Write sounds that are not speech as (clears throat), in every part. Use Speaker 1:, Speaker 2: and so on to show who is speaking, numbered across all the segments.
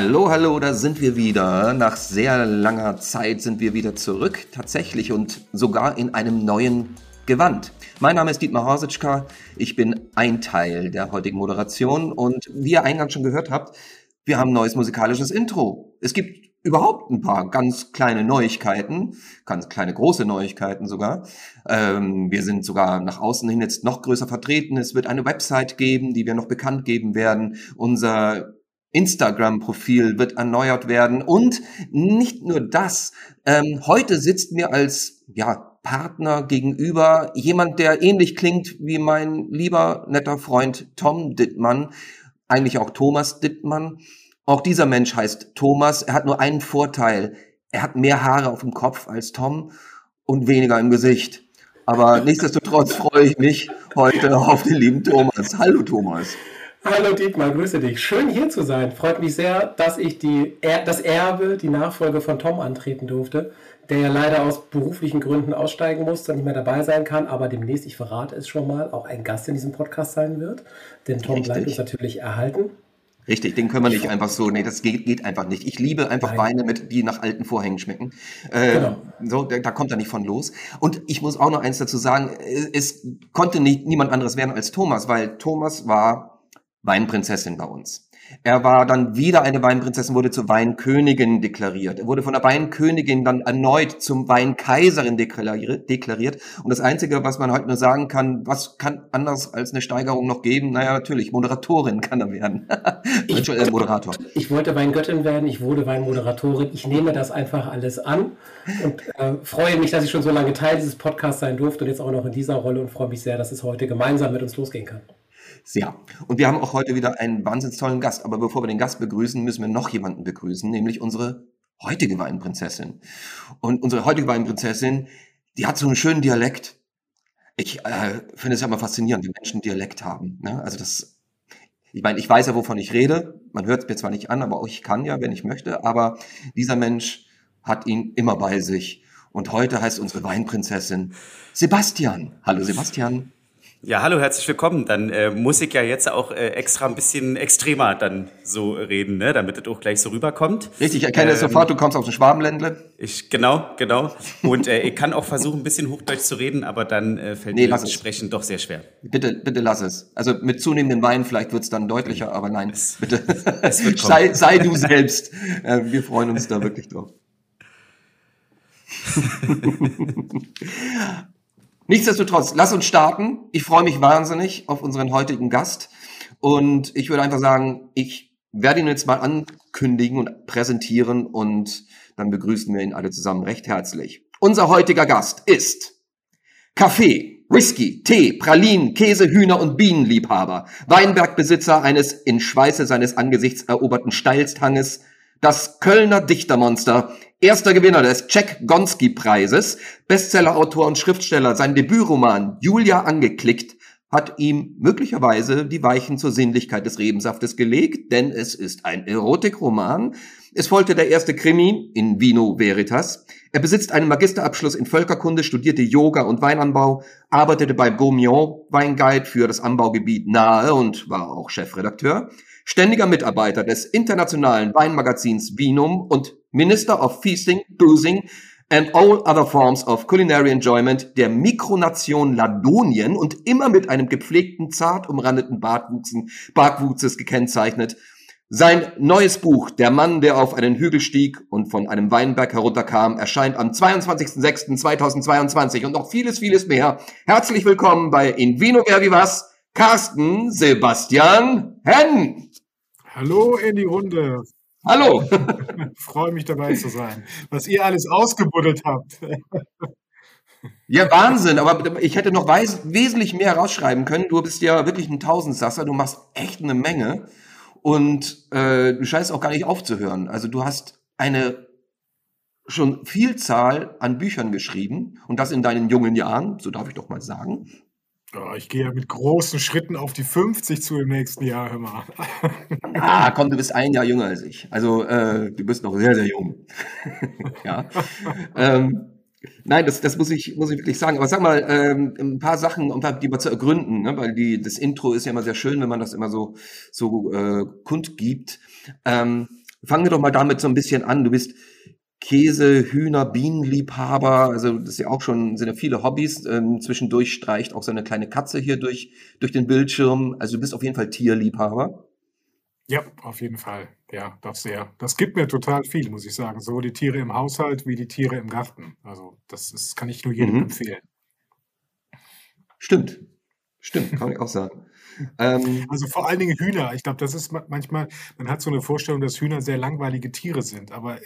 Speaker 1: Hallo, hallo, da sind wir wieder. Nach sehr langer Zeit sind wir wieder zurück, tatsächlich und sogar in einem neuen Gewand. Mein Name ist Dietmar Horsitschka, ich bin ein Teil der heutigen Moderation und wie ihr eingangs schon gehört habt, wir haben ein neues musikalisches Intro. Es gibt überhaupt ein paar ganz kleine Neuigkeiten, ganz kleine große Neuigkeiten sogar. Ähm, wir sind sogar nach außen hin jetzt noch größer vertreten. Es wird eine Website geben, die wir noch bekannt geben werden. Unser Instagram-Profil wird erneuert werden. Und nicht nur das, ähm, heute sitzt mir als ja, Partner gegenüber jemand, der ähnlich klingt wie mein lieber, netter Freund Tom Dittmann, eigentlich auch Thomas Dittmann. Auch dieser Mensch heißt Thomas. Er hat nur einen Vorteil. Er hat mehr Haare auf dem Kopf als Tom und weniger im Gesicht. Aber nichtsdestotrotz freue ich mich heute auf den lieben Thomas. Hallo Thomas.
Speaker 2: Hallo Dietmar, grüße dich. Schön hier zu sein. Freut mich sehr, dass ich die, das Erbe, die Nachfolge von Tom antreten durfte, der ja leider aus beruflichen Gründen aussteigen musste und nicht mehr dabei sein kann, aber demnächst, ich verrate es schon mal, auch ein Gast in diesem Podcast sein wird. Denn Tom Richtig. bleibt uns natürlich erhalten.
Speaker 1: Richtig, den können wir nicht einfach so, nee, das geht, geht einfach nicht. Ich liebe einfach Nein. Weine, mit, die nach alten Vorhängen schmecken. Äh, genau. So, da, da kommt er nicht von los. Und ich muss auch noch eins dazu sagen, es konnte nicht, niemand anderes werden als Thomas, weil Thomas war Weinprinzessin bei uns. Er war dann wieder eine Weinprinzessin, wurde zur Weinkönigin deklariert. Er wurde von der Weinkönigin dann erneut zum Weinkaiserin deklariert. Und das Einzige, was man heute nur sagen kann, was kann anders als eine Steigerung noch geben? Naja, natürlich, Moderatorin kann er werden.
Speaker 2: ich, äh, Moderator. Ich wollte Weingöttin werden, ich wurde Weinmoderatorin. Ich nehme das einfach alles an und äh, freue mich, dass ich schon so lange Teil dieses Podcasts sein durfte und jetzt auch noch in dieser Rolle und freue mich sehr, dass es heute gemeinsam mit uns losgehen kann.
Speaker 1: Sehr. Und wir haben auch heute wieder einen wahnsinnig tollen Gast. Aber bevor wir den Gast begrüßen, müssen wir noch jemanden begrüßen, nämlich unsere heutige Weinprinzessin. Und unsere heutige Weinprinzessin, die hat so einen schönen Dialekt. Ich äh, finde es ja immer faszinierend, wie Menschen Dialekt haben. Ne? Also das, ich meine, ich weiß ja, wovon ich rede. Man hört es mir zwar nicht an, aber ich kann ja, wenn ich möchte. Aber dieser Mensch hat ihn immer bei sich. Und heute heißt unsere Weinprinzessin Sebastian. Hallo Sebastian.
Speaker 3: Ja, hallo, herzlich willkommen. Dann äh, muss ich ja jetzt auch äh, extra ein bisschen extremer dann so reden, ne? damit es auch gleich so rüberkommt.
Speaker 1: Richtig, ich erkenne ähm, sofort, du kommst aus dem Schwabenländle.
Speaker 3: Ich, genau, genau. Und äh, ich kann auch versuchen, ein bisschen Hochdeutsch zu reden, aber dann äh, fällt nee, mir das Sprechen doch sehr schwer.
Speaker 1: Bitte, bitte lass es. Also mit zunehmendem Wein vielleicht wird es dann deutlicher, aber nein, es, bitte. (laughs) Es wird sei, sei du selbst. Äh, wir freuen uns da wirklich drauf. (laughs) (laughs) Nichtsdestotrotz, lass uns starten. Ich freue mich wahnsinnig auf unseren heutigen Gast. Und ich würde einfach sagen, ich werde ihn jetzt mal ankündigen und präsentieren und dann begrüßen wir ihn alle zusammen recht herzlich. Unser heutiger Gast ist Kaffee, Whisky, Tee, Pralinen, Käse, Hühner und Bienenliebhaber, Weinbergbesitzer eines in Schweiße seines Angesichts eroberten Steilstanges, das Kölner Dichtermonster, erster Gewinner des Czech Gonski Preises, Bestsellerautor und Schriftsteller, sein Debütroman Julia angeklickt hat ihm möglicherweise die Weichen zur Sinnlichkeit des Rebensaftes gelegt, denn es ist ein Erotikroman. Es folgte der erste Krimi in Vino Veritas. Er besitzt einen Magisterabschluss in Völkerkunde, studierte Yoga und Weinanbau, arbeitete bei Gourmillon Weinguide für das Anbaugebiet nahe und war auch Chefredakteur ständiger Mitarbeiter des internationalen Weinmagazins Vinum und Minister of Feasting, Boozing and all other forms of culinary enjoyment der Mikronation Ladonien und immer mit einem gepflegten, zart umrandeten Bartwuchsen, Bartwuchses gekennzeichnet. Sein neues Buch, Der Mann, der auf einen Hügel stieg und von einem Weinberg herunterkam, erscheint am 22.06.2022 und noch vieles, vieles mehr. Herzlich willkommen bei In Vino Verbivas, Carsten Sebastian Henn.
Speaker 4: Hallo in die Runde.
Speaker 1: Hallo. (laughs)
Speaker 4: Freue mich dabei zu sein, was ihr alles ausgebuddelt habt. (laughs)
Speaker 1: Ja, Wahnsinn, aber ich hätte noch wesentlich mehr rausschreiben können. Du bist ja wirklich ein Tausendsasser, du machst echt eine Menge und äh, du scheinst auch gar nicht aufzuhören. Also du hast eine schon Vielzahl an Büchern geschrieben und das in deinen jungen Jahren, so darf ich doch mal sagen.
Speaker 4: Oh, ich gehe ja mit großen Schritten auf die 50 zu im nächsten Jahr, hör mal. (laughs)
Speaker 1: ah, komm, du bist ein Jahr jünger als ich. Also äh, du bist noch sehr, sehr jung. (laughs) ja. ähm, nein, das, das muss, ich, muss ich wirklich sagen. Aber sag mal, ähm, ein paar Sachen, um die mal zu ergründen, ne? weil die, das Intro ist ja immer sehr schön, wenn man das immer so, so äh, kundgibt. Ähm, Fangen wir doch mal damit so ein bisschen an. Du bist Käse, Hühner, Bienenliebhaber, also das ist ja auch schon, sind ja viele Hobbys. Ähm, zwischendurch streicht auch so eine kleine Katze hier durch, durch den Bildschirm. Also du bist auf jeden Fall Tierliebhaber.
Speaker 4: Ja, auf jeden Fall. Ja, das sehr. Das gibt mir total viel, muss ich sagen. Sowohl die Tiere im Haushalt wie die Tiere im Garten. Also das ist, kann ich nur jedem
Speaker 1: Mhm.
Speaker 4: empfehlen.
Speaker 1: Stimmt. Stimmt, kann ich auch sagen. Ähm,
Speaker 4: Also vor allen Dingen Hühner. Ich glaube, das ist ma- manchmal, man hat so eine Vorstellung, dass Hühner sehr langweilige Tiere sind. Aber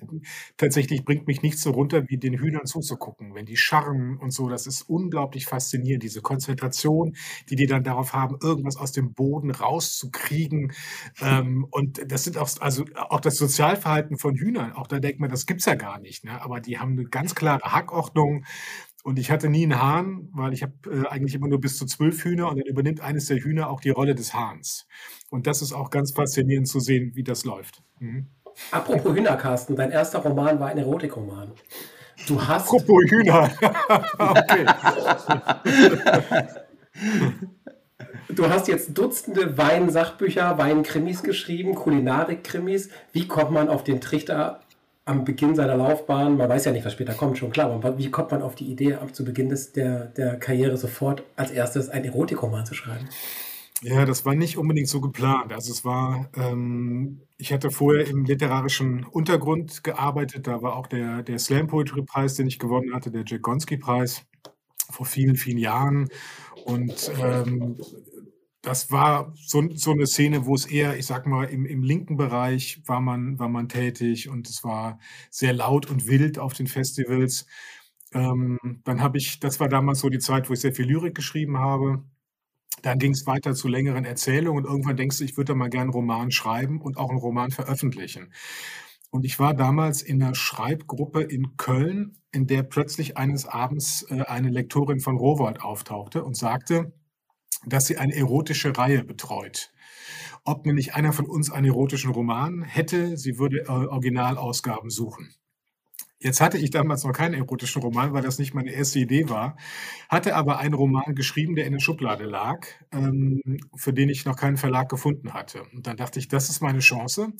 Speaker 4: tatsächlich bringt mich nichts so runter, wie den Hühnern zuzugucken. Wenn die scharren und so, das ist unglaublich faszinierend. Diese Konzentration, die die dann darauf haben, irgendwas aus dem Boden rauszukriegen. Ähm, und das sind auch, also auch das Sozialverhalten von Hühnern. Auch da denkt man, das gibt's ja gar nicht. Ne? Aber die haben eine ganz klare Hackordnung. Und ich hatte nie einen Hahn, weil ich habe äh, eigentlich immer nur bis zu zwölf Hühner und dann übernimmt eines der Hühner auch die Rolle des Hahns. Und das ist auch ganz faszinierend zu sehen, wie das läuft. Mhm.
Speaker 2: Apropos Hühner, Carsten, dein erster Roman war ein Erotikroman. Du hast,
Speaker 4: Apropos Hühner. (laughs)
Speaker 2: du hast jetzt Dutzende Wein-Sachbücher, Wein-Krimis geschrieben, Kulinarik-Krimis. Wie kommt man auf den Trichter am Beginn seiner Laufbahn? Man weiß ja nicht, was später kommt, schon klar. Aber wie kommt man auf die Idee, ab zu Beginn des, der, der Karriere sofort als erstes ein Erotikroman zu schreiben?
Speaker 4: Ja, das war nicht unbedingt so geplant. Also es war, ähm, ich hatte vorher im literarischen Untergrund gearbeitet. Da war auch der, der Slam Poetry Preis, den ich gewonnen hatte, der Jack Gonski Preis vor vielen, vielen Jahren. Und ähm, das war so, so eine Szene, wo es eher, ich sag mal, im, im linken Bereich war man, war man tätig und es war sehr laut und wild auf den Festivals. Ähm, dann habe ich, das war damals so die Zeit, wo ich sehr viel Lyrik geschrieben habe. Dann ging es weiter zu längeren Erzählungen und irgendwann denkst du, ich würde da mal gerne einen Roman schreiben und auch einen Roman veröffentlichen. Und ich war damals in einer Schreibgruppe in Köln, in der plötzlich eines Abends äh, eine Lektorin von Rowold auftauchte und sagte, dass sie eine erotische Reihe betreut. Ob mir nicht einer von uns einen erotischen Roman hätte, sie würde äh, Originalausgaben suchen. Jetzt hatte ich damals noch keinen erotischen Roman, weil das nicht meine erste Idee war, hatte aber einen Roman geschrieben, der in der Schublade lag, ähm, für den ich noch keinen Verlag gefunden hatte. Und dann dachte ich, das ist meine Chance.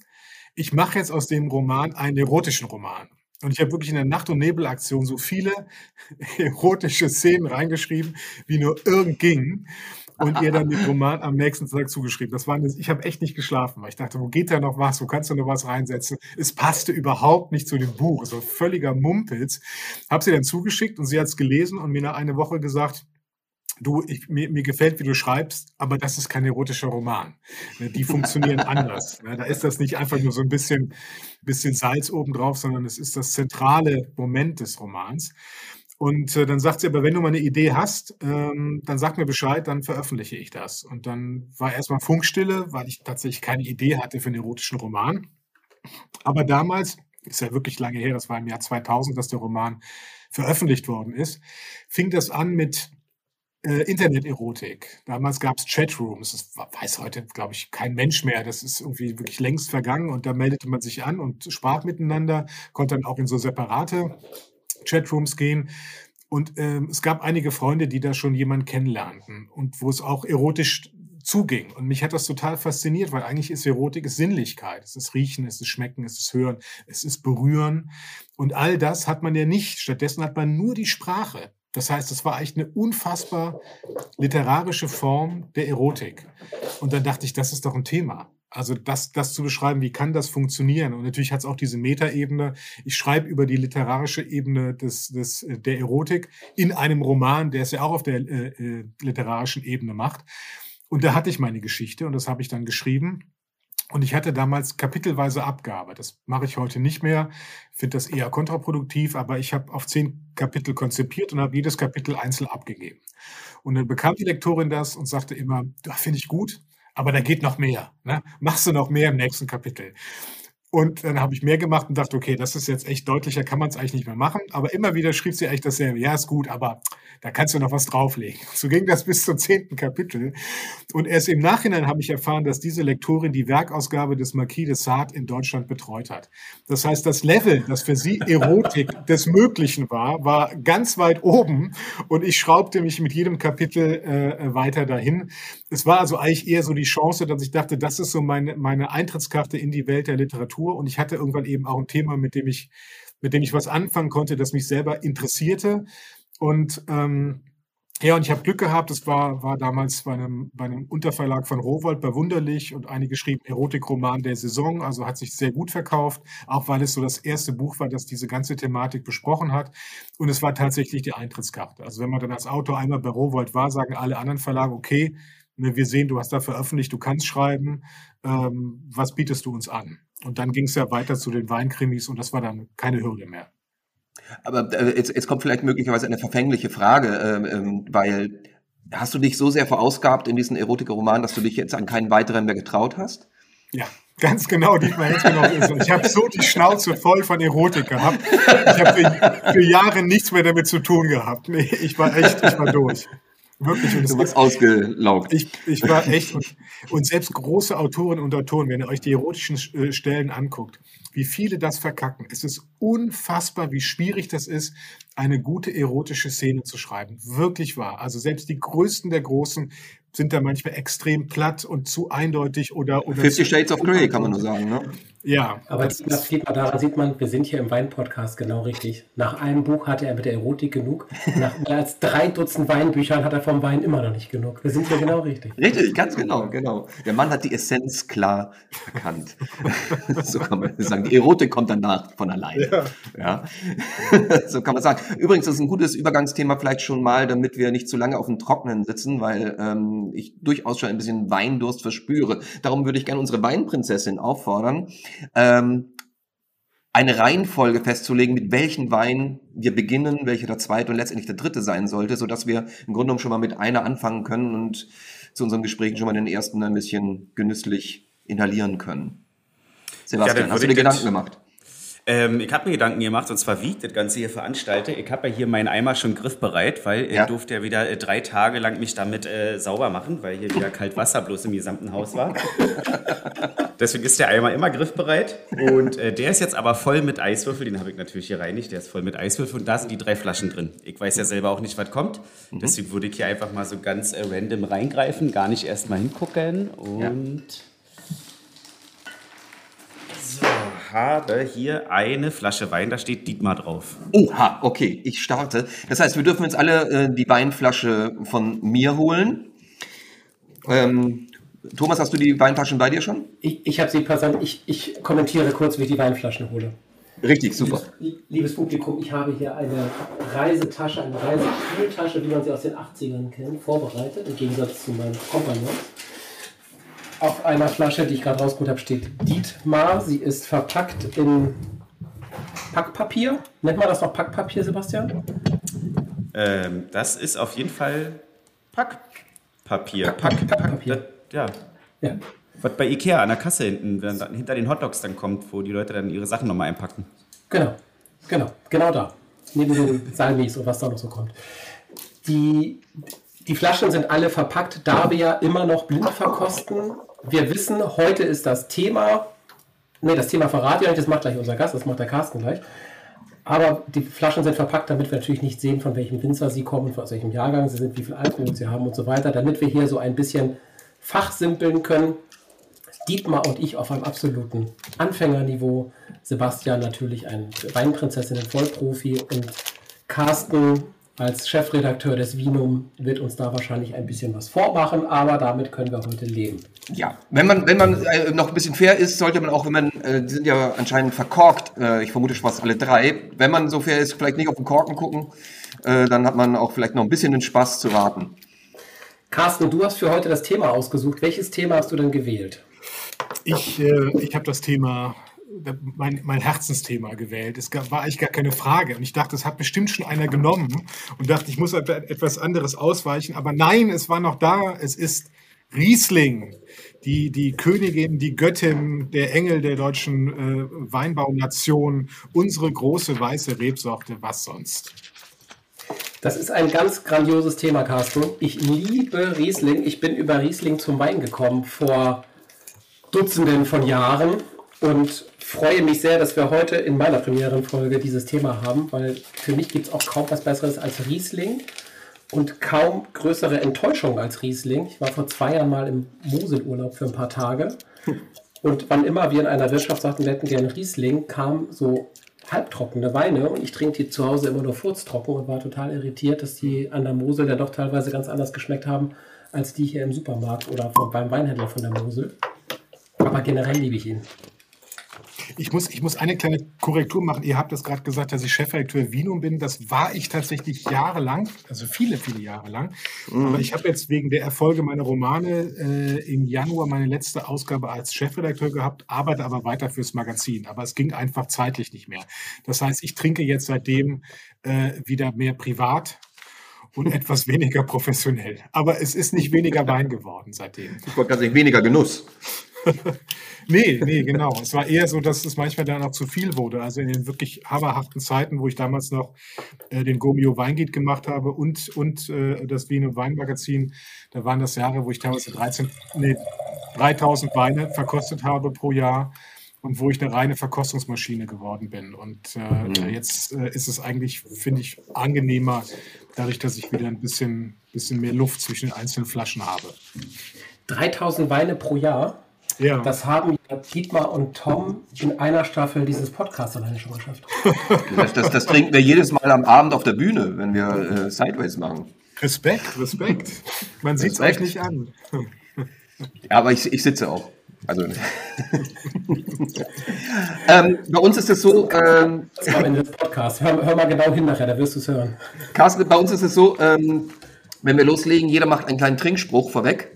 Speaker 4: Ich mache jetzt aus dem Roman einen erotischen Roman. Und ich habe wirklich in der Nacht- und Nebelaktion so viele (laughs) erotische Szenen reingeschrieben, wie nur irgend ging. Und ihr dann den (laughs) Roman am nächsten Tag zugeschrieben. Das war eine, ich habe echt nicht geschlafen, weil ich dachte, wo geht da noch was? Wo kannst du noch was reinsetzen? Es passte überhaupt nicht zu dem Buch. Es war völliger Mumpels. Habe sie dann zugeschickt und sie hat es gelesen und mir nach einer Woche gesagt, du, ich, mir, mir gefällt, wie du schreibst, aber das ist kein erotischer Roman. Ne, Die funktionieren (laughs) anders. Ne, Da ist das nicht einfach nur so ein bisschen, bisschen Salz obendrauf, sondern es ist das zentrale Moment des Romans. Und äh, dann sagt sie, aber wenn du mal eine Idee hast, ähm, dann sag mir Bescheid, dann veröffentliche ich das. Und dann war erstmal Funkstille, weil ich tatsächlich keine Idee hatte für einen erotischen Roman. Aber damals, ist ja wirklich lange her, das war im Jahr 2000, dass der Roman veröffentlicht worden ist, fing das an mit äh, Internet-Erotik. Damals gab es Chatrooms. Das weiß heute, glaube ich, kein Mensch mehr. Das ist irgendwie wirklich längst vergangen. Und da meldete man sich an und sprach miteinander, konnte dann auch in so separate Chatrooms gehen. Und ähm, es gab einige Freunde, die da schon jemanden kennenlernten und wo es auch erotisch zuging. Und mich hat das total fasziniert, weil eigentlich ist Erotik ist Sinnlichkeit. Es ist Riechen, es ist Schmecken, es ist Hören, es ist Berühren. Und all das hat man ja nicht. Stattdessen hat man nur die Sprache. Das heißt, es war eigentlich eine unfassbar literarische Form der Erotik. Und dann dachte ich, das ist doch ein Thema. Also das, das zu beschreiben, wie kann das funktionieren? Und natürlich hat es auch diese Metaebene. Ich schreibe über die literarische Ebene des, des, äh, der Erotik in einem Roman, der es ja auch auf der äh, äh, literarischen Ebene macht. Und da hatte ich meine Geschichte und das habe ich dann geschrieben. Und ich hatte damals kapitelweise Abgabe. Das mache ich heute nicht mehr. Finde das eher kontraproduktiv, aber ich habe auf zehn Kapitel konzipiert und habe jedes Kapitel einzeln abgegeben. Und dann bekam die Lektorin das und sagte immer, "Ja, finde ich gut, aber da geht noch mehr. Ne? Machst du noch mehr im nächsten Kapitel? Und dann habe ich mehr gemacht und dachte, okay, das ist jetzt echt deutlicher, kann man es eigentlich nicht mehr machen. Aber immer wieder schrieb sie eigentlich dasselbe. Ja, ist gut, aber Da kannst du noch was drauflegen. (laughs) So ging das bis zum zehnten Kapitel. Und erst im Nachhinein habe ich erfahren, dass diese Lektorin die Werkausgabe des Marquis de Sade in Deutschland betreut hat. Das heißt, das Level, das für sie Erotik (laughs) des Möglichen war, war ganz weit oben. Und ich schraubte mich mit jedem Kapitel äh, weiter dahin. Es war also eigentlich eher so die Chance, dass ich dachte, das ist so meine, meine Eintrittskarte in die Welt der Literatur. Und ich hatte irgendwann eben auch ein Thema, mit dem ich, mit dem ich was anfangen konnte, das mich selber interessierte. Und ähm, ja, und ich habe Glück gehabt, es war, war damals bei einem, bei einem Unterverlag von Rowold bei Wunderlich und einige schrieben Erotikroman der Saison, also hat sich sehr gut verkauft, auch weil es so das erste Buch war, das diese ganze Thematik besprochen hat. Und es war tatsächlich die Eintrittskarte. Also wenn man dann als Autor einmal bei Rowold war, sagen alle anderen Verlage, okay, ne, wir sehen, du hast da veröffentlicht, du kannst schreiben, ähm, was bietest du uns an? Und dann ging es ja weiter zu den Weinkrimis und das war dann keine Hürde mehr.
Speaker 1: Aber äh, jetzt, jetzt kommt vielleicht möglicherweise eine verfängliche Frage, äh, äh, weil hast du dich so sehr verausgabt in diesen Erotikroman, dass du dich jetzt an keinen weiteren mehr getraut hast?
Speaker 4: Ja, ganz genau, Dietmar genau Ich habe so die Schnauze voll von Erotik gehabt. Ich habe für, für, Jahre nichts mehr damit zu tun gehabt. Nee, ich war echt, ich war durch.
Speaker 1: Wirklich. Und du warst ausgelaugt.
Speaker 4: Ich, ich war echt. Und, und, selbst große Autoren und Autoren, wenn ihr euch die erotischen äh, Stellen anguckt, wie viele das verkacken. Es ist unfassbar, wie schwierig das ist, eine gute erotische Szene zu schreiben. Wirklich wahr. Also selbst die größten der Großen sind da manchmal extrem platt und zu eindeutig oder. oder
Speaker 1: Fifty Shades of Grey, kann man nur sagen, ne?
Speaker 2: Ja. Aber das, das sieht man, daran sieht man, wir sind hier im Wein-Podcast genau richtig. Nach einem Buch hatte er mit der Erotik genug. Nach mehr als drei Dutzend Weinbüchern hat er vom Wein immer noch nicht genug. Wir sind hier genau richtig.
Speaker 1: Richtig, ganz genau, genau. Der Mann hat die Essenz klar erkannt. (laughs) so kann man sagen. Die Erotik kommt danach von alleine. Ja. ja. (laughs) so kann man sagen. Übrigens, das ist ein gutes Übergangsthema vielleicht schon mal, damit wir nicht zu lange auf dem Trocknen sitzen, weil ähm, ich durchaus schon ein bisschen Weindurst verspüre. Darum würde ich gerne unsere Weinprinzessin auffordern, ähm, eine Reihenfolge festzulegen, mit welchen Wein wir beginnen, welcher der zweite und letztendlich der dritte sein sollte, so dass wir im Grunde genommen schon mal mit einer anfangen können und zu unseren Gesprächen schon mal den ersten ein bisschen genüsslich inhalieren können. Sebastian, ja, hast du dir Gedanken gemacht?
Speaker 3: Ähm, ich habe mir Gedanken gemacht, und zwar wie ich das Ganze hier veranstalte. Ich habe ja hier meinen Eimer schon griffbereit, weil ich ja. durfte ja wieder äh, drei Tage lang mich damit äh, sauber machen, weil hier wieder kalt Wasser bloß im gesamten Haus war. (laughs) Deswegen ist der Eimer immer griffbereit. Und äh, der ist jetzt aber voll mit Eiswürfel. Den habe ich natürlich hier reinigt. Der ist voll mit Eiswürfel und da sind die drei Flaschen drin. Ich weiß ja selber auch nicht, was kommt. Mhm. Deswegen würde ich hier einfach mal so ganz äh, random reingreifen, gar nicht erst mal hingucken. Und. Ja habe hier eine Flasche Wein, da steht Dietmar drauf.
Speaker 1: Oha, okay, ich starte. Das heißt, wir dürfen jetzt alle äh, die Weinflasche von mir holen. Ähm, Thomas, hast du die Weinflaschen bei dir schon?
Speaker 2: Ich, ich habe sie präsent. Ich, ich kommentiere kurz, wie ich die Weinflaschen hole.
Speaker 1: Richtig, super.
Speaker 2: Liebes, liebes, Publikum, ich habe hier eine Reisetasche, eine Reisekühltasche, wie man sie aus den 80ern kennt, vorbereitet, im Gegensatz zu meinem Kompagnon. Auf einer Flasche, die ich gerade rausgeholt habe, steht Dietmar. Sie ist verpackt in Packpapier. Nennt man das noch Packpapier, Sebastian?
Speaker 3: Ähm, das ist auf jeden Fall Packpapier. Pack, Pack, Packpapier. Pack, ja. ja. Was bei Ikea an der Kasse hinten, dann, hinter den Hotdogs dann kommt, wo die Leute dann ihre Sachen nochmal einpacken.
Speaker 2: Genau, genau, genau da. Neben den Salmis und was da noch so kommt. Die, die Flaschen sind alle verpackt, da wir ja immer noch blind verkosten wir wissen, heute ist das Thema, ne, das Thema verrate ich euch, das macht gleich unser Gast, das macht der Carsten gleich. Aber die Flaschen sind verpackt, damit wir natürlich nicht sehen, von welchem Winzer sie kommen, aus welchem Jahrgang sie sind, wie viel Alkohol sie haben und so weiter, damit wir hier so ein bisschen fachsimpeln können. Dietmar und ich auf einem absoluten Anfängerniveau. Sebastian natürlich ein Weinprinzessin, ein Vollprofi und Carsten als Chefredakteur des Vinum wird uns da wahrscheinlich ein bisschen was vormachen, aber damit können wir heute leben.
Speaker 1: Ja, wenn man, wenn man äh, noch ein bisschen fair ist, sollte man auch, wenn man, äh, die sind ja anscheinend verkorkt, äh, ich vermute fast alle drei, wenn man so fair ist, vielleicht nicht auf den Korken gucken, äh, dann hat man auch vielleicht noch ein bisschen den Spaß zu warten.
Speaker 2: Carsten, du hast für heute das Thema ausgesucht. Welches Thema hast du denn gewählt?
Speaker 4: Ich, äh, ich habe das Thema mein, mein Herzensthema gewählt. Es gab, war eigentlich gar keine Frage. Und ich dachte, es hat bestimmt schon einer genommen und dachte, ich muss etwas anderes ausweichen. Aber nein, es war noch da. Es ist Riesling, die, die Königin, die Göttin, der Engel der deutschen äh, Weinbaunation, unsere große weiße Rebsorte, was sonst.
Speaker 2: Das ist ein ganz grandioses Thema, Carsten. Ich liebe Riesling. Ich bin über Riesling zum Wein gekommen vor Dutzenden von Jahren und freue mich sehr, dass wir heute in meiner Premierenfolge dieses Thema haben, weil für mich gibt es auch kaum was Besseres als Riesling und kaum größere Enttäuschung als Riesling. Ich war vor zwei Jahren mal im Moselurlaub für ein paar Tage und wann immer wir in einer Wirtschaft sagten, wir hätten gerne Riesling, kam so halbtrockene Weine und ich trinke die zu Hause immer nur furztrocken und war total irritiert, dass die an der Mosel ja doch teilweise ganz anders geschmeckt haben als die hier im Supermarkt oder beim Weinhändler von der Mosel. Aber generell liebe ich ihn.
Speaker 4: Ich muss, ich muss eine kleine Korrektur machen. Ihr habt das gerade gesagt, dass ich Chefredakteur Vinum bin. Das war ich tatsächlich jahrelang, also viele, viele Jahre lang. Mhm. Aber ich habe jetzt wegen der Erfolge meiner Romane äh, im Januar meine letzte Ausgabe als Chefredakteur gehabt, arbeite aber weiter fürs Magazin. Aber es ging einfach zeitlich nicht mehr. Das heißt, ich trinke jetzt seitdem äh, wieder mehr privat und (laughs) etwas weniger professionell. Aber es ist nicht weniger (laughs) Wein geworden seitdem.
Speaker 1: Ich wollte gerade sagen, weniger Genuss. (laughs)
Speaker 4: nee, nee, genau. Es war eher so, dass es manchmal dann auch zu viel wurde. Also in den wirklich hammerhaften Zeiten, wo ich damals noch äh, den Gomio Weingit gemacht habe und, und äh, das Wiener Weinmagazin, da waren das Jahre, wo ich damals 13, nee, 3000 Weine verkostet habe pro Jahr und wo ich eine reine Verkostungsmaschine geworden bin. Und äh, mhm. jetzt äh, ist es eigentlich, finde ich, angenehmer, dadurch, dass ich wieder ein bisschen, bisschen mehr Luft zwischen den einzelnen Flaschen habe.
Speaker 2: 3000 Weine pro Jahr? Ja. Das haben Dietmar und Tom in einer Staffel dieses Podcasts alleine schon geschafft. (laughs)
Speaker 1: Das, das, das, trinken wir jedes Mal am Abend auf der Bühne, wenn wir äh, Sideways machen.
Speaker 4: Respekt, Respekt. Man sieht es euch nicht an.
Speaker 1: Ja, aber ich, ich sitze auch. Also, (laughs) ähm, bei uns ist es so. Ähm,
Speaker 2: das ist am Ende des Podcasts. Hör, hör, mal genau hin nachher, da wirst du es hören.
Speaker 1: Carsten, bei uns ist es so, ähm, wenn wir loslegen, jeder macht einen kleinen Trinkspruch vorweg.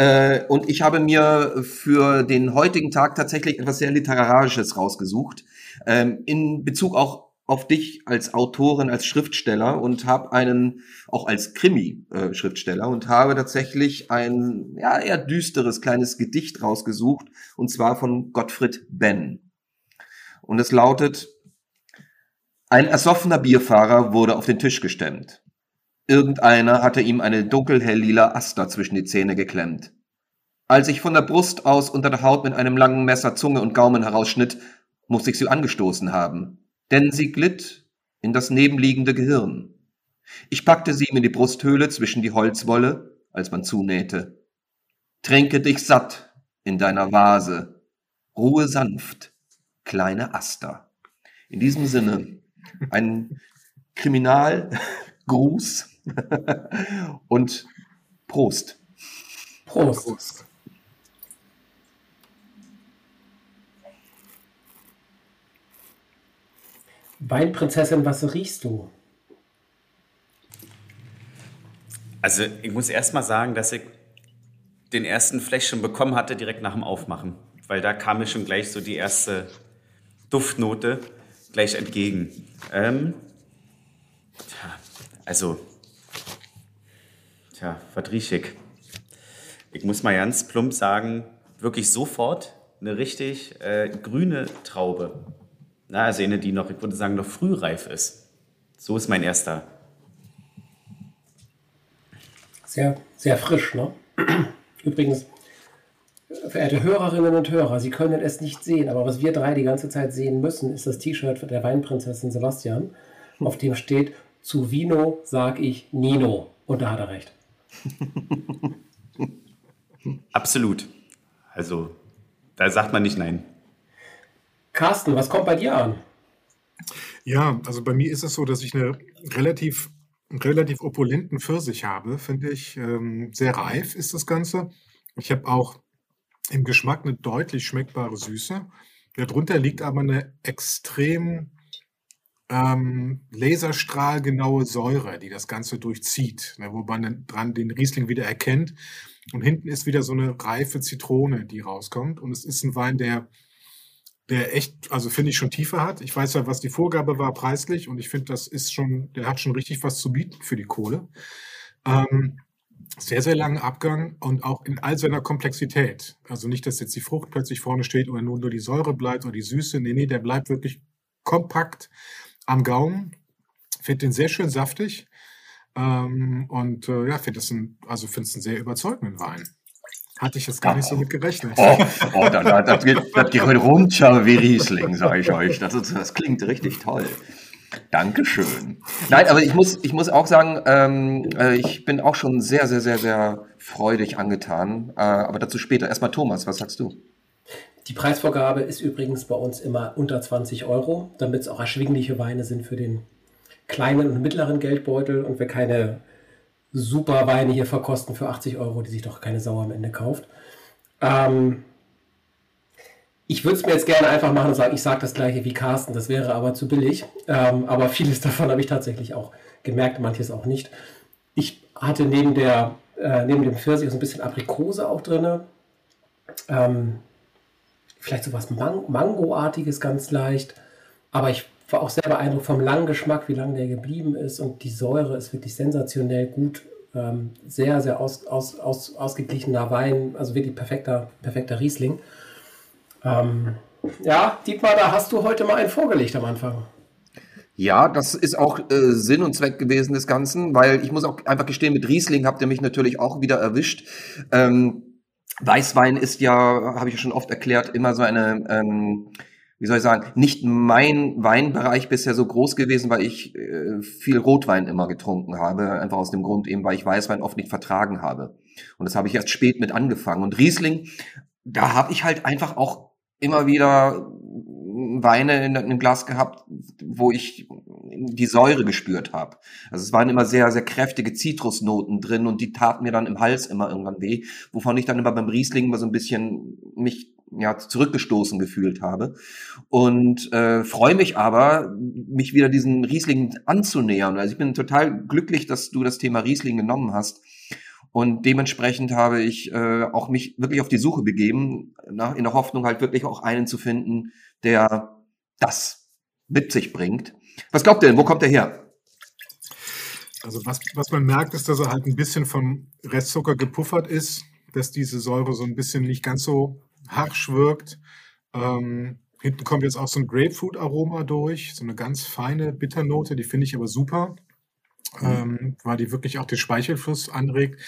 Speaker 1: Äh, und ich habe mir für den heutigen Tag tatsächlich etwas sehr Literarisches rausgesucht. Ähm, in Bezug auch auf dich als Autorin, als Schriftsteller und habe einen, auch als Krimi-Schriftsteller und habe tatsächlich ein ja, eher düsteres kleines Gedicht rausgesucht und zwar von Gottfried Benn. Und es lautet, ein ersoffener Bierfahrer wurde auf den Tisch gestemmt. Irgendeiner hatte ihm eine dunkelhell-lila Aster zwischen die Zähne geklemmt. Als ich von der Brust aus unter der Haut mit einem langen Messer Zunge und Gaumen herausschnitt, musste ich sie angestoßen haben, denn sie glitt in das nebenliegende Gehirn. Ich packte sie ihm in die Brusthöhle zwischen die Holzwolle, als man zunähte. Trinke dich satt in deiner Vase, ruhe sanft, kleine Aster. In diesem Sinne ein Kriminalgruß (laughs) und Prost.
Speaker 2: Prost. Prost. Weinprinzessin, was riechst du?
Speaker 3: Also ich muss erst mal sagen, dass ich den ersten Flash schon bekommen hatte direkt nach dem Aufmachen, weil da kam mir schon gleich so die erste Duftnote gleich entgegen. Ähm, tja, also Tja, ich? Ich muss mal ganz plump sagen, wirklich sofort eine richtig äh, grüne Traube. Na, also eine, die noch, ich würde sagen, noch frühreif ist. So ist mein erster.
Speaker 2: Sehr, sehr frisch, ne? Übrigens, verehrte Hörerinnen und Hörer, Sie können es nicht sehen, aber was wir drei die ganze Zeit sehen müssen, ist das T-Shirt der Weinprinzessin Sebastian, auf dem steht, zu Vino sag ich Nino. Und da hat er recht. (laughs)
Speaker 3: Absolut. Also, da sagt man nicht nein.
Speaker 2: Carsten, was kommt bei dir an?
Speaker 4: Ja, also bei mir ist es so, dass ich eine relativ, einen relativ opulenten Pfirsich habe, finde ich. Ähm, sehr reif ist das Ganze. Ich habe auch im Geschmack eine deutlich schmeckbare Süße. Darunter liegt aber eine extrem ähm, laserstrahlgenaue Säure, die das Ganze durchzieht, ne, wo man dann dran den Riesling wieder erkennt. Und hinten ist wieder so eine reife Zitrone, die rauskommt. Und es ist ein Wein, der, der echt, also finde ich schon tiefer hat. Ich weiß ja, was die Vorgabe war preislich und ich finde, das ist schon, der hat schon richtig was zu bieten für die Kohle. Ähm, sehr, sehr langen Abgang und auch in all seiner Komplexität. Also nicht, dass jetzt die Frucht plötzlich vorne steht oder nur, nur die Säure bleibt oder die Süße. Nee, nee, der bleibt wirklich kompakt am Gaumen Finde den sehr schön saftig. Ähm, und äh, ja, finde es ein, also finde es einen sehr überzeugenden Wein. Hatte ich jetzt gar nicht so mit gerechnet.
Speaker 1: Oh, oh da, da, das, geht, das geht runter wie Riesling, sage ich euch. Das, ist, das klingt richtig toll. Dankeschön. Nein, aber ich muss, ich muss auch sagen, ähm, äh, ich bin auch schon sehr, sehr, sehr, sehr freudig angetan. Äh, aber dazu später. Erstmal Thomas, was sagst du?
Speaker 2: Die Preisvorgabe ist übrigens bei uns immer unter 20 Euro, damit es auch erschwingliche Weine sind für den kleinen und mittleren Geldbeutel und wir keine super Weine hier verkosten für 80 Euro, die sich doch keine Sau am Ende kauft. Ähm, ich würde es mir jetzt gerne einfach machen und sagen, ich sage das gleiche wie Carsten, das wäre aber zu billig. Ähm, aber vieles davon habe ich tatsächlich auch gemerkt, manches auch nicht. Ich hatte neben, der, äh, neben dem Pfirsich so ein bisschen Aprikose auch drin. Ähm, vielleicht so was Man Mangoartiges ganz leicht. Aber ich war auch sehr beeindruckt vom langen Geschmack, wie lange der geblieben ist. Und die Säure ist wirklich sensationell gut. Ähm, sehr, sehr aus, aus, aus, ausgeglichener Wein. Also wirklich perfekter, perfekter Riesling. Ähm, ja, Dietmar, da hast du heute mal einen vorgelegt am Anfang.
Speaker 1: Ja, das ist auch äh, Sinn und Zweck gewesen des Ganzen, weil ich muss auch einfach gestehen, mit Riesling habt ihr mich natürlich auch wieder erwischt. Ähm, Weißwein ist ja, habe ich schon oft erklärt, immer so eine, ähm, wie soll ich sagen, nicht mein Weinbereich bisher so groß gewesen, weil ich äh, viel Rotwein immer getrunken habe, einfach aus dem Grund eben, weil ich Weißwein oft nicht vertragen habe. Und das habe ich erst spät mit angefangen. Und Riesling, da habe ich halt einfach auch immer wieder Weine in einem Glas gehabt, wo ich die Säure gespürt habe. Also es waren immer sehr, sehr kräftige Zitrusnoten drin und die taten mir dann im Hals immer irgendwann weh, wovon ich dann immer beim Riesling immer so ein bisschen mich ja, zurückgestoßen gefühlt habe. Und äh, freue mich aber, mich wieder diesen Riesling anzunähern. Also ich bin total glücklich, dass du das Thema Riesling genommen hast. Und dementsprechend habe ich äh, auch mich wirklich auf die Suche begeben, nach, in der Hoffnung halt wirklich auch einen zu finden, der das mit sich bringt. Was glaubt ihr denn? Wo kommt der her?
Speaker 4: Also was, was man merkt, ist, dass er halt ein bisschen vom Restzucker gepuffert ist, dass diese Säure so ein bisschen nicht ganz so harsch wirkt. Ähm, hinten kommt jetzt auch so ein Grapefruit-Aroma durch, so eine ganz feine Bitternote, die finde ich aber super. Ähm, weil die wirklich auch den Speichelfluss anregt.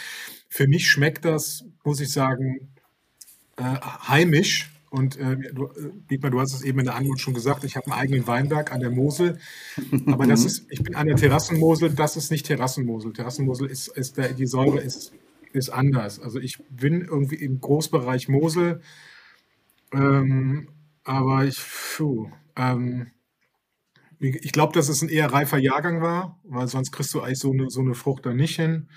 Speaker 4: Für mich schmeckt das, muss ich sagen, äh, heimisch. Und äh, du, äh, Dietmar, du hast es eben in der Antwort schon gesagt, ich habe einen eigenen Weinberg an der Mosel. Aber das ist, ich bin an der Terrassenmosel, das ist nicht Terrassenmosel. Terrassenmosel ist, ist der, die Säure ist, ist anders. Also ich bin irgendwie im Großbereich Mosel, ähm, aber ich, puh, ähm, ich glaube, dass es ein eher reifer Jahrgang war, weil sonst kriegst du eigentlich so eine, so eine Frucht da nicht hin.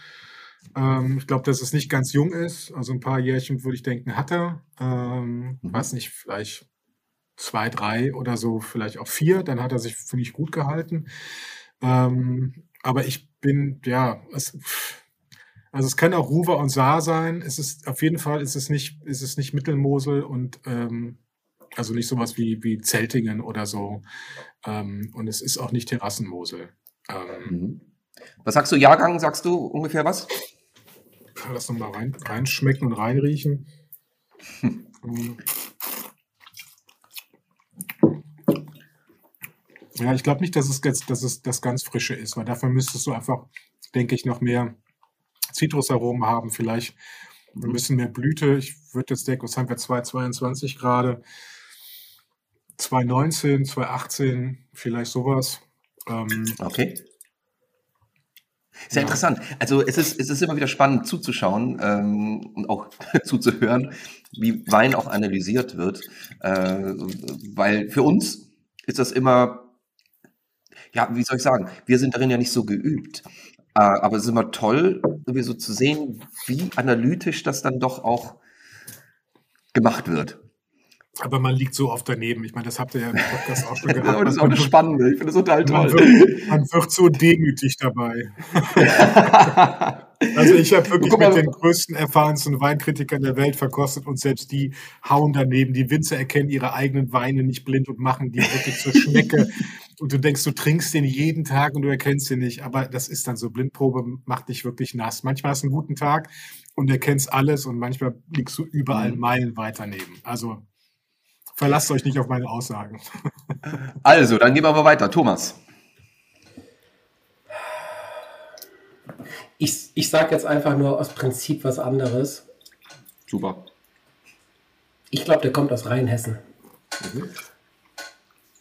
Speaker 4: Ähm, ich glaube, dass es nicht ganz jung ist. Also ein paar Jährchen würde ich denken, hat er. Ähm, mhm. Weiß nicht, vielleicht zwei, drei oder so, vielleicht auch vier. Dann hat er sich, finde ich, gut gehalten. Ähm, aber ich bin, ja, es, also es kann auch Ruwer und Saar sein. Es ist auf jeden Fall ist es nicht, ist es nicht Mittelmosel und ähm, also nicht sowas wie, wie Zeltingen oder so. Ähm, und es ist auch nicht Terrassenmosel. Ähm,
Speaker 1: mhm. Was sagst du, Jahrgang, sagst du ungefähr was?
Speaker 4: Lass noch mal rein, reinschmecken und reinriechen. Hm. Ja, ich glaube nicht, dass es, jetzt, dass es das ganz Frische ist, weil dafür müsstest du einfach, denke ich, noch mehr Zitrusaromen haben, vielleicht ein bisschen mehr Blüte. Ich würde jetzt denken, was haben wir 2,22 gerade? 2,19, 2,18, vielleicht sowas.
Speaker 1: Ähm, okay. Sehr ja. interessant. Also es ist, es ist immer wieder spannend zuzuschauen ähm, und auch (laughs) zuzuhören, wie Wein auch analysiert wird. Äh, weil für uns ist das immer, ja, wie soll ich sagen, wir sind darin ja nicht so geübt. Äh, aber es ist immer toll, so zu sehen, wie analytisch das dann doch auch gemacht wird.
Speaker 4: Aber man liegt so oft daneben. Ich meine, das habt ihr ja im Podcast auch schon (laughs) gehabt.
Speaker 1: Aber das ist auch eine spannende. Ich finde das total toll.
Speaker 4: Man wird, man wird so demütig dabei. (laughs) also ich habe wirklich mit den größten, erfahrensten Weinkritikern der Welt verkostet und selbst die hauen daneben. Die Winzer erkennen ihre eigenen Weine nicht blind und machen die wirklich zur Schnecke. (laughs) und du denkst, du trinkst den jeden Tag und du erkennst den nicht. Aber das ist dann so. Blindprobe macht dich wirklich nass. Manchmal hast du einen guten Tag und erkennst alles und manchmal liegst du überall mhm. meilenweit daneben. Also Verlasst euch nicht auf meine Aussagen. (laughs)
Speaker 1: Also, dann gehen wir mal weiter. Thomas.
Speaker 2: Ich, ich sage jetzt einfach nur aus Prinzip was anderes.
Speaker 1: Super.
Speaker 2: Ich glaube, der kommt aus Rheinhessen. Mhm.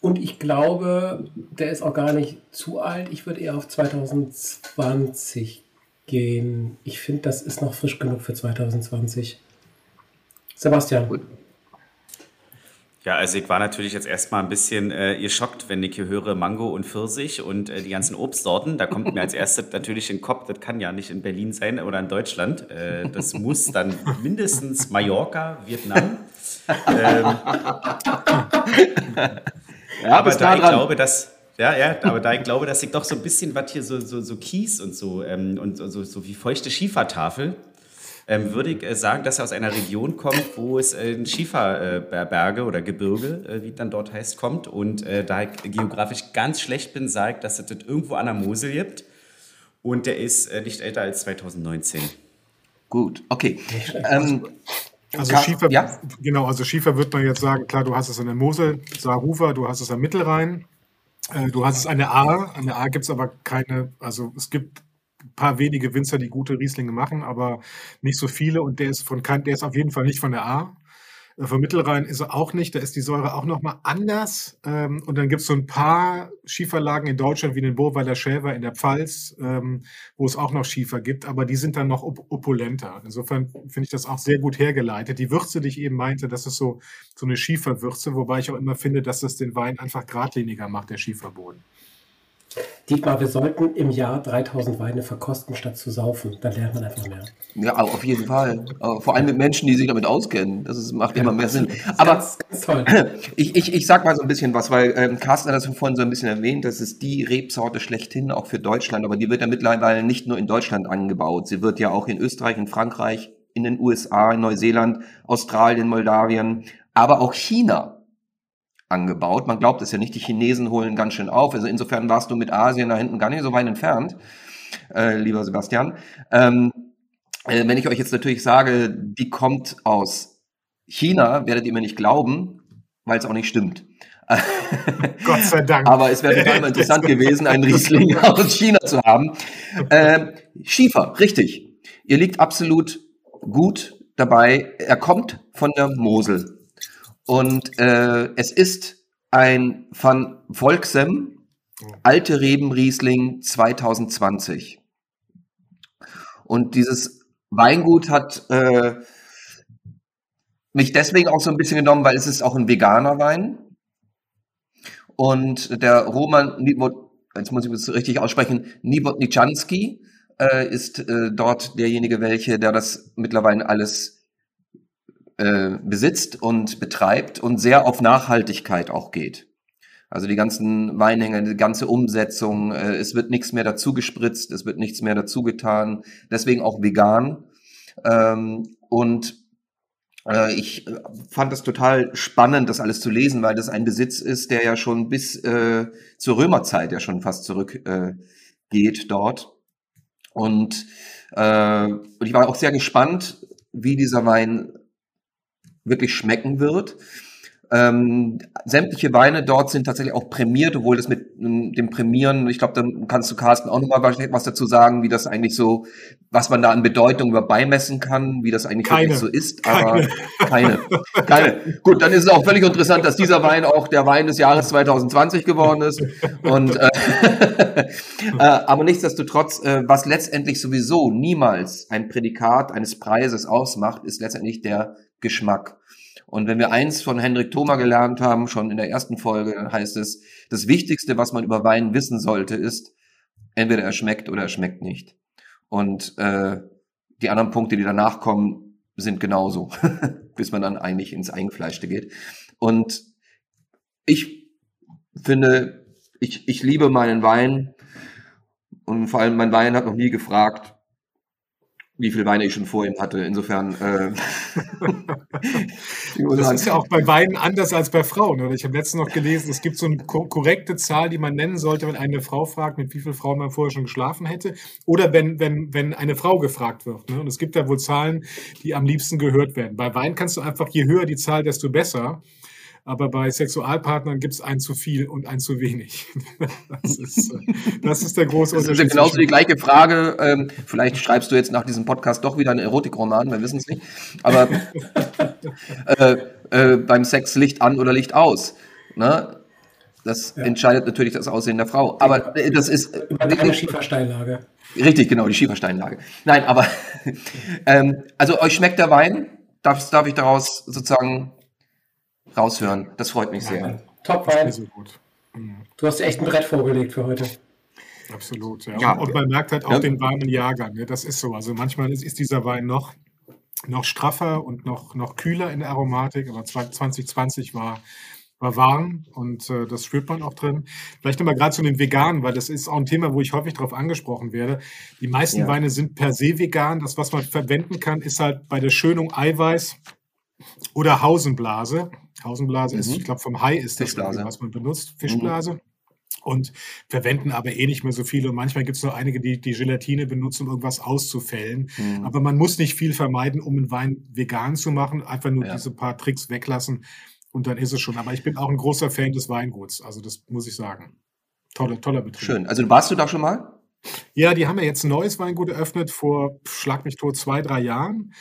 Speaker 2: Und ich glaube, der ist auch gar nicht zu alt. Ich würde eher auf 2020 gehen. Ich finde, das ist noch frisch genug für 2020. Sebastian. Gut.
Speaker 3: Ja, also ich war natürlich jetzt erstmal ein bisschen äh, geschockt, wenn ich hier höre Mango und Pfirsich und äh, die ganzen Obstsorten. Da kommt mir als (laughs) erstes natürlich in den Kopf, das kann ja nicht in Berlin sein oder in Deutschland. Äh, das muss dann mindestens Mallorca, Vietnam. (laughs) Ähm, ja, aber da ich glaube, dass ja, ja, aber da ich glaube, dass ich doch so ein bisschen was hier so, so, so Kies und so ähm, und so, so wie feuchte Schiefertafel, ähm, würde ich äh, sagen, dass er aus einer Region kommt, wo es äh, Schieferberge äh, oder Gebirge, äh, wie dann dort heißt, kommt. Und äh, da ich geografisch ganz schlecht bin, sage ich, dass es das irgendwo an der Mosel gibt. Und der ist äh, nicht älter als 2019.
Speaker 1: Gut, okay.
Speaker 4: Ähm, also Schiefer, ja? genau, also Schiefer wird man jetzt sagen, klar, du hast es an der Mosel, Saarhufer, du hast es am Mittelrhein, äh, du hast es an der Ahr. An der Ahr gibt es aber keine, also es gibt paar wenige Winzer, die gute Rieslinge machen, aber nicht so viele und der ist von kein, der ist auf jeden Fall nicht von der Ahr. Äh, vom Mittelrhein ist er auch nicht, da ist die Säure auch nochmal anders. Ähm, und dann gibt es so ein paar Schieferlagen in Deutschland, wie den Burweiler Schäfer in der Pfalz, ähm, wo es auch noch Schiefer gibt, aber die sind dann noch op opulenter. Insofern finde ich das auch sehr gut hergeleitet. Die Würze, die ich eben meinte, das ist so, so eine Schieferwürze, wobei ich auch immer finde, dass das den Wein einfach geradliniger macht, der Schieferboden.
Speaker 2: Dietmar, wir sollten im Jahr 3000 Weine verkosten, statt zu saufen. Dann lernt man einfach mehr.
Speaker 1: Ja, auf jeden Fall. Vor allem mit Menschen, die sich damit auskennen. Das ist, macht ja, immer mehr Sinn. Aber ganz, ganz toll. (clears throat) Ich, ich, ich sag mal so ein bisschen was, weil ähm, Carsten hat das vorhin so ein bisschen erwähnt. Das ist die Rebsorte schlechthin, auch für Deutschland. Aber die wird ja mittlerweile nicht nur in Deutschland angebaut. Sie wird ja auch in Österreich, in Frankreich, in den USA, in Neuseeland, Australien, Moldawien, aber auch China angebaut. Man glaubt es ja nicht, die Chinesen holen ganz schön auf. Also insofern warst du mit Asien da hinten gar nicht so weit entfernt, äh, lieber Sebastian. Ähm, äh, wenn ich euch jetzt natürlich sage, die kommt aus China, werdet ihr mir nicht glauben, weil es auch nicht stimmt. (laughs)
Speaker 4: Gott sei Dank.
Speaker 1: Aber es wäre total interessant (laughs) gewesen, einen Riesling (laughs) aus China zu haben. Äh, Schiefer, richtig. Ihr liegt absolut gut dabei. Er kommt von der Mosel. Und äh, es ist ein von Volksem Alte Reben Riesling 2020. Und dieses Weingut hat äh, mich deswegen auch so ein bisschen genommen, weil es ist auch ein veganer Wein. Und der Roman, jetzt muss ich es richtig aussprechen, Nibotniczanski äh, ist äh, dort derjenige, welche, der das mittlerweile alles äh, besitzt und betreibt und sehr auf Nachhaltigkeit auch geht. Also die ganzen Weinhänger, die ganze Umsetzung, äh, es wird nichts mehr dazu gespritzt, es wird nichts mehr dazu getan, deswegen auch vegan. Ähm, und äh, ich äh, fand das total spannend, das alles zu lesen, weil das ein Besitz ist, der ja schon bis äh, zur Römerzeit ja schon fast zurück äh, dort. Und, äh, und ich war auch sehr gespannt, wie dieser Wein wirklich schmecken wird. Ähm, sämtliche Weine dort sind tatsächlich auch prämiert, obwohl das mit ähm, dem Prämieren, ich glaube, dann kannst du Carsten auch nochmal was dazu sagen, wie das eigentlich so, was man da an Bedeutung über beimessen kann, wie das eigentlich keine, so ist, aber keine. keine. keine. Gut, dann ist es auch völlig interessant, dass dieser Wein auch der Wein des Jahres 2020 geworden ist. Und äh, (laughs) äh, aber nichtsdestotrotz, äh, was letztendlich sowieso niemals ein Prädikat eines Preises ausmacht, ist letztendlich der Geschmack. Und wenn wir eins von Hendrik Thoma gelernt haben, schon in der ersten Folge, dann heißt es, das Wichtigste, was man über Wein wissen sollte, ist, entweder er schmeckt oder er schmeckt nicht. Und äh, die anderen Punkte, die danach kommen, sind genauso, (laughs) bis man dann eigentlich ins Eingefleischte geht. Und ich finde, ich, ich liebe meinen Wein und vor allem mein Wein hat noch nie gefragt, wie viel Weine ich schon vor ihm hatte. Insofern. Äh, (laughs)
Speaker 4: das ist ja auch bei Weinen anders als bei Frauen. Oder? Ich habe letztens noch gelesen, es gibt so eine korrekte Zahl, die man nennen sollte, wenn eine Frau fragt, mit wie vielen Frauen man vorher schon geschlafen hätte. Oder wenn, wenn, wenn eine Frau gefragt wird. Ne? Und es gibt da wohl Zahlen, die am liebsten gehört werden. Bei Wein kannst du einfach, je höher die Zahl, desto besser. Aber bei Sexualpartnern gibt es ein zu viel und ein zu wenig. (laughs) Das ist, äh, das ist der große
Speaker 1: Unterschied. Das ist genauso die gleiche Frage. Ähm, vielleicht schreibst du jetzt nach diesem Podcast doch wieder einen Erotikroman, wir wissen es nicht. Aber (laughs) äh, äh, beim Sex Licht an oder Licht aus. Ne? Das ja. entscheidet natürlich das Aussehen der Frau. Aber äh, das ist.
Speaker 2: Über deine Schiefersteinlage.
Speaker 1: Richtig, genau, die Schiefersteinlage. Nein, aber (laughs) ähm, also euch schmeckt der Wein? Darf, darf ich daraus sozusagen raushören? Das freut mich sehr.
Speaker 2: Top mhm. Du hast echt ein Brett vorgelegt für heute.
Speaker 4: Absolut, ja. ja. Und man merkt halt auch ja. den warmen Jahrgang. Ne? Das ist so. Also manchmal ist, ist dieser Wein noch, noch straffer und noch, noch kühler in der Aromatik, aber 2020 war war warm und äh, das spürt man auch drin. Vielleicht nochmal gerade zu den Veganen, weil das ist auch ein Thema, wo ich häufig darauf angesprochen werde. Die meisten ja. Weine sind per se vegan. Das, was man verwenden kann, ist halt bei der Schönung Eiweiß oder Hausenblase. Hausenblase mhm. ist, ich glaube, vom Hai ist das, was man benutzt, Fischblase. Mhm. Und verwenden aber eh nicht mehr so viele. Und manchmal gibt es nur einige, die die Gelatine benutzen, um irgendwas auszufällen. Mhm. Aber man muss nicht viel vermeiden, um einen Wein vegan zu machen. Einfach nur ja. diese paar Tricks weglassen und dann ist es schon. Aber ich bin auch ein großer Fan des Weinguts. Also das muss ich sagen. Toller, toller Betrieb.
Speaker 1: Schön. Also warst du da schon mal?
Speaker 4: Ja, die haben ja jetzt ein neues Weingut eröffnet vor, schlag mich tot, zwei, drei Jahren.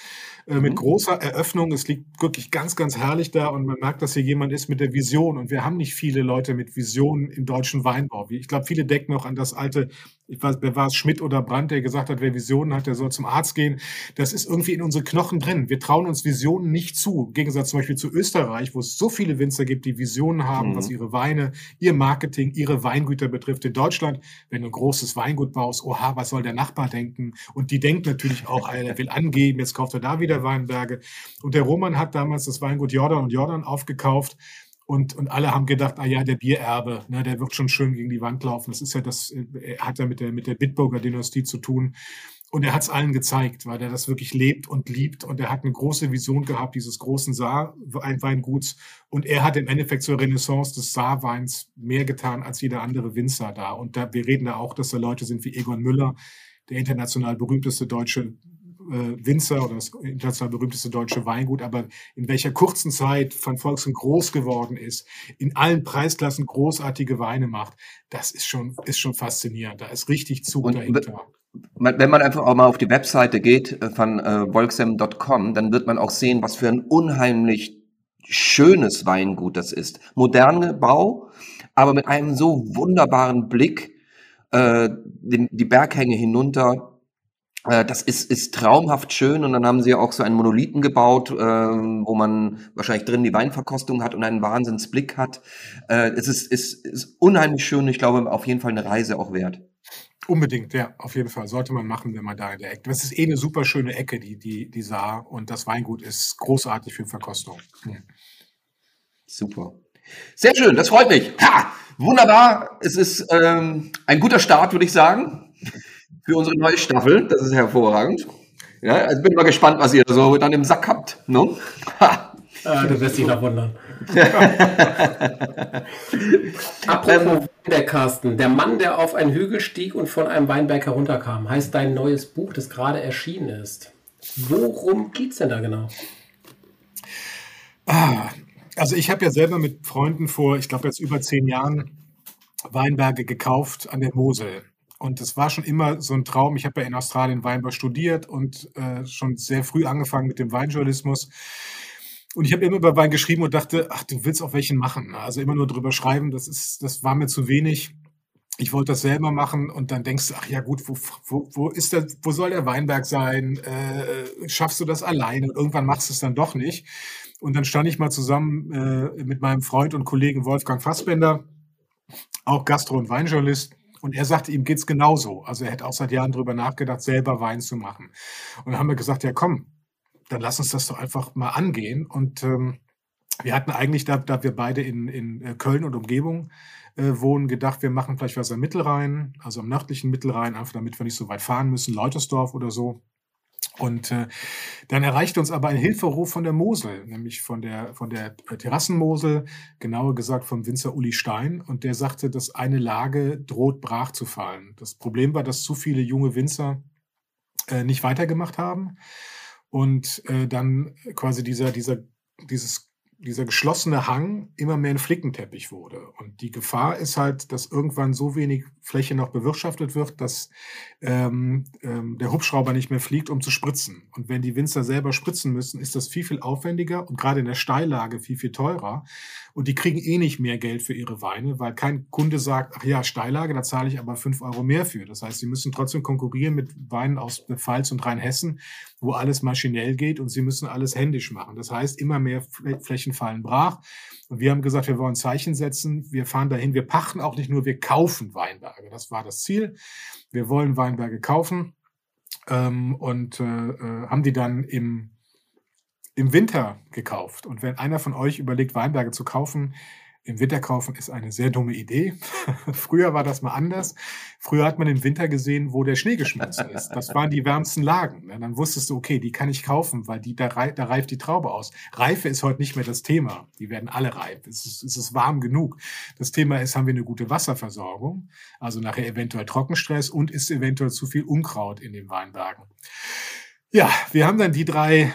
Speaker 4: Äh, mit mhm. großer Eröffnung. Es liegt wirklich ganz, ganz herrlich da und man merkt, dass hier jemand ist mit der Vision. Und wir haben nicht viele Leute mit Visionen im deutschen Weinbau. Ich glaube, viele decken noch an das alte, ich weiß, wer war es, Schmidt oder Brandt, der gesagt hat, wer Visionen hat, der soll zum Arzt gehen. Das ist irgendwie in unsere Knochen drin. Wir trauen uns Visionen nicht zu. Im Gegensatz zum Beispiel zu Österreich, wo es so viele Winzer gibt, die Visionen haben, mhm. was ihre Weine, ihr Marketing, ihre Weingüter betrifft. In Deutschland, wenn du ein großes Weingut baust, oha, was soll der Nachbar denken? Und die denkt natürlich auch, er will angeben, jetzt kauft er da wieder der Weinberge. Und der Roman hat damals das Weingut Jordan und Jordan aufgekauft. Und, und alle haben gedacht, ah ja, der Biererbe, ne, der wird schon schön gegen die Wand laufen. Das ist ja das, er hat ja mit der, mit der Bitburger Dynastie zu tun. Und er hat es allen gezeigt, weil er das wirklich lebt und liebt. Und er hat eine große Vision gehabt, dieses großen Saarweinguts. Und er hat im Endeffekt zur Renaissance des Saarweins mehr getan als jeder andere Winzer da. Und da, wir reden da auch, dass da Leute sind wie Egon Müller, der international berühmteste deutsche äh, Winzer oder das international berühmteste deutsche Weingut, aber in welcher kurzen Zeit Van Volksen groß geworden ist, in allen Preisklassen großartige Weine macht, das ist schon, ist schon faszinierend. Da ist richtig Zug Und dahinter.
Speaker 1: Wenn man einfach auch mal auf die Webseite geht äh, von äh, volksem.com, dann wird man auch sehen, was für ein unheimlich schönes Weingut das ist. Moderne Bau, aber mit einem so wunderbaren Blick, äh, den, die Berghänge hinunter, äh, das ist, ist traumhaft schön und dann haben sie auch so einen Monolithen gebaut, äh, wo man wahrscheinlich drin die Weinverkostung hat und einen Wahnsinnsblick hat. Äh, es ist, ist, ist unheimlich schön. Ich glaube, auf jeden Fall eine Reise auch wert.
Speaker 4: Unbedingt, ja, auf jeden Fall. Sollte man machen, wenn man da in der Ecke. Das ist eh eine super schöne Ecke, die, die, die Saar. Und das Weingut ist großartig für Verkostung. Hm.
Speaker 1: Super. Sehr schön, das freut mich. Ha! Wunderbar. Es ist ähm, ein guter Start, würde ich sagen für unsere neue Staffel. Das ist hervorragend. Ja, also bin mal gespannt, was ihr so dann im Sack habt. Ne?
Speaker 2: Ha. Ah, du wirst dich noch wundern. (laughs) Apropos ähm, der Carsten, der Mann, der auf einen Hügel stieg und von einem Weinberg herunterkam, heißt dein neues Buch, das gerade erschienen ist. Worum geht es denn da genau?
Speaker 4: Ah, also ich habe ja selber mit Freunden vor, ich glaube jetzt über zehn Jahren, Weinberge gekauft an der Mosel. Und es war schon immer so ein Traum. Ich habe ja in Australien Weinbau studiert und äh, schon sehr früh angefangen mit dem Weinjournalismus. Und ich habe immer über Wein geschrieben und dachte, ach, du willst auch welchen machen. Also immer nur drüber schreiben, das ist, das war mir zu wenig. Ich wollte das selber machen und dann denkst du, ach ja gut, wo, wo, wo ist der, wo soll der Weinberg sein? Äh, schaffst du das alleine? Und irgendwann machst du es dann doch nicht. Und dann stand ich mal zusammen äh, mit meinem Freund und Kollegen Wolfgang Fassbender, auch Gastro- und Weinjournalist, und er sagte, ihm geht es genauso. Also er hätte auch seit Jahren darüber nachgedacht, selber Wein zu machen. Und dann haben wir gesagt, ja komm, dann lass uns das doch einfach mal angehen. Und ähm, wir hatten eigentlich, da, da wir beide in, in äh, Köln und Umgebung äh, wohnen, gedacht, wir machen vielleicht was am Mittelrhein, also am nördlichen Mittelrhein, einfach damit wir nicht so weit fahren müssen, Leutersdorf oder so. Und äh, dann erreichte uns aber ein Hilferuf von der Mosel, nämlich von der, von der Terrassenmosel, genauer gesagt vom Winzer Uli Stein. Und der sagte, dass eine Lage droht brach zu fallen. Das Problem war, dass zu viele junge Winzer äh, nicht weitergemacht haben. Und äh, dann quasi dieser, dieser, dieses dieser geschlossene Hang immer mehr ein Flickenteppich wurde. Und die Gefahr ist halt, dass irgendwann so wenig Fläche noch bewirtschaftet wird, dass ähm, ähm, der Hubschrauber nicht mehr fliegt, um zu spritzen. Und wenn die Winzer selber spritzen müssen, ist das viel, viel aufwendiger und gerade in der Steillage viel, viel teurer. Und die kriegen eh nicht mehr Geld für ihre Weine, weil kein Kunde sagt, ach ja, Steillage, da zahle ich aber fünf Euro mehr für. Das heißt, sie müssen trotzdem konkurrieren mit Weinen aus der Pfalz und Rheinhessen, wo alles maschinell geht und sie müssen alles händisch machen. Das heißt, immer mehr Flächen fallen brach. Und wir haben gesagt, wir wollen Zeichen setzen. Wir fahren dahin. Wir pachten auch nicht nur, wir kaufen Weinberge. Das war das Ziel. Wir wollen Weinberge kaufen ähm, und äh, äh haben die dann im, im Winter gekauft. Und wenn einer von euch überlegt, Weinberge zu kaufen, im Winter kaufen ist eine sehr dumme Idee. (laughs) Früher war das mal anders. Früher hat man im Winter gesehen, wo der Schnee geschmolzen ist. Das waren die wärmsten Lagen. Dann wusstest du, okay, die kann ich kaufen, weil die, da, da reift die Traube aus. Reife ist heute nicht mehr das Thema. Die werden alle reif. Es ist, es ist warm genug. Das Thema ist, haben wir eine gute Wasserversorgung? Also nachher eventuell Trockenstress und ist eventuell zu viel Unkraut in den Weinbergen. Ja, wir haben dann die drei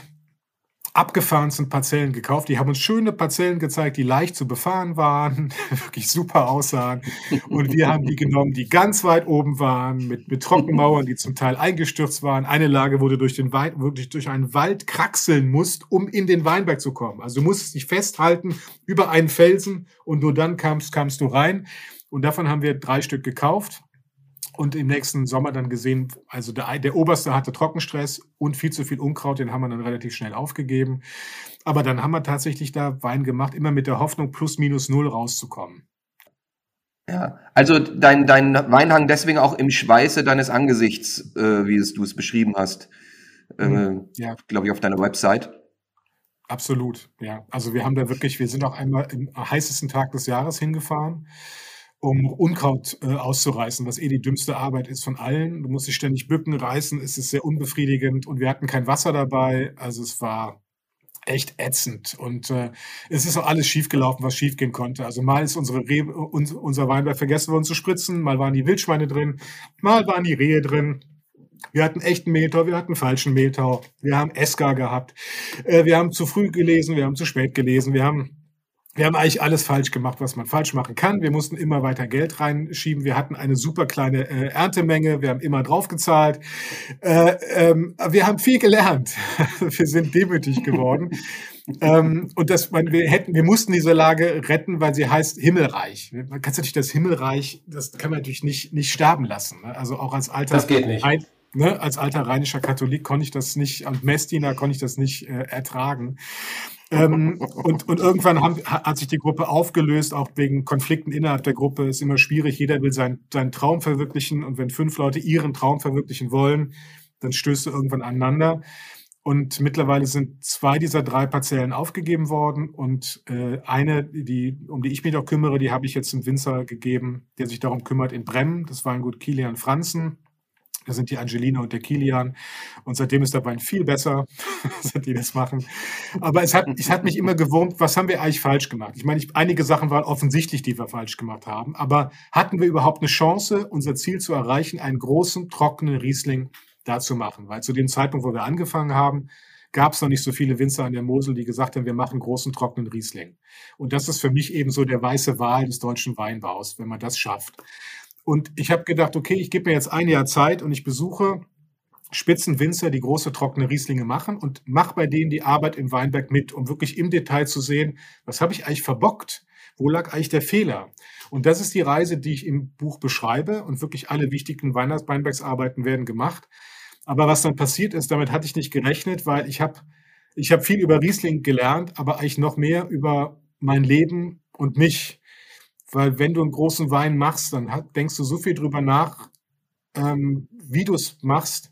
Speaker 4: abgefahrensten Parzellen gekauft. Die haben uns schöne Parzellen gezeigt, die leicht zu befahren waren, (laughs) wirklich super aussahen. Und wir haben die genommen, die ganz weit oben waren, mit, mit Trockenmauern, die zum Teil eingestürzt waren. Eine Lage wurde durch den Wald, wirklich durch einen Wald kraxeln musst, um in den Weinberg zu kommen. Also du musstest dich festhalten über einen Felsen und nur dann kamst, kamst du rein. Und davon haben wir drei Stück gekauft und im nächsten Sommer dann gesehen, also der, der oberste hatte Trockenstress und viel zu viel Unkraut, den haben wir dann relativ schnell aufgegeben. Aber dann haben wir tatsächlich da Wein gemacht, immer mit der Hoffnung, plus minus null rauszukommen.
Speaker 1: Ja, also dein, dein Weinhang deswegen auch im Schweiße deines Angesichts, äh, wie es, du es beschrieben hast, äh, mhm, ja. glaube ich, auf deiner Website.
Speaker 4: Absolut, ja. Also wir haben da wirklich, wir sind auch einmal im heißesten Tag des Jahres hingefahren um Unkraut äh, auszureißen, was eh die dümmste Arbeit ist von allen. Du musst dich ständig bücken, reißen, es ist sehr unbefriedigend und wir hatten kein Wasser dabei. Also es war echt ätzend. Und äh, es ist auch alles schiefgelaufen, was schiefgehen konnte. Also mal ist unsere Re uns, unser Weinberg vergessen worden zu spritzen, mal waren die Wildschweine drin, mal waren die Rehe drin. Wir hatten echten Mehltau, wir hatten falschen Mehltau, wir haben Eska gehabt, äh, wir haben zu früh gelesen, wir haben zu spät gelesen, wir haben wir haben eigentlich alles falsch gemacht, was man falsch machen kann. Wir mussten immer weiter Geld reinschieben. Wir hatten eine super kleine äh, Erntemenge. Wir haben immer draufgezahlt. Äh, ähm, wir haben viel gelernt. (laughs) wir sind demütig geworden. (laughs) ähm, und das, man, wir hätten, wir mussten diese Lage retten, weil sie heißt Himmelreich. Man kann natürlich das Himmelreich, das kann man natürlich nicht, nicht sterben lassen. Ne? Also auch als alter,
Speaker 2: das geht nicht. Ein,
Speaker 4: ne, als alter rheinischer Katholik konnte ich das nicht, und Messdiener konnte ich das nicht äh, ertragen. Ähm, (laughs) und, und irgendwann haben, hat sich die Gruppe aufgelöst, auch wegen Konflikten innerhalb der Gruppe. Ist immer schwierig. Jeder will sein, seinen Traum verwirklichen. Und wenn fünf Leute ihren Traum verwirklichen wollen, dann stößt du irgendwann aneinander. Und mittlerweile sind zwei dieser drei Parzellen aufgegeben worden. Und äh, eine, die, um die ich mich auch kümmere, die habe ich jetzt einem Winzer gegeben, der sich darum kümmert in Bremmen. Das war ein gut Kilian Franzen. Da sind die Angelina und der Kilian. Und seitdem ist der Wein viel besser, (laughs) seit die das machen. Aber es hat, es hat mich immer gewurmt, was haben wir eigentlich falsch gemacht? Ich meine, ich, einige Sachen waren offensichtlich, die wir falsch gemacht haben. Aber hatten wir überhaupt eine Chance, unser Ziel zu erreichen, einen großen, trockenen Riesling da zu machen? Weil zu dem Zeitpunkt, wo wir angefangen haben, gab es noch nicht so viele Winzer an der Mosel, die gesagt haben, wir machen großen, trockenen Riesling. Und das ist für mich eben so der weiße Wahl des deutschen Weinbaus, wenn man das schafft. Und ich habe gedacht, okay, ich gebe mir jetzt ein Jahr Zeit und ich besuche Spitzenwinzer, die große trockene Rieslinge machen und mache bei denen die Arbeit im Weinberg mit, um wirklich im Detail zu sehen, was habe ich eigentlich verbockt? Wo lag eigentlich der Fehler? Und das ist die Reise, die ich im Buch beschreibe und wirklich alle wichtigen Weinbergsarbeiten werden gemacht. Aber was dann passiert ist, damit hatte ich nicht gerechnet, weil ich habe ich hab viel über Riesling gelernt, aber eigentlich noch mehr über mein Leben und mich. Weil wenn du einen großen Wein machst, dann denkst du so viel drüber nach, ähm, wie du es machst,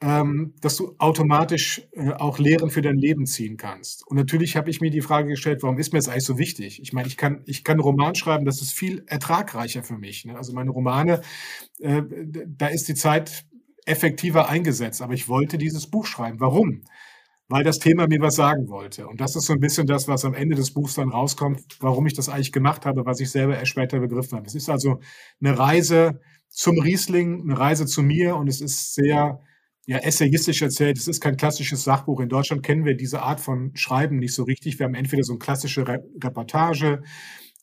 Speaker 4: ähm, dass du automatisch äh, auch Lehren für dein Leben ziehen kannst. Und natürlich habe ich mir die Frage gestellt, warum ist mir das eigentlich so wichtig? Ich meine, ich kann, ich kann einen Roman schreiben, das ist viel ertragreicher für mich. Ne? Also meine Romane, äh, da ist die Zeit effektiver eingesetzt. Aber ich wollte dieses Buch schreiben. Warum? Weil das Thema mir was sagen wollte. Und das ist so ein bisschen das, was am Ende des Buchs dann rauskommt, warum ich das eigentlich gemacht habe, was ich selber erst später begriffen habe. Es ist also eine Reise zum Riesling, eine Reise zu mir und es ist sehr ja, essayistisch erzählt. Es ist kein klassisches Sachbuch. In Deutschland kennen wir diese Art von Schreiben nicht so richtig. Wir haben entweder so eine klassische Re Reportage,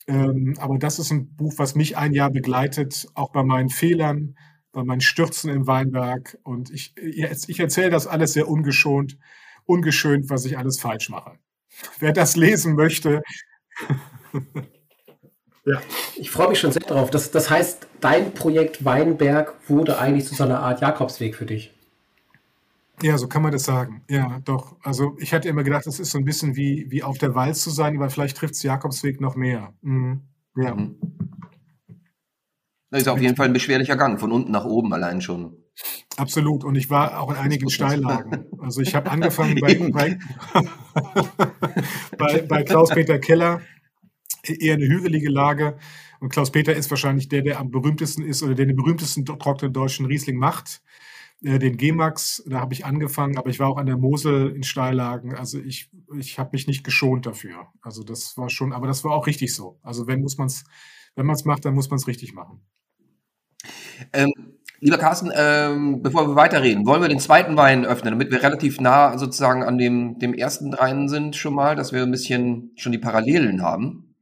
Speaker 4: ähm, aber das ist ein Buch, was mich ein Jahr begleitet, auch bei meinen Fehlern, bei meinen Stürzen im Weinberg. Und ich, ich erzähle das alles sehr ungeschont, ungeschönt, was ich alles falsch mache. Wer das lesen möchte. (laughs)
Speaker 2: ja. Ich freue mich schon sehr drauf. Das, das heißt, dein Projekt Weinberg wurde eigentlich zu so einer Art Jakobsweg für dich.
Speaker 4: Ja, so kann man das sagen. Ja, doch. Also ich hatte immer gedacht, es ist so ein bisschen wie, wie auf der Walz zu sein, aber vielleicht trifft es Jakobsweg noch mehr. Mhm. Ja. Mhm.
Speaker 1: Das ist auf jeden Fall ein beschwerlicher Gang, von unten nach oben allein schon.
Speaker 4: Absolut. Und ich war auch in einigen Steillagen. Also ich habe angefangen (laughs) bei, bei, bei, bei Klaus-Peter Keller, eher eine hügelige Lage. Und Klaus-Peter ist wahrscheinlich der, der am berühmtesten ist oder der den berühmtesten trockenen deutschen Riesling macht. Äh, den G-Max, da habe ich angefangen, aber ich war auch an der Mosel in Steillagen. Also ich, ich habe mich nicht geschont dafür. Also das war schon, aber das war auch richtig so. Also wenn muss man's, wenn man es macht, dann muss man es richtig machen.
Speaker 1: Ähm, lieber Carsten, ähm, bevor wir weiterreden, wollen wir den zweiten Wein öffnen, damit wir relativ nah sozusagen an dem, dem ersten dreien sind schon mal, dass wir ein bisschen schon die Parallelen haben,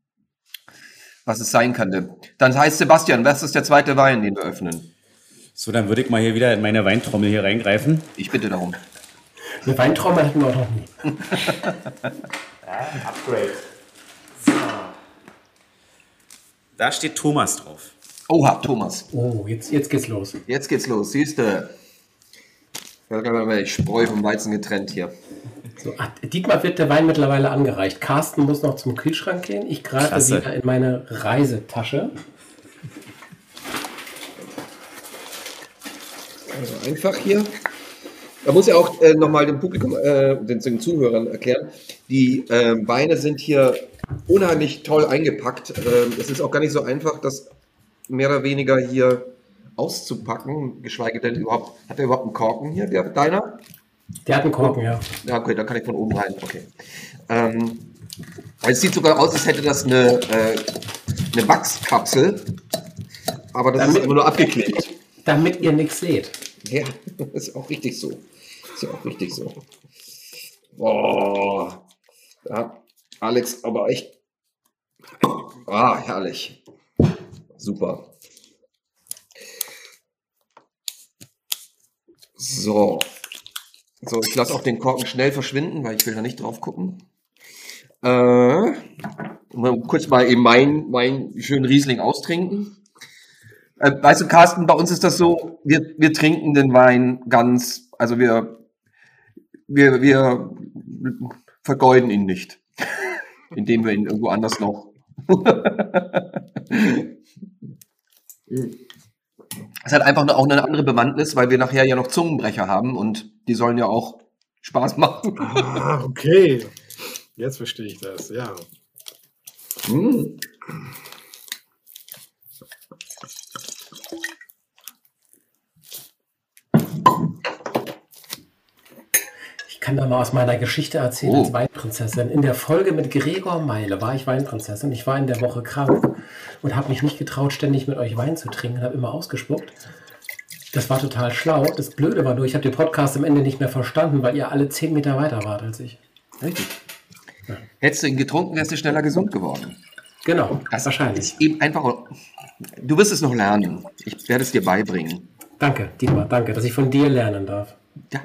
Speaker 1: was es sein könnte. Dann heißt Sebastian, was ist der zweite Wein, den wir öffnen?
Speaker 3: So, dann würde ich mal hier wieder in meine Weintrommel hier reingreifen.
Speaker 1: Ich bitte darum.
Speaker 2: Eine Weintrommel hatten wir auch noch nie. (laughs)
Speaker 3: ja, Upgrade. So. Da steht Thomas drauf.
Speaker 1: Oha, Thomas.
Speaker 2: Oh, jetzt, jetzt geht's los.
Speaker 1: Jetzt geht's los, siehst du. Ich Spreu vom Weizen getrennt hier.
Speaker 2: So, ach, Dietmar wird der Wein mittlerweile angereicht. Carsten muss noch zum Kühlschrank gehen. Ich greife wieder in meine Reisetasche.
Speaker 1: Also einfach hier. Man muss ja auch äh, nochmal dem Publikum, äh, den, den, Zuhörern erklären, die äh, Weine sind hier unheimlich toll eingepackt. Ähm, es ist auch gar nicht so einfach, das mehr oder weniger hier auszupacken, geschweige denn überhaupt, hat er überhaupt einen Korken hier, der, deiner?
Speaker 2: Der hat einen Korken, ja.
Speaker 1: Ja, okay, da kann ich von oben rein, okay. Ähm, es sieht sogar aus, als hätte das eine, äh, eine Wachskapsel, aber das damit, ist immer nur abgeklebt.
Speaker 2: Damit ihr nichts seht.
Speaker 1: Ja, das (laughs) ist auch richtig so. Das ist auch richtig so. Boah. Ja, Alex, aber echt. Ah, herrlich. Super. So. So, ich lasse auch den Korken schnell verschwinden, weil ich will da nicht drauf gucken. Äh, mal kurz mal eben meinen mein schönen Riesling austrinken. Äh, weißt du, Carsten, bei uns ist das so, wir, wir trinken den Wein ganz, also wir, wir, wir vergeuden ihn nicht, (laughs) indem wir ihn irgendwo anders noch. (laughs) Es hat einfach auch eine andere Bewandtnis, weil wir nachher ja noch Zungenbrecher haben und die sollen ja auch Spaß machen.
Speaker 4: Ah, okay. Jetzt verstehe ich das, ja. Mm.
Speaker 2: kann da mal aus meiner Geschichte erzählen oh. als Weinprinzessin. In der Folge mit Gregor Meile war ich Weinprinzessin. Ich war in der Woche krank und habe mich nicht getraut, ständig mit euch Wein zu trinken, habe immer ausgespuckt. Das war total schlau. Das Blöde war nur, ich habe den Podcast am Ende nicht mehr verstanden, weil ihr alle zehn Meter weiter wart als ich.
Speaker 1: Richtig. Ja. Hättest du ihn getrunken, wärst du schneller gesund geworden.
Speaker 2: Genau, das wahrscheinlich. Ist
Speaker 1: eben einfach. Du wirst es noch lernen. Ich werde es dir beibringen.
Speaker 2: Danke, Dietmar, danke, dass ich von dir lernen darf.
Speaker 1: Ja,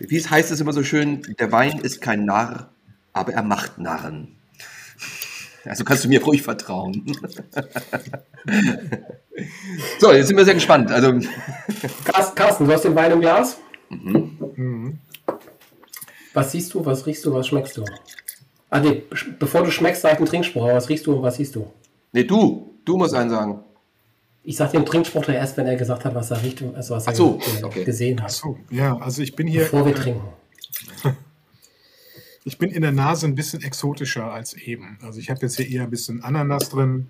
Speaker 1: wie heißt es immer so schön, der Wein ist kein Narr, aber er macht Narren. Also kannst du mir ruhig vertrauen. (laughs) so, jetzt sind wir sehr gespannt. Also
Speaker 2: Carsten, du hast den Wein im Glas? Mhm. Mhm. Was siehst du, was riechst du, was schmeckst du? Ah, nee, bevor du schmeckst, sag einen Trinkspruch. Was riechst du was siehst du?
Speaker 1: Nee, du. Du musst einen sagen.
Speaker 2: Ich sage den Trinkspruch erst, wenn er gesagt hat, was er riecht, also was er
Speaker 1: so, okay.
Speaker 2: gesehen hat. Ach
Speaker 4: so, ja, also ich bin hier.
Speaker 2: Bevor wir trinken.
Speaker 4: Ich bin in der Nase ein bisschen exotischer als eben. Also ich habe jetzt hier eher ein bisschen Ananas drin.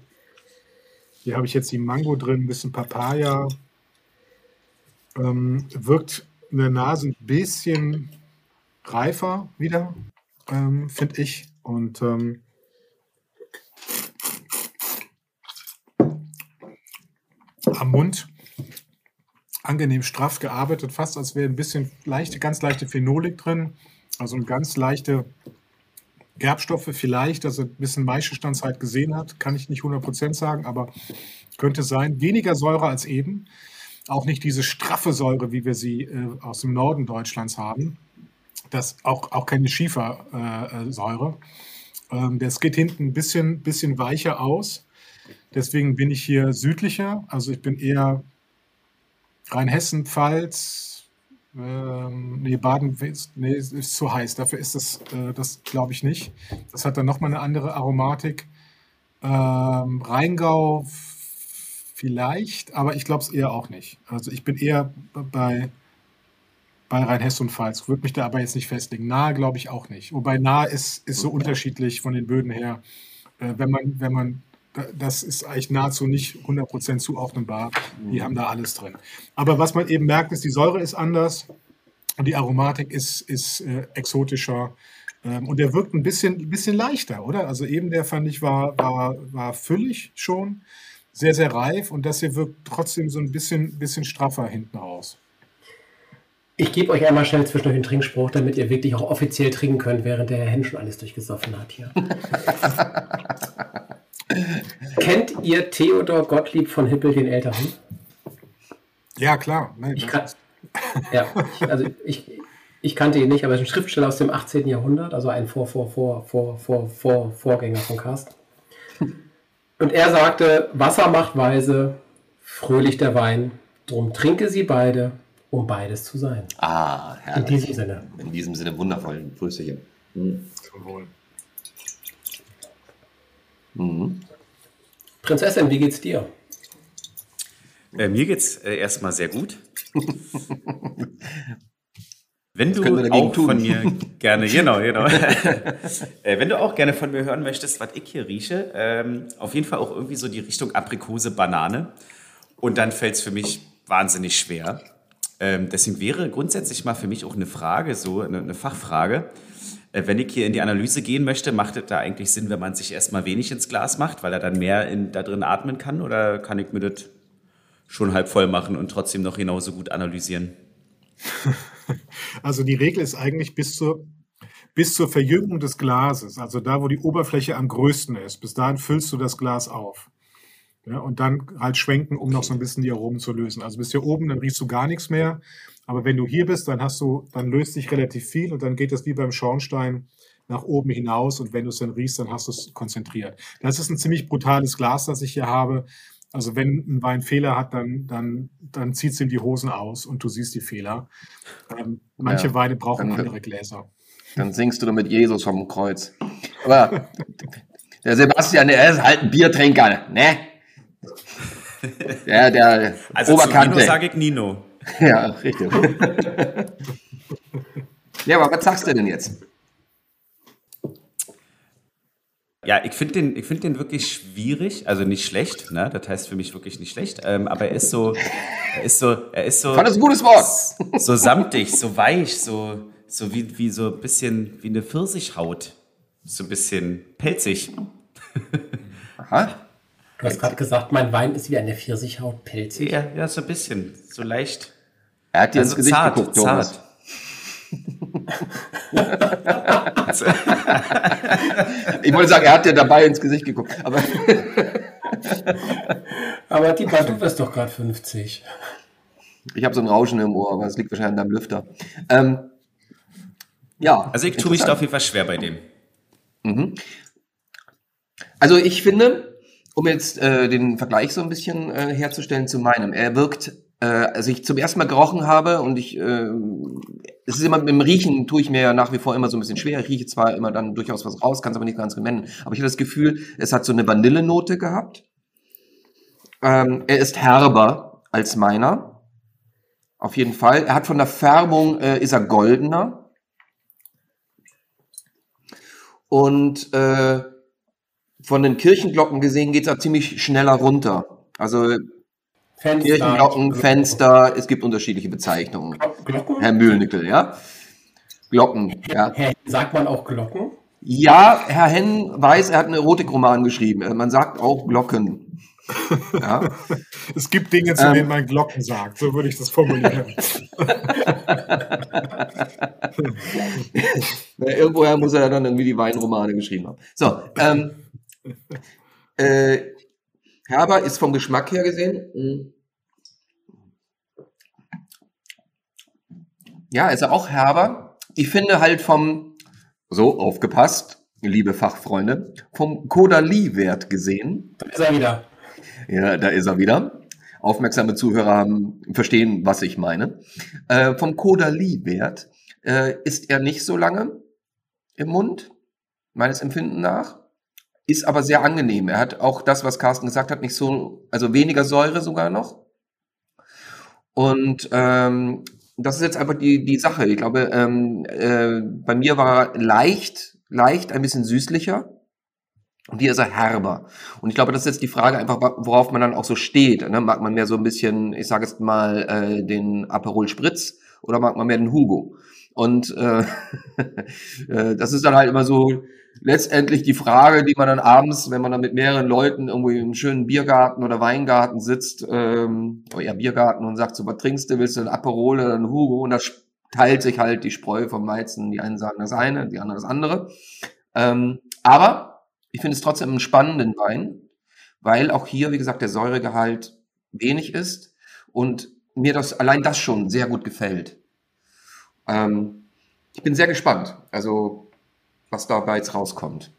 Speaker 4: Hier habe ich jetzt die Mango drin, ein bisschen Papaya. Ähm, wirkt in der Nase ein bisschen reifer wieder, ähm, finde ich. Und ähm, am Mund angenehm straff gearbeitet, fast als wäre ein bisschen leichte, ganz leichte Phenolik drin. Also ganz leichte Gerbstoffe vielleicht, dass er ein bisschen Maischestandzeit gesehen hat, kann ich nicht 100% sagen, aber könnte sein. Weniger Säure als eben. Auch nicht diese straffe Säure, wie wir sie äh, aus dem Norden Deutschlands haben. Das auch, auch keine Schiefersäure. Äh, ähm, das geht hinten ein bisschen, bisschen weicher aus. Deswegen bin ich hier südlicher. Also ich bin eher Rheinhessen, Pfalz, ähm, nee, Baden nee, ist zu heiß. Dafür ist das, äh, das glaube ich nicht. Das hat dann nochmal eine andere Aromatik. Ähm, Rheingau vielleicht, aber ich glaube es eher auch nicht. Also ich bin eher bei, bei Rheinhessen und Pfalz. Würde mich da aber jetzt nicht festlegen. Nahe glaube ich auch nicht. Wobei nahe ist, ist so unterschiedlich von den Böden her. Äh, wenn man, wenn man das ist eigentlich nahezu nicht 100% zuordnenbar. Die haben da alles drin. Aber was man eben merkt, ist, die Säure ist anders und die Aromatik ist, ist äh, exotischer. Ähm, und der wirkt ein bisschen, bisschen leichter, oder? Also eben der fand ich war, war, war füllig schon, sehr, sehr reif und das hier wirkt trotzdem so ein bisschen, bisschen straffer hinten raus.
Speaker 2: Ich gebe euch einmal schnell zwischendurch einen Trinkspruch, damit ihr wirklich auch offiziell trinken könnt, während der Herr schon alles durchgesoffen hat hier. (laughs) Kennt ihr Theodor Gottlieb von Hippel den Älteren?
Speaker 4: Ja, klar.
Speaker 2: Nein, ich kann, ja, also ich, ich kannte ihn nicht, aber er ist ein Schriftsteller aus dem 18. Jahrhundert, also ein Vor, Vor, Vor, Vor, Vor, Vor, Vorgänger von Karst. Und er sagte, Wasser macht weise, fröhlich der Wein, drum trinke sie beide, um beides zu sein.
Speaker 1: Ah,
Speaker 2: herrlich. In diesem Sinne.
Speaker 1: In diesem Sinne wundervoll. Grüße hier. Mhm. Zum Wohl.
Speaker 2: Mhm. Prinzessin, wie geht's dir?
Speaker 3: Äh, mir geht's äh, erstmal sehr gut. Wenn du auch tun? von mir (laughs) gerne, genau, genau. äh, wenn du auch gerne von mir hören möchtest, was ich hier rieche, ähm, auf jeden Fall auch irgendwie so die Richtung Aprikose, Banane. Und dann fällt es für mich wahnsinnig schwer. Ähm, deswegen wäre grundsätzlich mal für mich auch eine Frage, so eine, eine Fachfrage. Äh, wenn ich hier in die Analyse gehen möchte, macht es da eigentlich Sinn, wenn man sich erstmal wenig ins Glas macht, weil er dann mehr in, da drin atmen kann? Oder kann ich mir das schon halb voll machen und trotzdem noch genauso gut analysieren? (laughs)
Speaker 4: Also die Regel ist eigentlich bis zur, bis zur Verjüngung des Glases, also da, wo die Oberfläche am größten ist, bis dahin füllst du das Glas auf. Ja, und dann halt schwenken, um noch so ein bisschen die Aromen zu lösen. Also bis hier oben, dann riechst du gar nichts mehr. Aber wenn du hier bist, dann hast du, dann löst sich relativ viel und dann geht das wie beim Schornstein nach oben hinaus und wenn du es dann riechst, dann hast du es konzentriert. Das ist ein ziemlich brutales Glas, das ich hier habe. Also wenn ein Wein Fehler hat, dann, dann, dann zieht es ihm die Hosen aus und du siehst die Fehler. Ähm, manche ja, Weine brauchen dann, andere Gläser.
Speaker 1: Dann singst du mit Jesus vom Kreuz. Aber (laughs) der Sebastian, der ist halt ein Biertrinker, ne? (laughs) Der, der
Speaker 3: also Oberkante. Nino sage ich Nino.
Speaker 1: Ja, richtig. (laughs) ja, aber was sagst du denn jetzt?
Speaker 3: Ja, ich finde den, find den wirklich schwierig, also nicht schlecht, ne? Das heißt für mich wirklich nicht schlecht. Ähm, aber er ist so, er ist so, er ist so.
Speaker 1: Fand das ein gutes Wort.
Speaker 3: So samtig, so weich, so, so wie, wie so ein bisschen wie eine Pfirsichhaut. So ein bisschen pelzig.
Speaker 2: Aha. Du hast gerade gesagt, mein Wein ist wie eine Pfirsichhaut pelzig.
Speaker 3: Ja, ja, so ein bisschen, so leicht.
Speaker 1: Er hat dir also ins Gesicht zart, geguckt, Thomas. ich wollte sagen, er hat dir dabei ins Gesicht geguckt. Aber, (laughs)
Speaker 2: aber Dieter, du bist doch gerade 50.
Speaker 1: Ich habe so ein Rauschen im Ohr, aber es liegt wahrscheinlich an deinem Lüfter. Ähm, ja.
Speaker 3: Also ich tue mich da auf jeden Fall schwer bei dem.
Speaker 1: Mhm. Also ich finde, um jetzt äh, den Vergleich so ein bisschen äh, herzustellen zu meinem, er wirkt äh, als ich zum ersten Mal gerochen habe und ich, äh, es ist immer mit dem Riechen tue ich mir ja nach wie vor immer so ein bisschen schwer. Ich rieche zwar immer dann durchaus was raus, kann es aber nicht ganz benennen. Aber ich habe das Gefühl, es hat so eine Vanillenote gehabt. Ähm, er ist herber als meiner. Auf jeden Fall. Er hat von der Färbung, äh, ist er goldener. Und äh, von den Kirchenglocken gesehen geht er ziemlich schneller runter. Also Fenster. Kirchenglocken, Fenster, es gibt unterschiedliche Bezeichnungen. Glocken? Herr Mühlnickel, ja? Glocken, ja.
Speaker 2: Herr, sagt man auch Glocken?
Speaker 1: Ja, Herr Henn weiß, er hat einen Erotikroman geschrieben. Man sagt auch Glocken.
Speaker 4: Ja. (laughs) es gibt Dinge, zu ähm, denen man Glocken sagt, so würde ich das formulieren. (laughs)
Speaker 1: Na, irgendwoher muss er dann irgendwie die Weinromane geschrieben haben. So, ähm, äh, Herber ist vom Geschmack her gesehen. Mh, ja, ist er auch herber. Ich finde halt vom, so aufgepasst, liebe Fachfreunde, vom Kodali-Wert gesehen.
Speaker 2: Da ist er wieder.
Speaker 1: Ja, da ist er wieder. Aufmerksame Zuhörer haben, verstehen, was ich meine. Äh, vom Kodali-Wert äh, ist er nicht so lange im Mund, meines Empfinden nach. Ist aber sehr angenehm. Er hat auch das, was Carsten gesagt hat, nicht so, also weniger Säure sogar noch. Und ähm, das ist jetzt einfach die, die Sache. Ich glaube, ähm, äh, bei mir war leicht, leicht ein bisschen süßlicher. Und hier ist er herber. Und ich glaube, das ist jetzt die Frage einfach, worauf man dann auch so steht. Ne? Mag man mehr so ein bisschen, ich sage jetzt mal, äh, den Aperol Spritz oder mag man mehr den Hugo? Und äh, (laughs) äh, das ist dann halt immer so letztendlich die Frage, die man dann abends, wenn man dann mit mehreren Leuten irgendwie im schönen Biergarten oder Weingarten sitzt, ähm, oder ja Biergarten und sagt so, was trinkst du, willst du ein Aperol oder ein Hugo? Und da teilt sich halt die Spreu vom Weizen. Die einen sagen das eine, die anderen das andere. Ähm, aber ich finde es trotzdem einen spannenden Wein, weil auch hier, wie gesagt, der Säuregehalt wenig ist und mir das allein das schon sehr gut gefällt. Ähm, ich bin sehr gespannt, also was dabei jetzt rauskommt.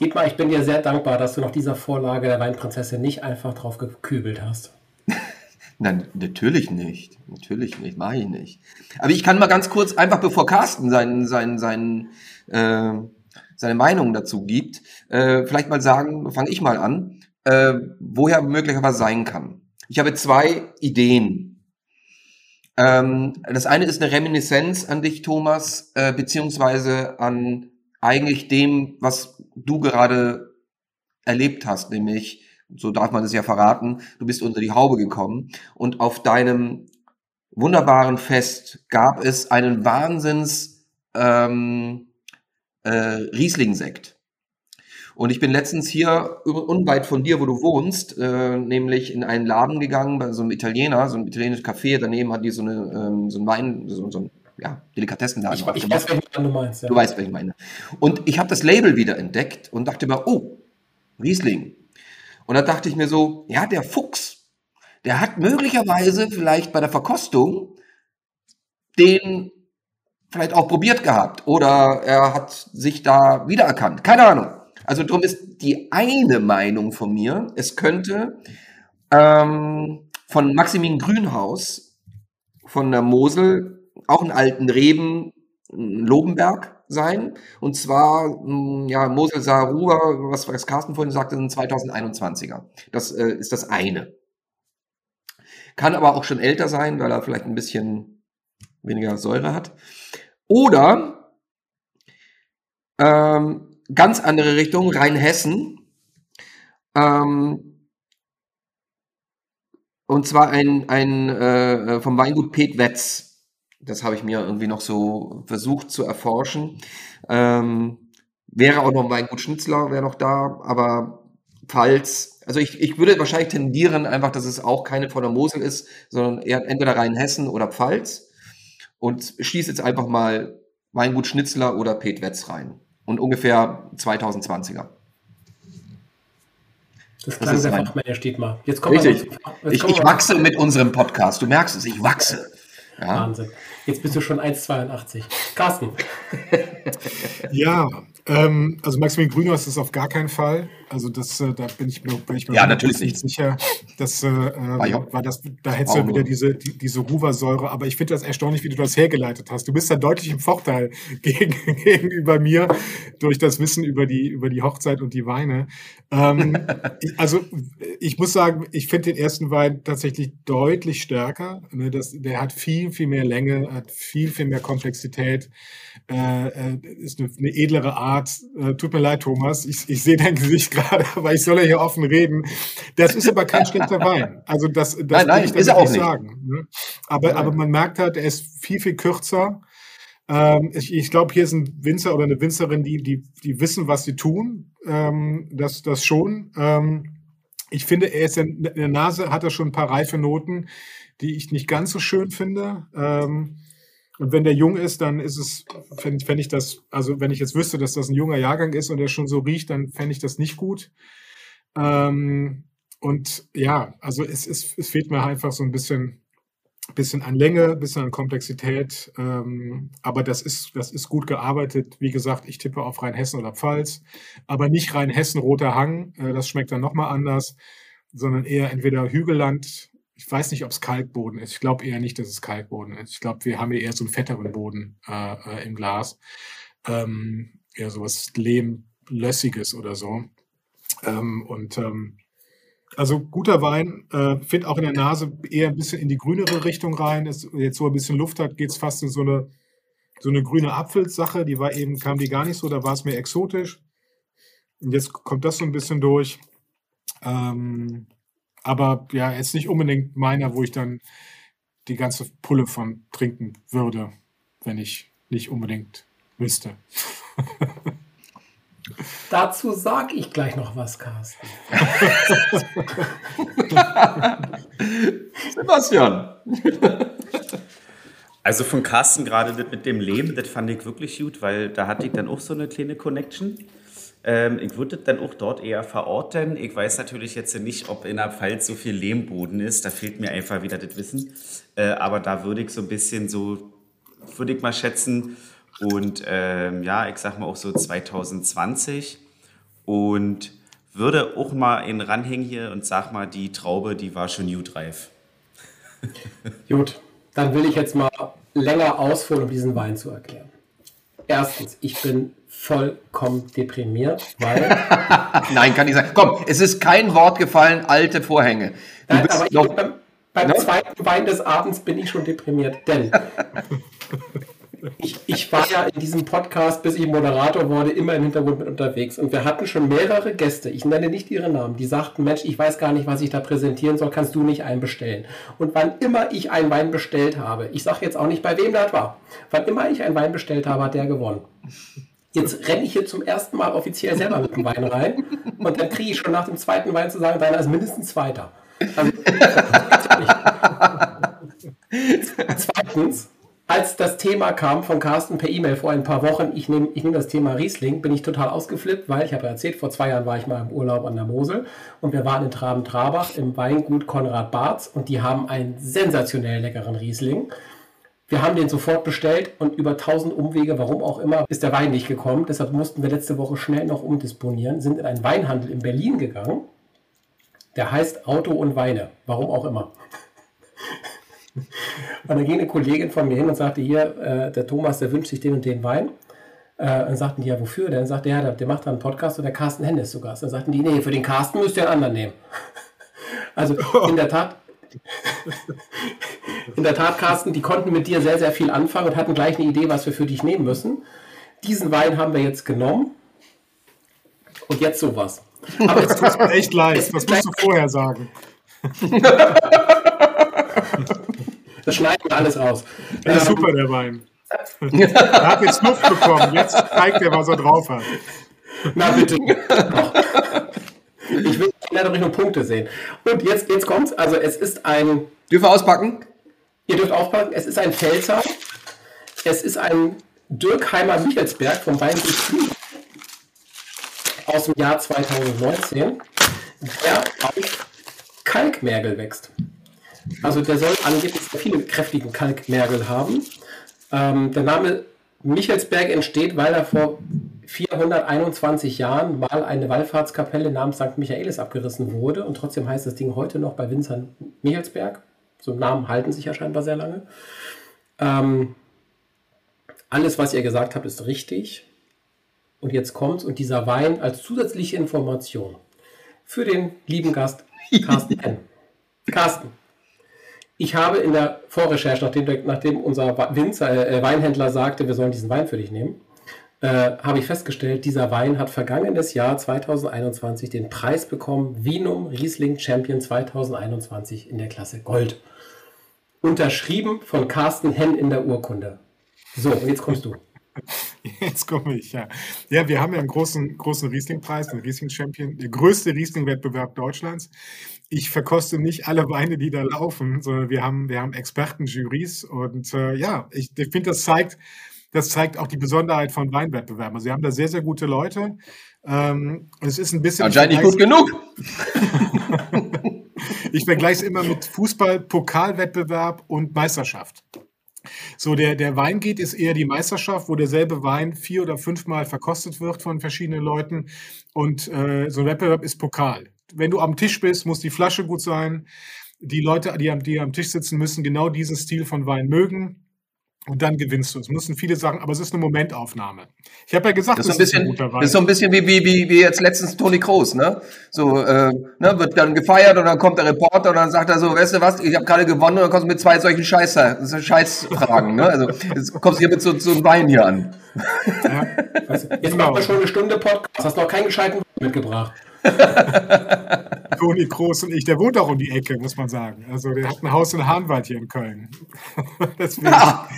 Speaker 2: Dietmar, ich bin dir sehr dankbar, dass du nach dieser Vorlage der Weinprinzessin nicht einfach drauf gekübelt hast. (laughs)
Speaker 1: Nein, natürlich nicht. Natürlich nicht, mache ich nicht. Aber ich kann mal ganz kurz, einfach bevor Carsten seinen, seinen, seinen, äh, seine Meinung dazu gibt, äh, vielleicht mal sagen, fange ich mal an, äh, woher möglicherweise sein kann. Ich habe zwei Ideen, ähm, das eine ist eine Reminiszenz an dich, Thomas, äh, beziehungsweise an eigentlich dem, was du gerade erlebt hast, nämlich, so darf man es ja verraten, du bist unter die Haube gekommen und auf deinem wunderbaren Fest gab es einen Wahnsinns ähm, äh, Riesling-Sekt. Und ich bin letztens hier unweit von dir, wo du wohnst, äh, nämlich in einen Laden gegangen, bei so einem Italiener, so einem italienischen Café. Daneben hat die so, eine, ähm, so ein Wein, so, so ein ja, Delikatessenladen.
Speaker 2: Ich, ich weiß, welchen du meinst.
Speaker 1: Ja. Du weißt, welchen ich meine. Und ich habe das Label wieder entdeckt und dachte mir, oh, Riesling. Und da dachte ich mir so, ja, der Fuchs, der hat möglicherweise vielleicht bei der Verkostung den vielleicht auch probiert gehabt oder er hat sich da wiedererkannt. Keine Ahnung. Also darum ist die eine Meinung von mir, es könnte ähm, von Maximin Grünhaus von der Mosel auch einen alten Reben Lobenberg sein. Und zwar, hm, ja, Mosel Saruba, was, was Carsten vorhin sagte, ein 2021er. Das äh, ist das eine. Kann aber auch schon älter sein, weil er vielleicht ein bisschen weniger Säure hat. Oder ähm, ganz andere Richtung, Rheinhessen. Ähm, und zwar ein, ein äh, vom Weingut Pet Wetz. Das habe ich mir irgendwie noch so versucht zu erforschen. Ähm, wäre auch noch ein Weingut Schnitzler, wäre noch da, aber falls, also ich, ich würde wahrscheinlich tendieren einfach, dass es auch keine von der Mosel ist, sondern eher entweder Rheinhessen oder Pfalz. Und schließe jetzt einfach mal Weingut Schnitzler oder Pet Wetz rein und ungefähr 2020er.
Speaker 2: Das klang sehr fachmännisch, Dietmar.
Speaker 1: Jetzt kommen Richtig. Jetzt ich, ich wachse mit unserem Podcast. Du merkst es, ich wachse.
Speaker 2: Ja. Wahnsinn. Jetzt bist du schon 1,82. Carsten. (laughs)
Speaker 4: ja, ähm, also Maximilian Grünhaus ist auf gar keinen Fall. Also das, äh, da bin ich mir, bin ich mir
Speaker 1: ja, natürlich nicht
Speaker 4: sicher, dass äh, war das, da hättest du ja wieder diese, die, diese Ruversäure. Aber ich finde das erstaunlich, wie du das hergeleitet hast. Du bist da deutlich im Vorteil (laughs) gegen, gegenüber mir durch das Wissen über die, über die Hochzeit und die Weine. Ähm, (laughs) also ich muss sagen, ich finde den ersten Wein tatsächlich deutlich stärker. Ne, das, der hat viel, viel mehr Länge, hat viel, viel mehr Komplexität, äh, äh ist eine, eine edlere Art. Äh, tut mir leid, Thomas. Ich, ich sehe dein Gesicht (laughs) gerade, aber ich soll ja hier offen reden. Das ist aber kein schlechter Wein. Also das, das
Speaker 1: nein, nein, ich auch nicht sagen.
Speaker 4: Ne? Aber, aber man merkt halt, er ist viel, viel kürzer. Ähm, ich ich glaube, hier ist ein Winzer oder eine Winzerin, die, die, die wissen, was sie tun. Ähm, das, das schon. Ähm, ich finde, er ist in, der Nase hat er schon ein paar reife Noten, die ich nicht ganz so schön finde. Ähm, und wenn der jung ist, dann ist es, fände fänd ich das, also wenn ich jetzt wüsste, dass das ein junger Jahrgang ist und der schon so riecht, dann fände ich das nicht gut. Ähm, und ja, also es, es, es fehlt mir einfach so ein bisschen, bisschen an Länge, bisschen an Komplexität. Ähm, aber das ist, das ist gut gearbeitet. Wie gesagt, ich tippe auf Rheinhessen oder Pfalz, aber nicht Rheinhessen, Roter Hang. Äh, das schmeckt dann nochmal anders, sondern eher entweder Hügelland. Ich weiß nicht, ob es Kalkboden ist. Ich glaube eher nicht, dass es Kalkboden ist. Ich glaube, wir haben hier eher so einen fetteren Boden äh, äh, im Glas. Ähm, eher sowas Lehmlössiges oder so. Ähm, und ähm, also guter Wein, äh, finde auch in der Nase eher ein bisschen in die grünere Richtung rein. Ist, jetzt so ein bisschen Luft hat, geht es fast in so eine, so eine grüne Apfelsache. Die war eben, kam die gar nicht so, da war es mehr exotisch. Und jetzt kommt das so ein bisschen durch. Ähm, aber ja, jetzt nicht unbedingt meiner, wo ich dann die ganze Pulle von trinken würde, wenn ich nicht unbedingt müsste. (laughs)
Speaker 2: Dazu sage ich gleich noch was, Carsten. (laughs)
Speaker 1: Sebastian.
Speaker 3: Also von Carsten gerade mit dem Lehm, das fand ich wirklich gut, weil da hatte ich dann auch so eine kleine Connection. Ähm, ich würde dann auch dort eher verorten. Ich weiß natürlich jetzt nicht, ob in der Pfalz so viel Lehmboden ist. Da fehlt mir einfach wieder das Wissen. Äh, aber da würde ich so ein bisschen so, würde ich mal schätzen, und ähm, ja, ich sag mal auch so 2020 und würde auch mal in ranhängen hier und sag mal, die Traube, die war schon gut reif. (laughs)
Speaker 2: Gut, dann will ich jetzt mal länger ausholen, um diesen Wein zu erklären. Erstens, ich bin vollkommen deprimiert, weil. (laughs)
Speaker 1: Nein, kann ich sagen. Komm, es ist kein Wort gefallen, alte Vorhänge.
Speaker 2: Du Nein, aber noch, beim, beim ne? zweiten Wein des Abends bin ich schon deprimiert, denn ich, ich war ja in diesem Podcast, bis ich Moderator wurde, immer im Hintergrund mit unterwegs. Und wir hatten schon mehrere Gäste, ich nenne nicht ihre Namen, die sagten, Mensch, ich weiß gar nicht, was ich da präsentieren soll, kannst du nicht einen bestellen. Und wann immer ich einen Wein bestellt habe, ich sage jetzt auch nicht, bei wem das war, wann immer ich einen Wein bestellt habe, hat der gewonnen. Jetzt renne ich hier zum ersten Mal offiziell selber mit dem Wein rein und dann kriege ich schon nach dem zweiten Wein zu sagen, deiner ist mindestens Zweiter. Also, (laughs) Zweitens, als das Thema kam von Carsten per E-Mail vor ein paar Wochen, ich nehme ich nehm das Thema Riesling, bin ich total ausgeflippt, weil ich habe erzählt, vor zwei Jahren war ich mal im Urlaub an der Mosel und wir waren in Traben-Trabach im Weingut Konrad Barz und die haben einen sensationell leckeren Riesling. Wir haben den sofort bestellt und über tausend Umwege, warum auch immer, ist der Wein nicht gekommen. Deshalb mussten wir letzte Woche schnell noch umdisponieren, sind in einen Weinhandel in Berlin gegangen. Der heißt Auto und Weine, warum auch immer. (laughs) Und dann ging eine Kollegin von mir hin und sagte, hier, äh, der Thomas, der wünscht sich den und den Wein. Äh, und sagten die, ja, wofür? Dann sagte er, ja, der, macht da einen Podcast und der Carsten Henne ist sogar. Dann sagten die, nee, für den Carsten müsst ihr einen anderen nehmen. (laughs) also in der Tat, in der Tat, Carsten, die konnten mit dir sehr, sehr viel anfangen und hatten gleich eine Idee, was wir für dich nehmen müssen. Diesen Wein haben wir jetzt genommen. Und jetzt sowas.
Speaker 4: Aber jetzt tut mir echt leid. Was musst du vorher sagen? (laughs)
Speaker 2: Das schneiden wir alles raus.
Speaker 4: Der ist ähm, super, der Wein. er hat jetzt Luft bekommen. Jetzt zeigt er, was er drauf hat.
Speaker 2: Na bitte. (laughs) Ich will leider nicht nur Punkte sehen. Und jetzt, jetzt kommt's. Also es ist ein.
Speaker 1: Dürfen wir auspacken?
Speaker 2: Ihr dürft auspacken. Es ist ein Pfälzer. Es ist ein Dirkheimer Michelsberg vom Weingut aus dem Jahr 2019, der auf Kalkmergel wächst. Also der soll angeblich sehr viele kräftigen Kalkmergel haben. Ähm, der Name Michelsberg entsteht, weil er vor 421 Jahren mal eine Wallfahrtskapelle namens St. Michaelis abgerissen wurde und trotzdem heißt das Ding heute noch bei Winzern Michelsberg. So Namen halten sich ja scheinbar sehr lange. Ähm, alles, was ihr gesagt habt, ist richtig. Und jetzt kommt's und dieser Wein als zusätzliche Information für den lieben Gast Carsten N. (laughs) Carsten, ich habe in der Vorrecherche, nachdem, nachdem unser Winzer, äh, Weinhändler sagte, wir sollen diesen Wein für dich nehmen, äh, habe ich festgestellt, dieser Wein hat vergangenes Jahr 2021 den Preis bekommen, Vinum Riesling Champion 2021 in der Klasse Gold. Unterschrieben von Carsten Henn in der Urkunde. So, jetzt kommst du. (laughs)
Speaker 4: Jetzt komme ich, ja. Ja, wir haben ja einen großen, großen Riesling-Preis, den Riesling-Champion, der größte Riesling-Wettbewerb Deutschlands. Ich verkoste nicht alle Weine, die da laufen, sondern wir haben, wir haben Experten, Jurys und äh, ja, ich, ich finde, das zeigt, das zeigt auch die Besonderheit von Weinwettbewerben. Also wir haben da sehr, sehr gute Leute. Ähm, es ist ein bisschen.
Speaker 1: Anscheinend nicht gut genug. (laughs)
Speaker 4: ich vergleiche es immer mit Fußball, Pokalwettbewerb und Meisterschaft. So, der, der Weingate ist eher die Meisterschaft, wo derselbe Wein vier oder fünfmal verkostet wird von verschiedenen Leuten. Und äh, so ein Wettbewerb ist Pokal. Wenn du am Tisch bist, muss die Flasche gut sein. Die Leute, die am, die am Tisch sitzen, müssen genau diesen Stil von Wein mögen. Und dann gewinnst du. Es müssen viele Sachen, aber es ist eine Momentaufnahme. Ich habe ja gesagt,
Speaker 1: das ist, ein bisschen, ist ein guter Wein. Das ist so ein bisschen wie, wie, wie, wie jetzt letztens Toni Kroos, ne? So, äh, ne, wird dann gefeiert und dann kommt der Reporter und dann sagt er so, weißt du was, ich habe gerade gewonnen und dann kommst du mit zwei solchen Scheißer, Scheißfragen, ne? Also jetzt kommst du hier mit so, so einem Wein hier an.
Speaker 2: Ja. (laughs) Jetzt genau. machen wir schon eine Stunde Podcast, hast noch keinen gescheiten mitgebracht. (laughs)
Speaker 4: Toni Groß und ich, der wohnt auch um die Ecke, muss man sagen. Also der hat ein Haus in Hahnwald hier in Köln. (laughs)
Speaker 1: Deswegen, ja,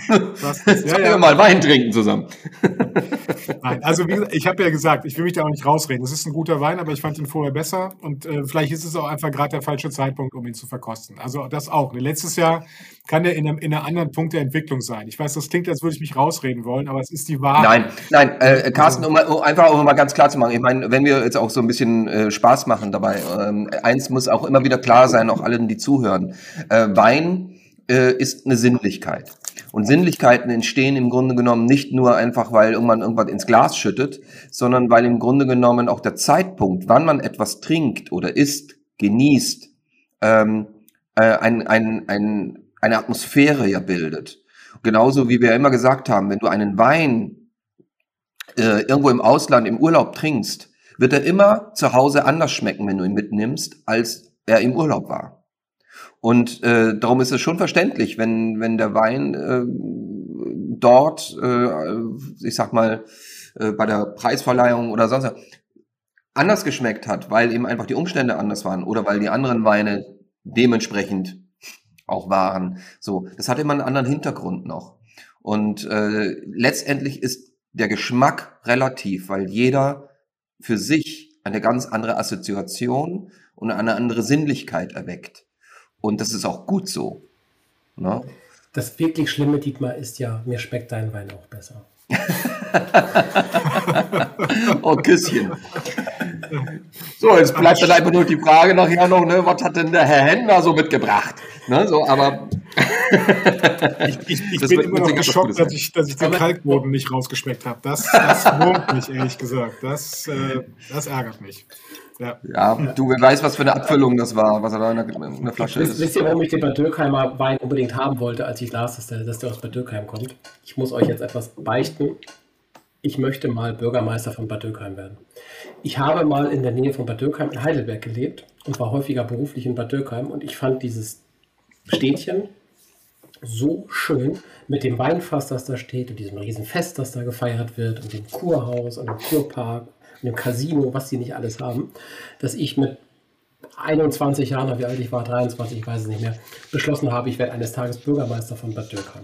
Speaker 1: das, ja, ja. wir mal Wein trinken zusammen. (laughs)
Speaker 4: Nein, also wie gesagt, ich habe ja gesagt, ich will mich da auch nicht rausreden. Es ist ein guter Wein, aber ich fand ihn vorher besser und äh, vielleicht ist es auch einfach gerade der falsche Zeitpunkt, um ihn zu verkosten. Also das auch. Letztes Jahr kann er in einem, in einem anderen Punkt der Entwicklung sein. Ich weiß, das klingt, als würde ich mich rausreden wollen, aber es ist die Wahrheit.
Speaker 1: Nein, nein, äh, Carsten, um, um einfach um mal ganz klar zu machen. Ich meine, wenn wir jetzt auch so ein bisschen äh, Spaß machen dabei, ähm, eins muss auch immer wieder klar sein, auch allen, die zuhören. Äh, Wein äh, ist eine Sinnlichkeit. Und Sinnlichkeiten entstehen im Grunde genommen nicht nur einfach, weil irgendwann irgendwas ins Glas schüttet, sondern weil im Grunde genommen auch der Zeitpunkt, wann man etwas trinkt oder isst, genießt, ähm, äh, ein, ein, ein, eine Atmosphäre ja bildet. Genauso wie wir immer gesagt haben, wenn du einen Wein äh, irgendwo im Ausland im Urlaub trinkst, wird er immer zu Hause anders schmecken, wenn du ihn mitnimmst, als er im Urlaub war. Und äh, darum ist es schon verständlich, wenn, wenn der Wein äh, dort, äh, ich sag mal, äh, bei der Preisverleihung oder sonst anders geschmeckt hat, weil eben einfach die Umstände anders waren oder weil die anderen Weine dementsprechend auch waren. So, das hat immer einen anderen Hintergrund noch. Und äh, letztendlich ist der Geschmack relativ, weil jeder für sich eine ganz andere Assoziation und eine andere Sinnlichkeit erweckt. Und das ist auch gut so. Ne?
Speaker 2: Das wirklich Schlimme, Dietmar, ist ja, mir schmeckt dein Wein auch besser. (laughs)
Speaker 1: oh, Küsschen. So, jetzt bleibt dann einfach nur die Frage nachher noch, ne, was hat denn der Herr Händler so mitgebracht? Ne, so, aber
Speaker 4: ich, ich, ich bin immer noch geschockt, dass ich, dass ich den Kalkboden nicht rausgeschmeckt habe. Das, das wurmt mich, ehrlich gesagt. Das, äh, das ärgert mich.
Speaker 1: Ja. ja, du wer weiß, was für eine Abfüllung das war, was er da in der, in der Flasche
Speaker 2: ist. Wisst ihr, warum ich den Bad Dürkheimer Wein unbedingt haben wollte, als ich las, dass der, dass der aus Bad Dürkheim kommt? Ich muss euch jetzt etwas beichten. Ich möchte mal Bürgermeister von Bad Dürkheim werden. Ich habe mal in der Nähe von Bad Dürkheim in Heidelberg gelebt und war häufiger beruflich in Bad Dürkheim und ich fand dieses Städtchen so schön mit dem Weinfass, das da steht und diesem riesen Fest, das da gefeiert wird und dem Kurhaus und dem Kurpark einem Casino, was sie nicht alles haben, dass ich mit 21 Jahren, wie alt ich war, 23, ich weiß es nicht mehr, beschlossen habe, ich werde eines Tages Bürgermeister von Bad Dürkheim.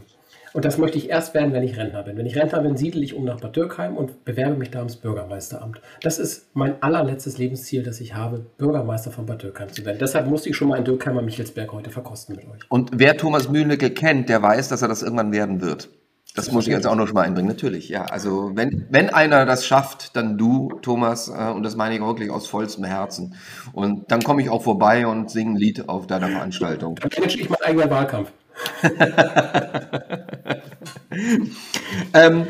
Speaker 2: Und das möchte ich erst werden, wenn ich Rentner bin. Wenn ich Rentner bin, siedle ich um nach Bad Dürkheim und bewerbe mich da ums Bürgermeisteramt. Das ist mein allerletztes Lebensziel, das ich habe, Bürgermeister von Bad Dürkheim zu werden. Deshalb musste ich schon mal ein Dürkheimer Michelsberg heute verkosten mit euch.
Speaker 1: Und wer Thomas Mühlecke kennt, der weiß, dass er das irgendwann werden wird. Das muss ich jetzt auch noch schon mal einbringen, natürlich, ja. Also wenn, wenn einer das schafft, dann du, Thomas, äh, und das meine ich wirklich aus vollstem Herzen. Und dann komme ich auch vorbei und singe ein Lied auf deiner Veranstaltung.
Speaker 2: Dann manage ich meinen eigenen Wahlkampf. (laughs)
Speaker 1: ähm,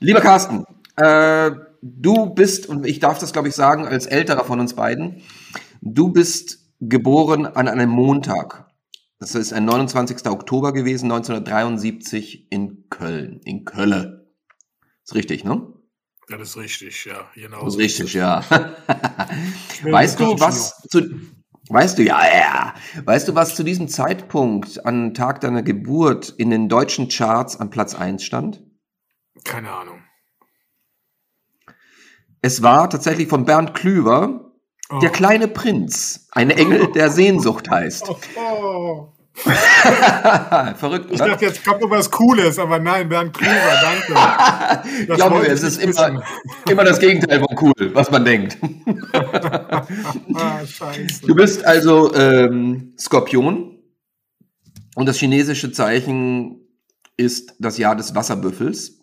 Speaker 1: lieber Carsten, äh, du bist, und ich darf das glaube ich sagen, als älterer von uns beiden, du bist geboren an einem Montag. Das ist ein 29. Oktober gewesen, 1973 in Köln, in Kölle. Ist richtig, ne?
Speaker 4: Das ist richtig, ja.
Speaker 1: Genau. Das ist richtig, ja. weißt du, was zu, weißt du, ja, ja. Weißt du, was zu diesem Zeitpunkt an Tag deiner Geburt in den deutschen Charts an Platz 1 stand?
Speaker 4: Keine Ahnung.
Speaker 1: Es war tatsächlich von Bernd Klüver, oh. der kleine Prinz, ein Engel der Sehnsucht heißt. (laughs) Oh. (laughs) Verrückt,
Speaker 4: Ich dachte, jetzt kommt noch was Cooles, aber nein, Bernd Kluger, danke. (laughs)
Speaker 1: Das Glaub mir, es ist immer, (laughs) immer das Gegenteil von cool, was man denkt. ah, scheiße. Du bist also ähm, Skorpion und das chinesische Zeichen ist das Jahr des Wasserbüffels.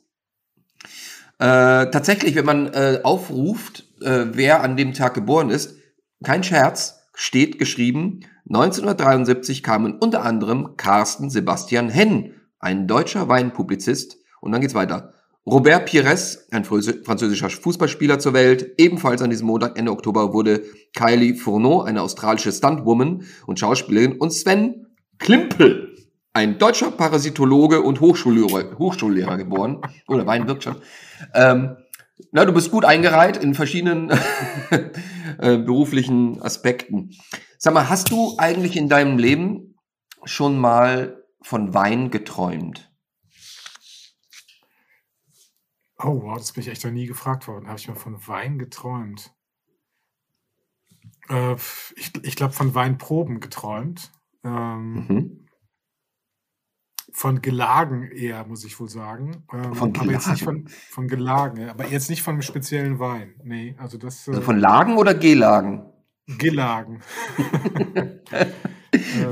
Speaker 1: Äh, tatsächlich, wenn man äh, aufruft, äh, wer an dem Tag geboren ist, kein Scherz, steht geschrieben, 1973 kamen unter anderem Carsten Sebastian Henn, ein deutscher Weinpublizist, und dann geht's weiter. Robert Pires, ein französischer Fußballspieler zur Welt. Ebenfalls an diesem Montag, Ende Oktober, wurde Kylie Fourneau, eine australische Stuntwoman und Schauspielerin, und Sven Klimpel, ein deutscher Parasitologe und Hochschullehrer, Hochschullehrer geboren. (laughs) Oder Wein wirkt schon. Ähm, na, du bist gut eingereiht in verschiedenen (laughs) äh, beruflichen Aspekten. Sag mal, hast du eigentlich in deinem Leben schon mal von Wein geträumt?
Speaker 4: Oh, wow, das bin ich echt noch nie gefragt worden. Habe ich mal von Wein geträumt? Äh, ich ich glaube, von Weinproben geträumt. Ähm, mhm. Von Gelagen eher, muss ich wohl sagen. Ähm, von aber jetzt nicht von, von Gelagen, aber jetzt nicht von einem speziellen Wein. Nee, also das.
Speaker 1: Also von Lagen oder Gelagen?
Speaker 4: Gelagen. (laughs)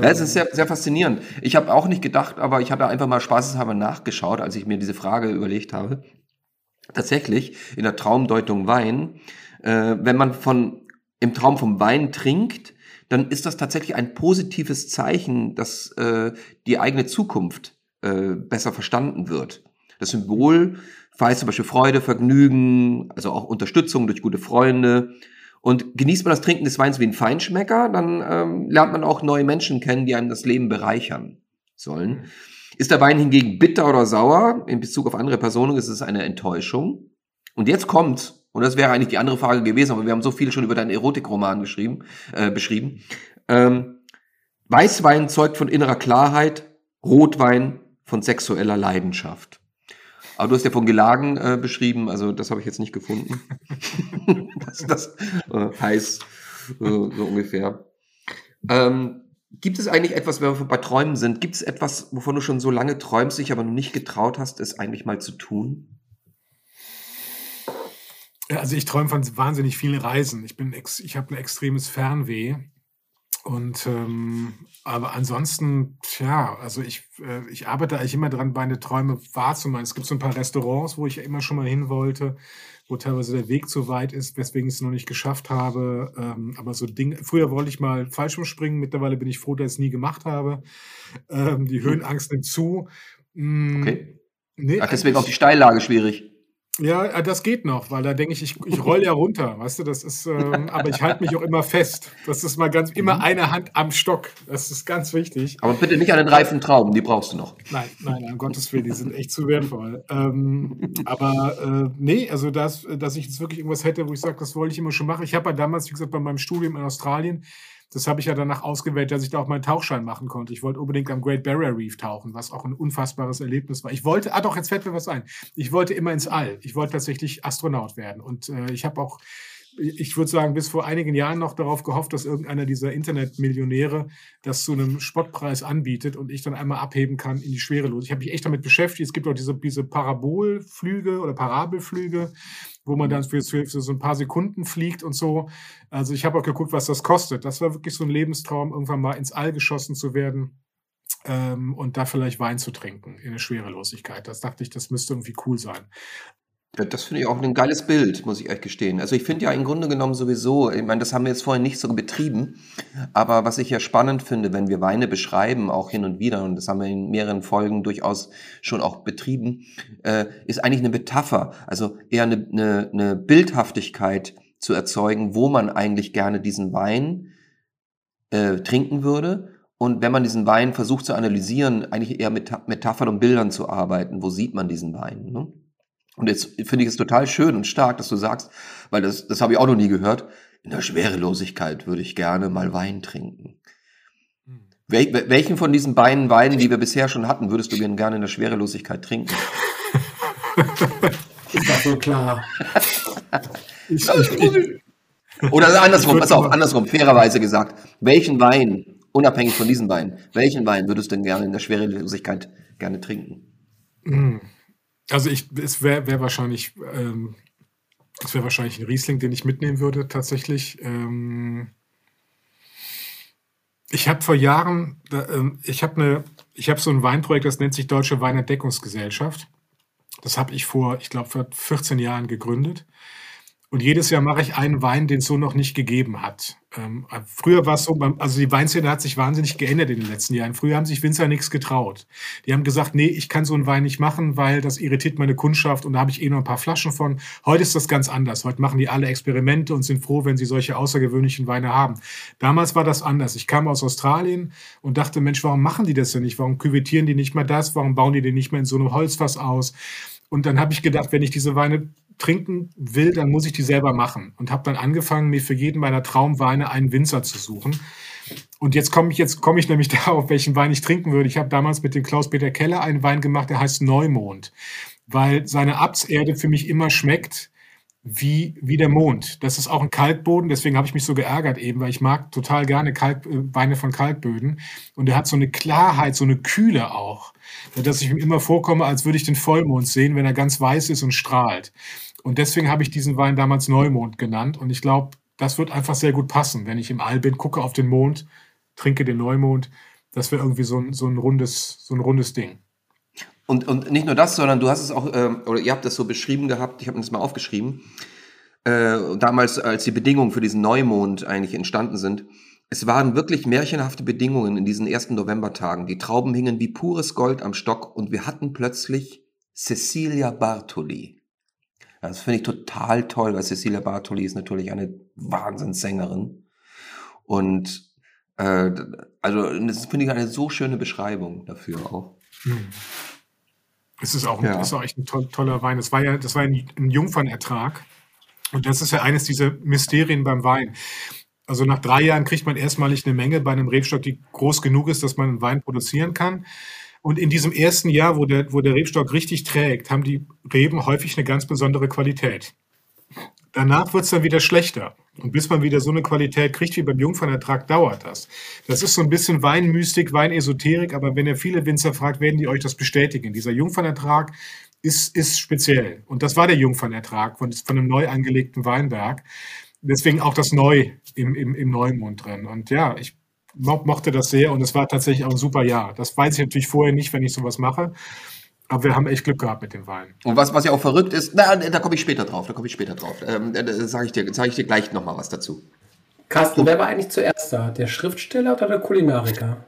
Speaker 1: Es ist sehr, sehr faszinierend. Ich habe auch nicht gedacht, aber ich hatte einfach mal spaßeshalber nachgeschaut, als ich mir diese Frage überlegt habe. Tatsächlich, in der Traumdeutung Wein, äh, wenn man von, im Traum vom Wein trinkt, dann ist das tatsächlich ein positives Zeichen, dass äh, die eigene Zukunft äh, besser verstanden wird. Das Symbol verheißt zum Beispiel Freude, Vergnügen, also auch Unterstützung durch gute Freunde. Und genießt man das Trinken des Weins wie ein Feinschmecker, dann ähm, lernt man auch neue Menschen kennen, die einem das Leben bereichern sollen. Ist der Wein hingegen bitter oder sauer, in Bezug auf andere Personen ist es eine Enttäuschung. Und jetzt kommt und das wäre eigentlich die andere Frage gewesen, aber wir haben so viel schon über deinen Erotikroman geschrieben, äh, beschrieben. Ähm, Weißwein zeugt von innerer Klarheit, Rotwein von sexueller Leidenschaft. Aber du hast ja von Gelagen äh, beschrieben, also das habe ich jetzt nicht gefunden. (laughs) das das äh, heißt äh, so ungefähr. Ähm, gibt es eigentlich etwas, wenn wir bei Träumen sind, gibt es etwas, wovon du schon so lange träumst, dich aber noch nicht getraut hast, es eigentlich mal zu tun?
Speaker 4: Also ich träume von wahnsinnig vielen Reisen. Ich bin ex, ich habe ein extremes Fernweh. Und ähm, aber ansonsten, tja, also ich, äh, ich arbeite eigentlich immer dran, meine Träume wahrzumachen. Es gibt so ein paar Restaurants, wo ich immer schon mal hin wollte, wo teilweise der Weg zu weit ist, weswegen ich es noch nicht geschafft habe. Ähm, aber so Dinge, früher wollte ich mal Fallschirmspringen, mittlerweile bin ich froh, dass ich es nie gemacht habe. Ähm, die hm. Höhenangst nimmt zu.
Speaker 1: Mm, okay. Nee, Ach, deswegen auch die Steillage schwierig.
Speaker 4: Ja, äh, das geht noch, weil da denke ich, ich, ich roll ja runter, weißt du, das ist, ähm, (laughs) aber ich halte mich auch immer fest. Das ist mal ganz, immer mhm. eine Hand am Stock. Das ist ganz wichtig.
Speaker 1: Aber bitte nicht an den reifen Trauben, die brauchst du noch.
Speaker 4: Nein, nein, um Gottes Willen, die sind echt zu wertvoll. Ähm, aber äh, nee, also das, dass ich jetzt wirklich irgendwas hätte, wo ich sage, das wollte ich immer schon machen. Ich habe ja damals, wie gesagt, bei meinem Studium in Australien, das habe ich ja danach ausgewählt, dass ich da auch meinen Tauchschein machen konnte. Ich wollte unbedingt am Great Barrier Reef tauchen, was auch ein unfassbares Erlebnis war. Ich wollte, ah doch, jetzt fällt mir was ein. Ich wollte immer ins All. Ich wollte tatsächlich Astronaut werden. Und äh, ich habe auch ich würde sagen, bis vor einigen Jahren noch darauf gehofft, dass irgendeiner dieser Internetmillionäre das zu einem Spottpreis anbietet und ich dann einmal abheben kann in die Schwerelos. Ich habe mich echt damit beschäftigt. Es gibt auch diese, diese Parabolflüge oder Parabelflüge, wo man dann für, für, für so ein paar Sekunden fliegt und so. Also ich habe auch geguckt, was das kostet. Das war wirklich so ein Lebenstraum, irgendwann mal ins All geschossen zu werden. Ähm, und da vielleicht Wein zu trinken in der Schwerelosigkeit. Das dachte ich, das müsste irgendwie cool sein.
Speaker 1: Ja, das finde ich auch ein geiles Bild, muss ich ehrlich gestehen. Also ich finde ja im Grunde genommen sowieso, ich meine, das haben wir jetzt vorhin nicht so betrieben, aber was ich ja spannend finde, wenn wir Weine beschreiben, auch hin und wieder, und das haben wir in mehreren Folgen durchaus schon auch betrieben, äh, ist eigentlich eine Metapher, also eher eine, eine, eine Bildhaftigkeit zu erzeugen, wo man eigentlich gerne diesen Wein äh, trinken würde. Und wenn man diesen Wein versucht zu analysieren, eigentlich eher mit Metaphern und Bildern zu arbeiten, wo sieht man diesen Wein? Ne? Und jetzt finde ich es total schön und stark, dass du sagst, weil das, das habe ich auch noch nie gehört, in der Schwerelosigkeit würde ich gerne mal Wein trinken. Hm. Wel welchen von diesen beiden Weinen, die wir bisher schon hatten, würdest du gerne in der Schwerelosigkeit trinken? (laughs)
Speaker 2: Ist das so klar? (laughs)
Speaker 1: Oder andersrum, pass auf, andersrum, fairerweise gesagt. Welchen Wein unabhängig von diesem Wein, welchen Wein würdest du denn gerne in der Schwerelosigkeit gerne trinken?
Speaker 4: Also ich, es wäre wär wahrscheinlich, ähm, es wäre wahrscheinlich ein Riesling, den ich mitnehmen würde tatsächlich. Ähm, ich habe vor Jahren, ähm, ich habe eine, ich habe so ein Weinprojekt, das nennt sich Deutsche Weinentdeckungsgesellschaft. Das habe ich vor, ich glaube, vor 14 Jahren gegründet. Und jedes Jahr mache ich einen Wein, den es so noch nicht gegeben hat. Ähm, früher war es so, also die Weinszene hat sich wahnsinnig geändert in den letzten Jahren. Früher haben sich Winzer nichts getraut. Die haben gesagt, nee, ich kann so einen Wein nicht machen, weil das irritiert meine Kundschaft und da habe ich eh noch ein paar Flaschen von. Heute ist das ganz anders. Heute machen die alle Experimente und sind froh, wenn sie solche außergewöhnlichen Weine haben. Damals war das anders. Ich kam aus Australien und dachte, Mensch, warum machen die das denn nicht? Warum küvettieren die nicht mal das? Warum bauen die den nicht mehr in so einem Holzfass aus? Und dann habe ich gedacht, wenn ich diese Weine trinken will, dann muss ich die selber machen. Und habe dann angefangen, mir für jeden meiner Traumweine einen Winzer zu suchen. Und jetzt komme ich, jetzt komme ich nämlich (laughs) darauf, welchen Wein ich trinken würde. Ich habe damals mit dem Klaus-Peter Keller einen Wein gemacht, der heißt Neumond, weil seine Abserde für mich immer schmeckt wie, wie der Mond. Das ist auch ein Kalkboden, deswegen habe ich mich so geärgert eben, weil ich mag total gerne Kalk, äh, Weine von Kalkböden. Und er hat so eine Klarheit, so eine Kühle auch, dass ich ihm immer vorkomme, als würde ich den Vollmond sehen, wenn er ganz weiß ist und strahlt. Und deswegen habe ich diesen Wein damals Neumond genannt. Und ich glaube, das wird einfach sehr gut passen. Wenn ich im All bin, gucke auf den Mond, trinke den Neumond. Das wäre irgendwie so ein, so, ein rundes, so ein rundes Ding.
Speaker 1: Und, und nicht nur das, sondern du hast es auch, äh, oder ihr habt das so beschrieben gehabt, ich habe das mal aufgeschrieben, äh, damals, als die Bedingungen für diesen Neumond eigentlich entstanden sind. Es waren wirklich märchenhafte Bedingungen in diesen ersten Novembertagen. Die Trauben hingen wie pures Gold am Stock und wir hatten plötzlich Cecilia Bartoli. Das finde ich total toll, weil Cecilia Bartoli ist natürlich eine Wahnsinnssängerin. Und äh, also das finde ich eine so schöne Beschreibung dafür auch. Hm.
Speaker 4: Es ist auch, ja. ist auch echt ein to toller Wein. Das war ja, das war ein, ein Jungfernertrag. Und das ist ja eines dieser Mysterien beim Wein. Also nach drei Jahren kriegt man erstmalig eine Menge bei einem Rebstock, die groß genug ist, dass man einen Wein produzieren kann. Und in diesem ersten Jahr, wo der, wo der Rebstock richtig trägt, haben die Reben häufig eine ganz besondere Qualität. Danach wird es dann wieder schlechter. Und bis man wieder so eine Qualität kriegt wie beim Jungfernertrag, dauert das. Das ist so ein bisschen Weinmystik, Weinesoterik, aber wenn ihr viele Winzer fragt, werden die euch das bestätigen. Dieser Jungfernertrag ist, ist speziell. Und das war der Jungfernertrag von, von einem neu angelegten Weinberg. Deswegen auch das Neu im, im, im Neumond drin. Und ja, ich mochte das sehr und es war tatsächlich auch ein super Jahr. Das weiß ich natürlich vorher nicht, wenn ich sowas mache. Aber wir haben echt Glück gehabt mit dem Wein.
Speaker 1: Und was, was ja auch verrückt ist, na, da komme ich später drauf, da komme ich später drauf. Ähm, da sage ich, dir, sag ich dir gleich nochmal was dazu.
Speaker 2: Carsten, wer war eigentlich zuerst da? Der Schriftsteller oder der Kulinariker?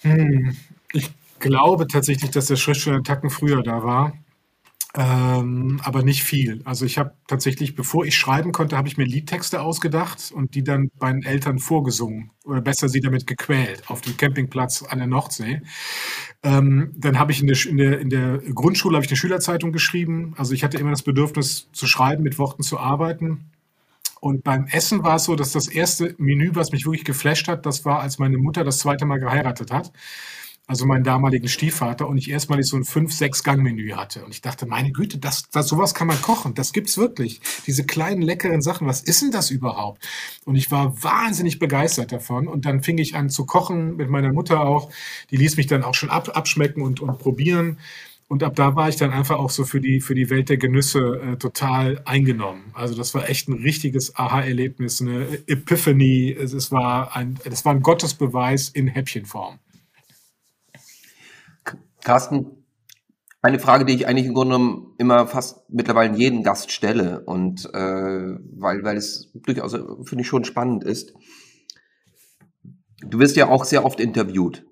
Speaker 4: Hm, ich glaube tatsächlich, dass der Schriftsteller einen Tacken früher da war. Ähm, aber nicht viel. Also ich habe tatsächlich, bevor ich schreiben konnte, habe ich mir Liedtexte ausgedacht und die dann meinen Eltern vorgesungen oder besser sie damit gequält auf dem Campingplatz an der Nordsee. Ähm, dann habe ich in der, in, der, in der Grundschule ich eine Schülerzeitung geschrieben. Also ich hatte immer das Bedürfnis zu schreiben, mit Worten zu arbeiten. Und beim Essen war es so, dass das erste Menü, was mich wirklich geflasht hat, das war, als meine Mutter das zweite Mal geheiratet hat also meinen damaligen Stiefvater, und ich erstmalig so ein fünf, sechs Gang-Menü hatte. Und ich dachte, meine Güte, das, das, sowas kann man kochen. Das gibt's wirklich. Diese kleinen, leckeren Sachen. Was ist denn das überhaupt? Und ich war wahnsinnig begeistert davon. Und dann fing ich an zu kochen mit meiner Mutter auch. Die ließ mich dann auch schon ab, abschmecken und, und probieren. Und ab da war ich dann einfach auch so für die, für die Welt der Genüsse äh, total eingenommen. Also das war echt ein richtiges Aha-Erlebnis, eine Epiphany. Es, es war ein, das war ein Gottesbeweis in Häppchenform.
Speaker 1: Carsten, eine Frage, die ich eigentlich im Grunde genommen immer fast mittlerweile jeden Gast stelle und äh, weil, weil es durchaus, finde ich, schon spannend ist. Du wirst ja auch sehr oft interviewt.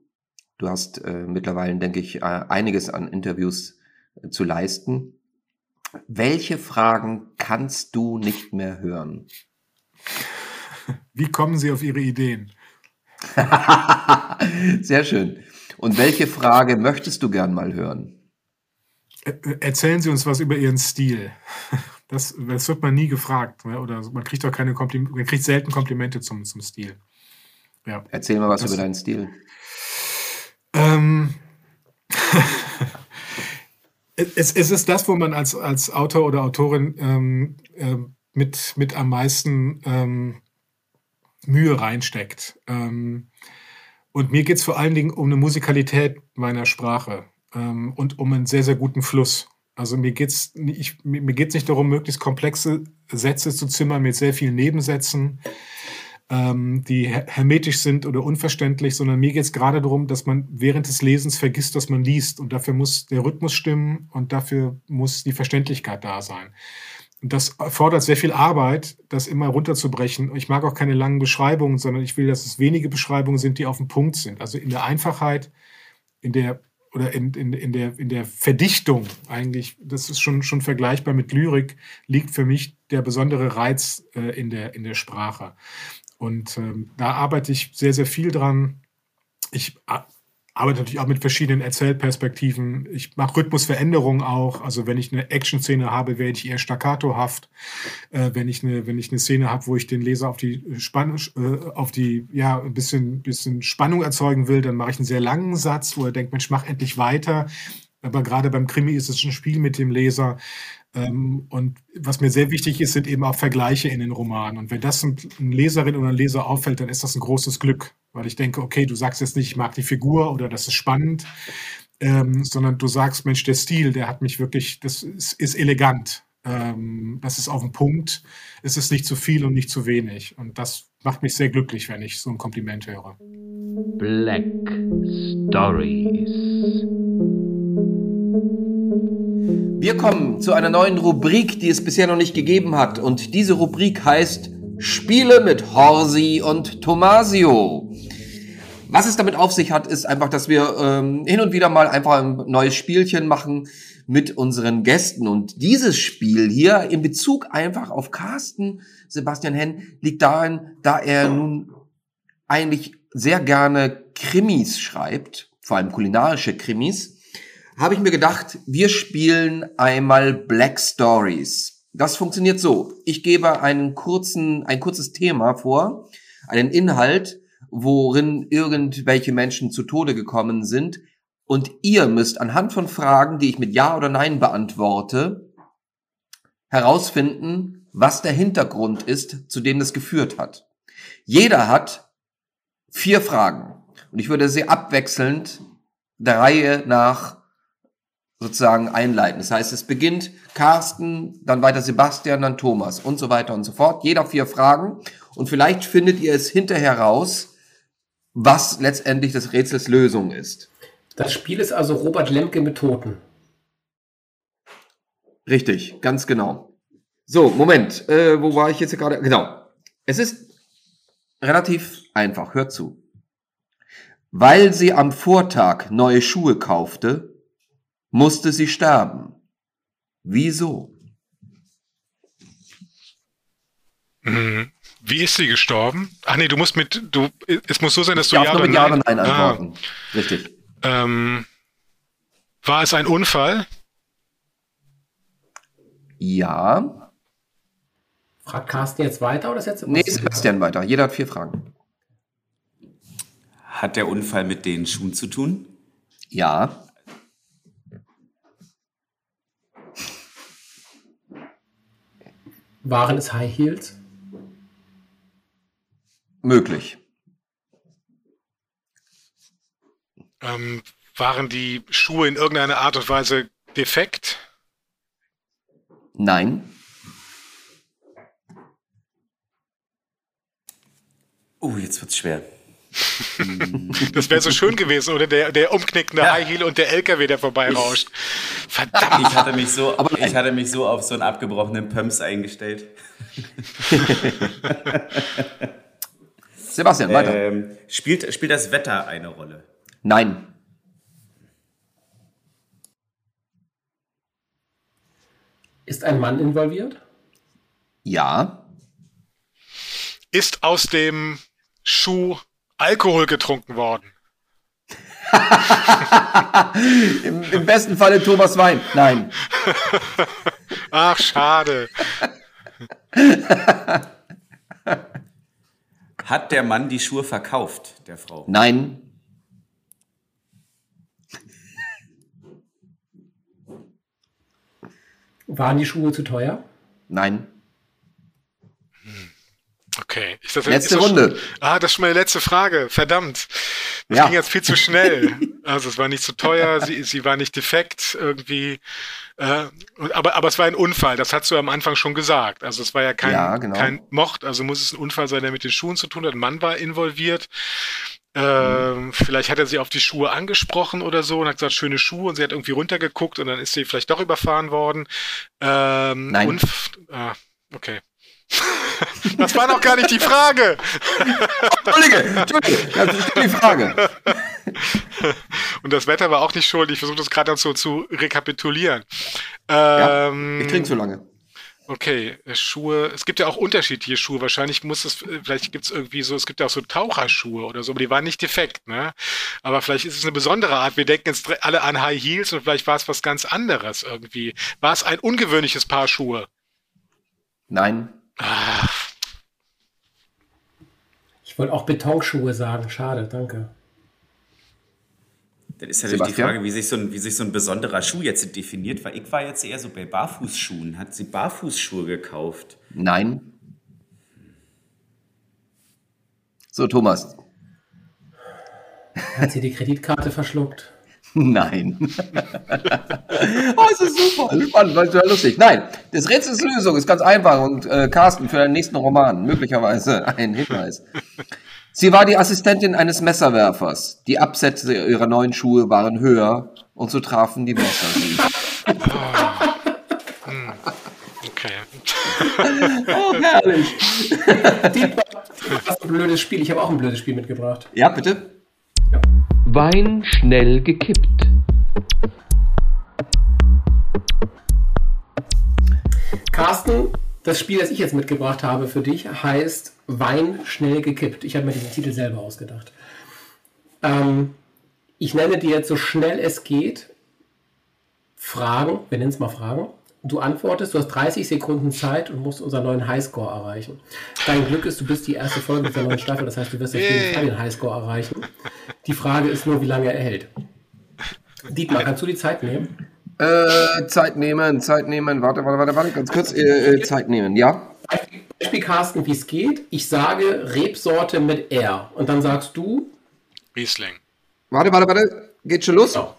Speaker 1: Du hast äh, mittlerweile, denke ich, äh, einiges an Interviews äh, zu leisten. Welche Fragen kannst du nicht mehr hören?
Speaker 4: Wie kommen Sie auf Ihre Ideen? (laughs)
Speaker 1: sehr schön. Und welche Frage möchtest du gern mal hören?
Speaker 4: Erzählen Sie uns was über Ihren Stil. (laughs) Das, das wird man nie gefragt. Ne? Oder man kriegt doch keine Komplimente, man kriegt selten Komplimente zum, zum Stil.
Speaker 1: Ja. Erzähl mal was das, über deinen Stil.
Speaker 4: Ähm, (laughs) es, es, ist das, wo man als, als Autor oder Autorin ähm, äh, mit, mit am meisten ähm, Mühe reinsteckt. Ähm, und mir geht es vor allen Dingen um eine Musikalität meiner Sprache ähm, und um einen sehr, sehr guten Fluss. Also mir geht es mir, mir geht's nicht darum, möglichst komplexe Sätze zu zimmern mit sehr vielen Nebensätzen, ähm, die hermetisch sind oder unverständlich, sondern mir geht es gerade darum, dass man während des Lesens vergisst, dass man liest. Und dafür muss der Rhythmus stimmen und dafür muss die Verständlichkeit da sein. Das erfordert sehr viel Arbeit, das immer runterzubrechen. Ich mag auch keine langen Beschreibungen, sondern ich will, dass es wenige Beschreibungen sind, die auf dem Punkt sind. Also in der Einfachheit, in der oder in, in, in, der, in der Verdichtung eigentlich, das ist schon, schon vergleichbar mit Lyrik, liegt für mich der besondere Reiz äh, in, der, in der Sprache. Und ähm, da arbeite ich sehr, sehr viel dran. Ich arbeite natürlich auch mit verschiedenen Erzählperspektiven. Ich mache Rhythmusveränderungen auch. Also wenn ich eine Action-Szene habe, werde ich eher staccatohaft. Äh, wenn ich eine, wenn ich eine Szene habe, wo ich den Leser auf die Spannung, äh, auf die, ja, ein bisschen, bisschen Spannung erzeugen will, dann mache ich einen sehr langen Satz, wo er denkt, Mensch, mach endlich weiter. Aber gerade beim Krimi ist es ein Spiel mit dem Leser. Ähm, und was mir sehr wichtig ist, sind eben auch Vergleiche in den Romanen. Und wenn das ein, ein Leserin oder ein Leser auffällt, dann ist das ein großes Glück weil ich denke, okay, du sagst jetzt nicht, ich mag die Figur oder das ist spannend, ähm, sondern du sagst, Mensch, der Stil, der hat mich wirklich, das ist, ist elegant. Ähm, das ist auf den Punkt. Es ist nicht zu viel und nicht zu wenig. Und das macht mich sehr glücklich, wenn ich so ein Kompliment höre. Black Stories.
Speaker 1: Wir kommen zu einer neuen Rubrik, die es bisher noch nicht gegeben hat. Und diese Rubrik heißt Spiele mit Horsi und Tomasio. Was es damit auf sich hat, ist einfach, dass wir ähm, hin und wieder mal einfach ein neues Spielchen machen mit unseren Gästen. Und dieses Spiel hier in Bezug einfach auf Carsten Sebastian Henn liegt darin, da er nun eigentlich sehr gerne Krimis schreibt, vor allem kulinarische Krimis, habe ich mir gedacht, wir spielen einmal Black Stories. Das funktioniert so. Ich gebe einen kurzen, ein kurzes Thema vor, einen Inhalt, worin irgendwelche Menschen zu Tode gekommen sind. Und ihr müsst anhand von Fragen, die ich mit Ja oder Nein beantworte, herausfinden, was der Hintergrund ist, zu dem das geführt hat. Jeder hat vier Fragen. Und ich würde sie abwechselnd der Reihe nach sozusagen einleiten. Das heißt, es beginnt Carsten, dann weiter Sebastian, dann Thomas und so weiter und so fort. Jeder vier Fragen. Und vielleicht findet ihr es hinterher raus, was letztendlich des Rätsels Lösung ist.
Speaker 2: Das Spiel ist also Robert Lemke mit Toten.
Speaker 1: Richtig, ganz genau. So, Moment, äh, wo war ich jetzt gerade? Genau. Es ist relativ einfach, hört zu. Weil sie am Vortag neue Schuhe kaufte, musste sie sterben. Wieso?
Speaker 4: Mhm. Wie ist sie gestorben? Ach nee, du musst mit, du, es muss so sein, dass
Speaker 1: ich
Speaker 4: du
Speaker 1: ja oder Nein, Nein antworten. Ah. Richtig.
Speaker 4: Ähm, war es ein Unfall?
Speaker 1: Ja.
Speaker 2: Fragt Carsten jetzt weiter oder ist jetzt
Speaker 1: Nee, Sebastian weiter. Jeder hat vier Fragen.
Speaker 3: Hat der Unfall mit den Schuhen zu tun?
Speaker 1: Ja.
Speaker 2: Waren es High Heels?
Speaker 1: Möglich.
Speaker 4: Ähm, waren die Schuhe in irgendeiner Art und Weise defekt?
Speaker 1: Nein.
Speaker 3: Oh, jetzt wird's schwer. (laughs)
Speaker 4: Das wäre so schön gewesen, oder? Der, der umknickende ja. High Heel und der LKW, der vorbeirauscht.
Speaker 3: Verdammt. Ich hatte mich so, Aber ich hatte mich so auf so einen abgebrochenen Pumps eingestellt. (laughs)
Speaker 1: Sebastian, weiter.
Speaker 3: Ähm, spielt, spielt das Wetter eine Rolle?
Speaker 1: Nein.
Speaker 2: Ist ein Mann involviert?
Speaker 1: Ja.
Speaker 4: Ist aus dem Schuh Alkohol getrunken worden? (laughs)
Speaker 1: Im, Im, besten Falle Thomas Wein. Nein. (laughs)
Speaker 4: Ach, schade. (laughs)
Speaker 3: Hat der Mann die Schuhe verkauft, der Frau?
Speaker 1: Nein.
Speaker 2: Waren die Schuhe zu teuer?
Speaker 1: Nein.
Speaker 4: Okay, das
Speaker 1: letzte Runde.
Speaker 4: Schon, ah, das ist schon meine letzte Frage. Verdammt. Das ja. ging jetzt viel zu schnell. (laughs) Also es war nicht zu teuer, sie, sie war nicht defekt irgendwie. Äh, aber, aber es war ein Unfall, das hast du am Anfang schon gesagt. Also es war ja kein, ja, genau. kein Mocht, also muss es ein Unfall sein, der mit den Schuhen zu tun hat. Ein Mann war involviert. Ähm, vielleicht hat er sie auf die Schuhe angesprochen oder so und hat gesagt, schöne Schuhe und sie hat irgendwie runtergeguckt und dann ist sie vielleicht doch überfahren worden. Ähm,
Speaker 1: Nein.
Speaker 4: Unf ah, okay. Das war noch gar nicht die Frage.
Speaker 1: Entschuldige, Entschuldige, das ist die Frage.
Speaker 4: Und das Wetter war auch nicht schuld. Ich versuche das gerade so zu rekapitulieren.
Speaker 1: Ähm, ja, ich trinke zu lange.
Speaker 4: Okay, Schuhe. Es gibt ja auch unterschiedliche Schuhe. Wahrscheinlich muss es, vielleicht gibt es irgendwie so, es gibt ja auch so Taucherschuhe oder so, aber die waren nicht defekt, ne? Aber vielleicht ist es eine besondere Art. Wir denken jetzt alle an High Heels und vielleicht war es was ganz anderes irgendwie. War es ein ungewöhnliches Paar Schuhe?
Speaker 1: Nein.
Speaker 2: Ich wollte auch Betonschuhe sagen. Schade, danke.
Speaker 3: Dann ist natürlich die Frage, wie sich, so ein, wie sich so ein besonderer Schuh jetzt definiert, weil ich war jetzt eher so bei Barfußschuhen. Hat sie Barfußschuhe gekauft?
Speaker 1: Nein. So, Thomas.
Speaker 2: Hat sie die Kreditkarte verschluckt? (laughs)
Speaker 1: Nein. oh, es ist super. Spannend, das ist lustig. Nein, das Rätsels Lösung ist ganz einfach und äh, Carsten für den nächsten Roman möglicherweise (laughs) ein Hinweis. Sie war die Assistentin eines Messerwerfers. Die Absätze ihrer neuen Schuhe waren höher und so trafen die Messer sie.
Speaker 4: Oh. (laughs) Hm. Okay.
Speaker 2: oh, herrlich. Was ein blödes Spiel. Ich habe auch ein blödes Spiel mitgebracht.
Speaker 1: Ja, bitte.
Speaker 5: Wein schnell gekippt.
Speaker 2: Carsten, das Spiel, das ich jetzt mitgebracht habe für dich, heißt Wein schnell gekippt. Ich habe mir diesen Titel selber ausgedacht. Ähm, ich nenne dir jetzt so schnell es geht Fragen, wir nennen es mal Fragen. Du antwortest, du hast 30 Sekunden Zeit und musst unseren neuen Highscore erreichen. Dein Glück ist, du bist die erste Folge der neuen Staffel, das heißt, du wirst auf jeden Fall den Highscore erreichen. Die Frage ist nur, wie lange er hält. Dietmar, kannst du die Zeit nehmen?
Speaker 1: Äh, Zeit nehmen, Zeit nehmen, warte, warte, warte, warte, ganz kurz, äh, äh Zeit nehmen, ja?
Speaker 2: Beispiel, Carsten, wie es geht. Ich sage Rebsorte mit R. Und dann sagst du.
Speaker 4: Riesling.
Speaker 1: Warte, warte, warte. Geht schon los?
Speaker 2: Genau.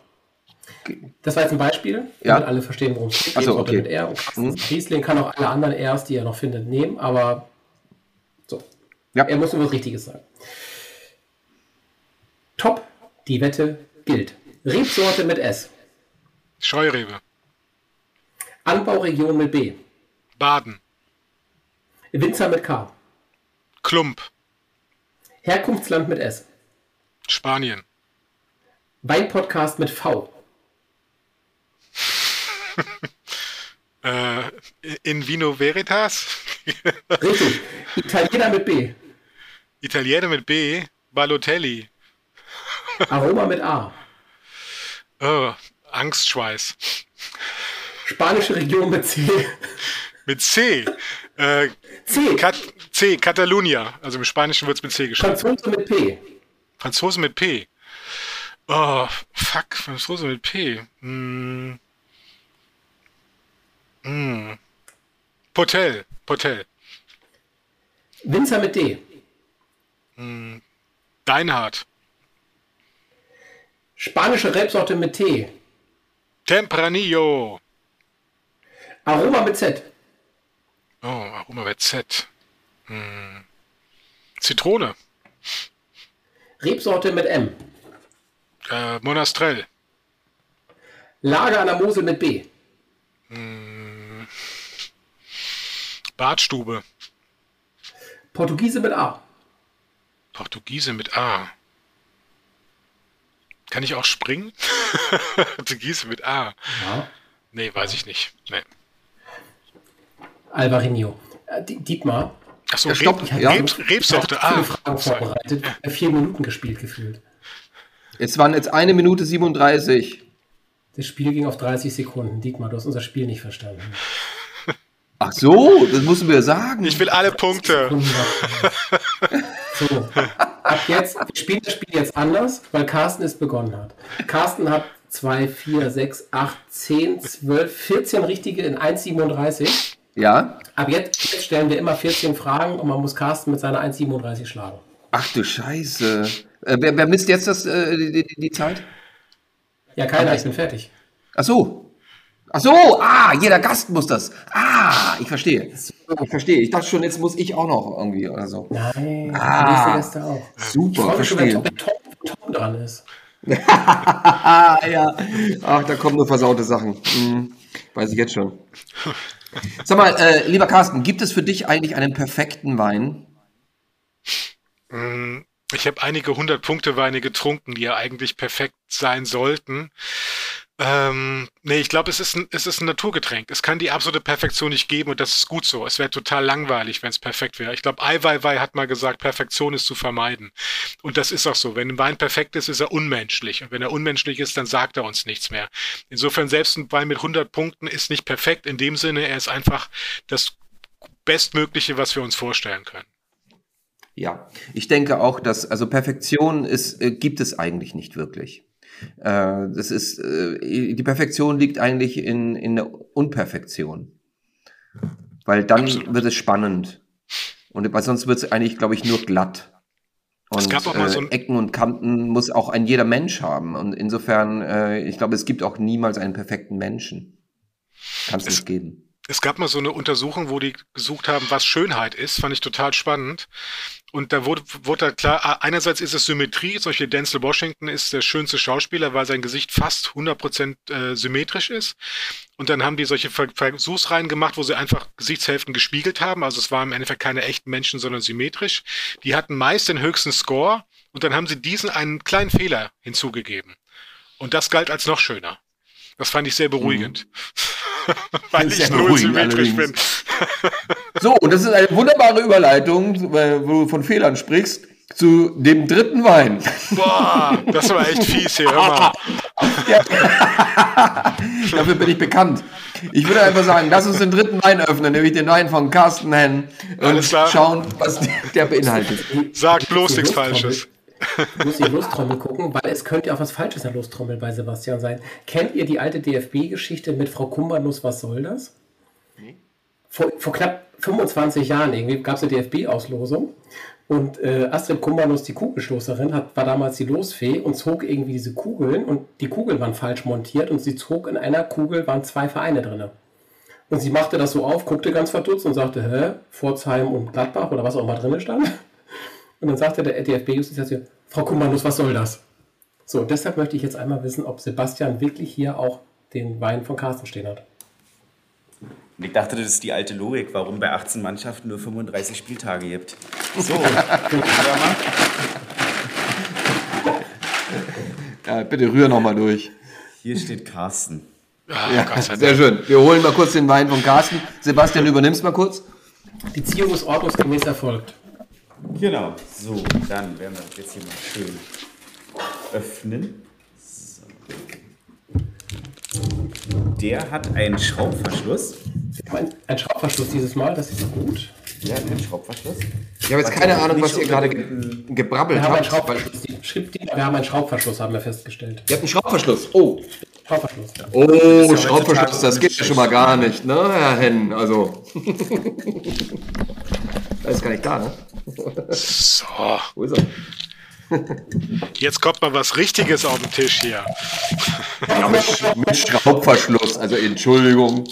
Speaker 2: Das war jetzt ein Beispiel,
Speaker 1: ja.
Speaker 2: damit alle verstehen, worum es geht.
Speaker 1: Achso, okay.
Speaker 2: mit R. Und mhm. Riesling kann auch alle anderen Rs, die er noch findet, nehmen, aber so. Ja. Er muss nur was Richtiges sagen. Top, die Wette gilt. Rebsorte mit S.
Speaker 4: Scheurebe.
Speaker 2: Anbauregion mit B.
Speaker 4: Baden.
Speaker 2: Winzer mit K.
Speaker 4: Klump.
Speaker 2: Herkunftsland mit S.
Speaker 4: Spanien.
Speaker 2: Weinpodcast mit V. (laughs)
Speaker 4: äh, in Vino Veritas. (laughs)
Speaker 2: Richtig. Italiener mit B.
Speaker 4: Italiener mit B. Balotelli.
Speaker 2: Aroma mit A.
Speaker 4: Oh, Angstschweiß.
Speaker 2: Spanische Region mit C.
Speaker 4: Mit C. Äh,
Speaker 2: C.
Speaker 4: Kat C, Catalunya. Also im Spanischen wird es mit C geschrieben.
Speaker 2: Franzose mit P.
Speaker 4: Franzose mit P. Oh, fuck, Franzose mit P. Hm. Hm. Potel. Potel.
Speaker 2: Winzer mit D.
Speaker 4: Hm. Deinhardt.
Speaker 2: Spanische Rebsorte mit T.
Speaker 4: Tempranillo.
Speaker 2: Aroma mit Z.
Speaker 4: Oh, Aroma mit Z. Hm. Zitrone.
Speaker 2: Rebsorte mit M.
Speaker 4: Äh, Monastrell.
Speaker 2: Lager an der Mosel mit B.
Speaker 4: Hm. Badstube.
Speaker 2: Portugiese mit A.
Speaker 4: Portugiese mit A. Kann ich auch springen? (laughs) Portugiese mit A.
Speaker 2: Ja.
Speaker 4: Nee, weiß ich nicht. Nee.
Speaker 2: Alvarinho. Äh, Dietmar.
Speaker 4: Achso, Reb, ja. Reb, Rebsorte. Ah,
Speaker 2: Fragen vorbereitet. Vier Minuten gespielt gefühlt.
Speaker 1: Jetzt waren jetzt eine Minute 37.
Speaker 2: Das Spiel ging auf 30 Sekunden. Dietmar, du hast unser Spiel nicht verstanden. (laughs)
Speaker 1: Ach so, das musst du mir sagen.
Speaker 4: Ich will alle Punkte.
Speaker 2: So, ab jetzt, wir spielen das Spiel jetzt anders, weil Carsten es begonnen hat. Carsten hat 2, 4, 6, 8, 10, 12, 14 richtige in 1,37.
Speaker 1: Ja?
Speaker 2: Ab jetzt, jetzt stellen wir immer 14 Fragen und man muss Carsten mit seiner 1,37 schlagen.
Speaker 1: Ach du Scheiße. Äh, wer, wer misst jetzt das, äh, die, die, die Zeit?
Speaker 2: Ja, keiner, ich bin fertig.
Speaker 1: Ach so. Ach so, ah, jeder Gast muss das. Ah, ich verstehe. Ich verstehe. Ich dachte schon, jetzt muss ich auch noch irgendwie oder so.
Speaker 2: Nein,
Speaker 1: Ah.
Speaker 2: die nächste Gäste auch. Ich
Speaker 1: Super,
Speaker 2: freue mich schon, wenn
Speaker 1: verstehe.
Speaker 2: Tom, Tom dran ist.
Speaker 1: Ah, (laughs) ja. Ach, da kommen nur versaute Sachen. Hm, weiß ich jetzt schon. Sag mal, äh, lieber Carsten, gibt es für dich eigentlich einen perfekten Wein?
Speaker 4: Ich habe einige hundert Punkte Weine getrunken, die ja eigentlich perfekt sein sollten. Ähm, nee, ich glaube, es ist ein, es ist ein Naturgetränk. Es kann die absolute Perfektion nicht geben und das ist gut so. Es wäre total langweilig, wenn es perfekt wäre. Ich glaube, Ai Weiwei hat mal gesagt, Perfektion ist zu vermeiden. Und das ist auch so. Wenn ein Wein perfekt ist, ist er unmenschlich. Und wenn er unmenschlich ist, dann sagt er uns nichts mehr. Insofern, selbst ein Wein mit 100 Punkten ist nicht perfekt in dem Sinne, er ist einfach das Bestmögliche, was wir uns vorstellen können.
Speaker 1: Ja, ich denke auch, dass also Perfektion ist äh, gibt es eigentlich nicht wirklich. Äh, das ist äh, die Perfektion liegt eigentlich in in der Unperfektion, weil dann
Speaker 4: Absolut.
Speaker 1: wird es spannend und weil sonst wird es eigentlich, glaube ich, nur glatt. Und
Speaker 4: Es gab auch mal
Speaker 1: äh,
Speaker 4: so ein-
Speaker 1: Ecken und Kanten muss auch ein jeder Mensch haben und insofern, äh, ich glaube, es gibt auch niemals einen perfekten Menschen. Kann es
Speaker 4: Es-
Speaker 1: nicht geben.
Speaker 4: Es gab mal so eine Untersuchung, wo die gesucht haben, was Schönheit ist, fand ich total spannend. Und da wurde, wurde da klar, ah, einerseits ist es Symmetrie, zum Beispiel Denzel Washington ist der schönste Schauspieler, weil sein Gesicht fast 100% äh, symmetrisch ist. Und dann haben die solche Ver- Versuchsreihen gemacht, wo sie einfach Gesichtshälften gespiegelt haben. Also es waren im Endeffekt keine echten Menschen, sondern symmetrisch. Die hatten meist den höchsten Score und dann haben sie diesen einen kleinen Fehler hinzugegeben. Und das galt als noch schöner. Das fand ich sehr beruhigend. (laughs) Weil ich null
Speaker 1: beruhigend
Speaker 4: symmetrisch bin. (laughs)
Speaker 1: So, und das ist eine wunderbare Überleitung, wo du von Fehlern sprichst, zu dem dritten Wein.
Speaker 4: Boah, das war echt fies hier, hör mal. (laughs)
Speaker 1: Dafür bin ich bekannt. Ich würde einfach sagen, lass uns den dritten Wein öffnen, nämlich den Wein von Carsten Henn und schauen, was der beinhaltet.
Speaker 4: Sag bloß nichts. Falsches.
Speaker 2: Ich muss die Lostrommel gucken, weil es könnte ja auch was Falsches der Lostrommel bei Sebastian sein. Kennt ihr die alte DFB-Geschichte mit Frau Kummernuss, was soll das? Vor, vor knapp 25 Jahren irgendwie gab es eine DFB-Auslosung und äh, Astrid Kummernuss, die Kugelstoßerin, hat, war damals die Losfee und zog irgendwie diese Kugeln und die Kugeln waren falsch montiert und sie zog in einer Kugel, waren zwei Vereine drin. Und sie machte das so auf, guckte ganz verdutzt und sagte, hä, Pforzheim und Gladbach oder was auch immer drin stand. Und dann sagte der DFB-Justiziar, Frau Kummernuss, was soll das? So, und deshalb möchte ich jetzt einmal wissen, ob Sebastian wirklich hier auch den Wein von Carsten stehen hat.
Speaker 3: Und ich dachte, das ist die alte Logik, warum bei 18 Mannschaften nur 35 Spieltage gibt. So, (laughs)
Speaker 1: Ja, bitte rühr noch mal durch.
Speaker 3: hier steht Carsten.
Speaker 4: Ah,
Speaker 1: Ja, sehr schön. Wir holen mal kurz den Wein von Carsten. Sebastian, übernimmst mal kurz.
Speaker 2: Die Ziehung ist ordnungsgemäß erfolgt.
Speaker 3: Genau. So, dann werden wir das jetzt hier mal schön öffnen. So. Der hat einen Schraubverschluss.
Speaker 2: Haben ein, ein Schraubverschluss dieses Mal, das ist gut.
Speaker 3: Der hat einen Schraubverschluss.
Speaker 1: Ich habe jetzt keine Ahnung, was ihr gerade ge gebrabbelt
Speaker 2: Wir haben einen
Speaker 1: habt. weil-
Speaker 2: Schraubverschluss. Die Schriftdiener, wir haben einen Schraubverschluss, haben wir festgestellt.
Speaker 1: Ihr habt einen Schraubverschluss. Oh,
Speaker 2: Schraubverschluss. Ja.
Speaker 1: oh,
Speaker 3: ja
Speaker 1: Schraubverschluss, das geht ja schon mal gar nicht, ne, Herr Henn? Also. (laughs) da ist gar nicht da, ne?
Speaker 4: So,
Speaker 1: Wo ist er? (laughs)
Speaker 4: jetzt kommt mal was Richtiges auf den Tisch hier.
Speaker 1: Ja, mit, Sch- mit Schraubverschluss, also Entschuldigung.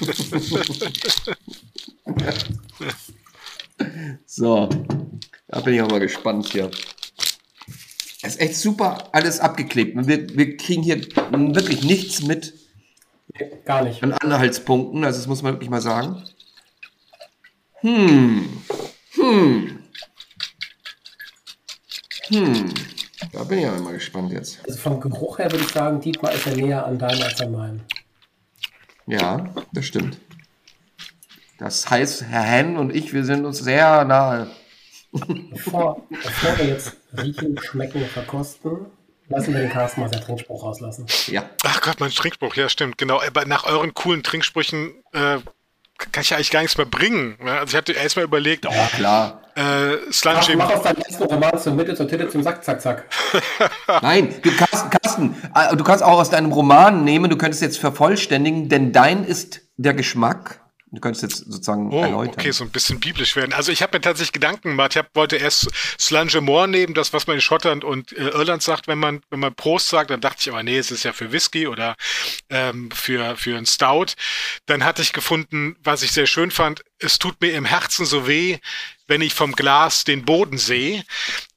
Speaker 1: (laughs) so, da bin ich auch mal gespannt hier. Das ist echt super alles abgeklebt. Wir, wir kriegen hier wirklich nichts mit
Speaker 2: Nee, gar nicht.
Speaker 1: an Anhaltspunkten, also das muss man wirklich mal sagen. Hm, hm, hm. Da bin ich aber mal gespannt jetzt.
Speaker 2: Also vom Geruch her würde ich sagen, Dietmar ist ja näher an deinem als an meinem.
Speaker 1: Ja, das stimmt. Das heißt, Herr Henn und ich, wir sind uns sehr nahe.
Speaker 2: Bevor, bevor wir jetzt riechen, schmecken, verkosten, lassen wir den Carsten mal seinen Trinkspruch rauslassen.
Speaker 1: Ja.
Speaker 4: Ach Gott, mein Trinkspruch, ja stimmt, genau. Aber nach euren coolen Trinksprüchen äh, kann ich ja eigentlich gar nichts mehr bringen. Ja, Also ich hatte erst mal überlegt,
Speaker 1: Ja, klar.
Speaker 4: äh,
Speaker 2: Mach,
Speaker 4: Slunching.
Speaker 2: mach aus deinem ersten Roman zur Mitte, zur Titel, zum Sack, zack, zack. (laughs)
Speaker 1: Nein, du Carsten, Carsten, äh, du kannst auch aus deinem Roman nehmen, du könntest jetzt vervollständigen, denn dein ist der Geschmack, Du könntest jetzt sozusagen
Speaker 4: oh,
Speaker 1: erläutern.
Speaker 4: Okay, so ein bisschen biblisch werden. Also ich habe mir tatsächlich Gedanken gemacht. Ich hab, wollte erst Slange Moor nehmen, das, was man in Schottland und äh, Irland sagt, wenn man, wenn man Prost sagt, dann dachte ich aber, nee, es ist ja für Whisky oder ähm, für, für ein Stout. Dann hatte ich gefunden, was ich sehr schön fand, es tut mir im Herzen so weh, wenn ich vom Glas den Boden sehe.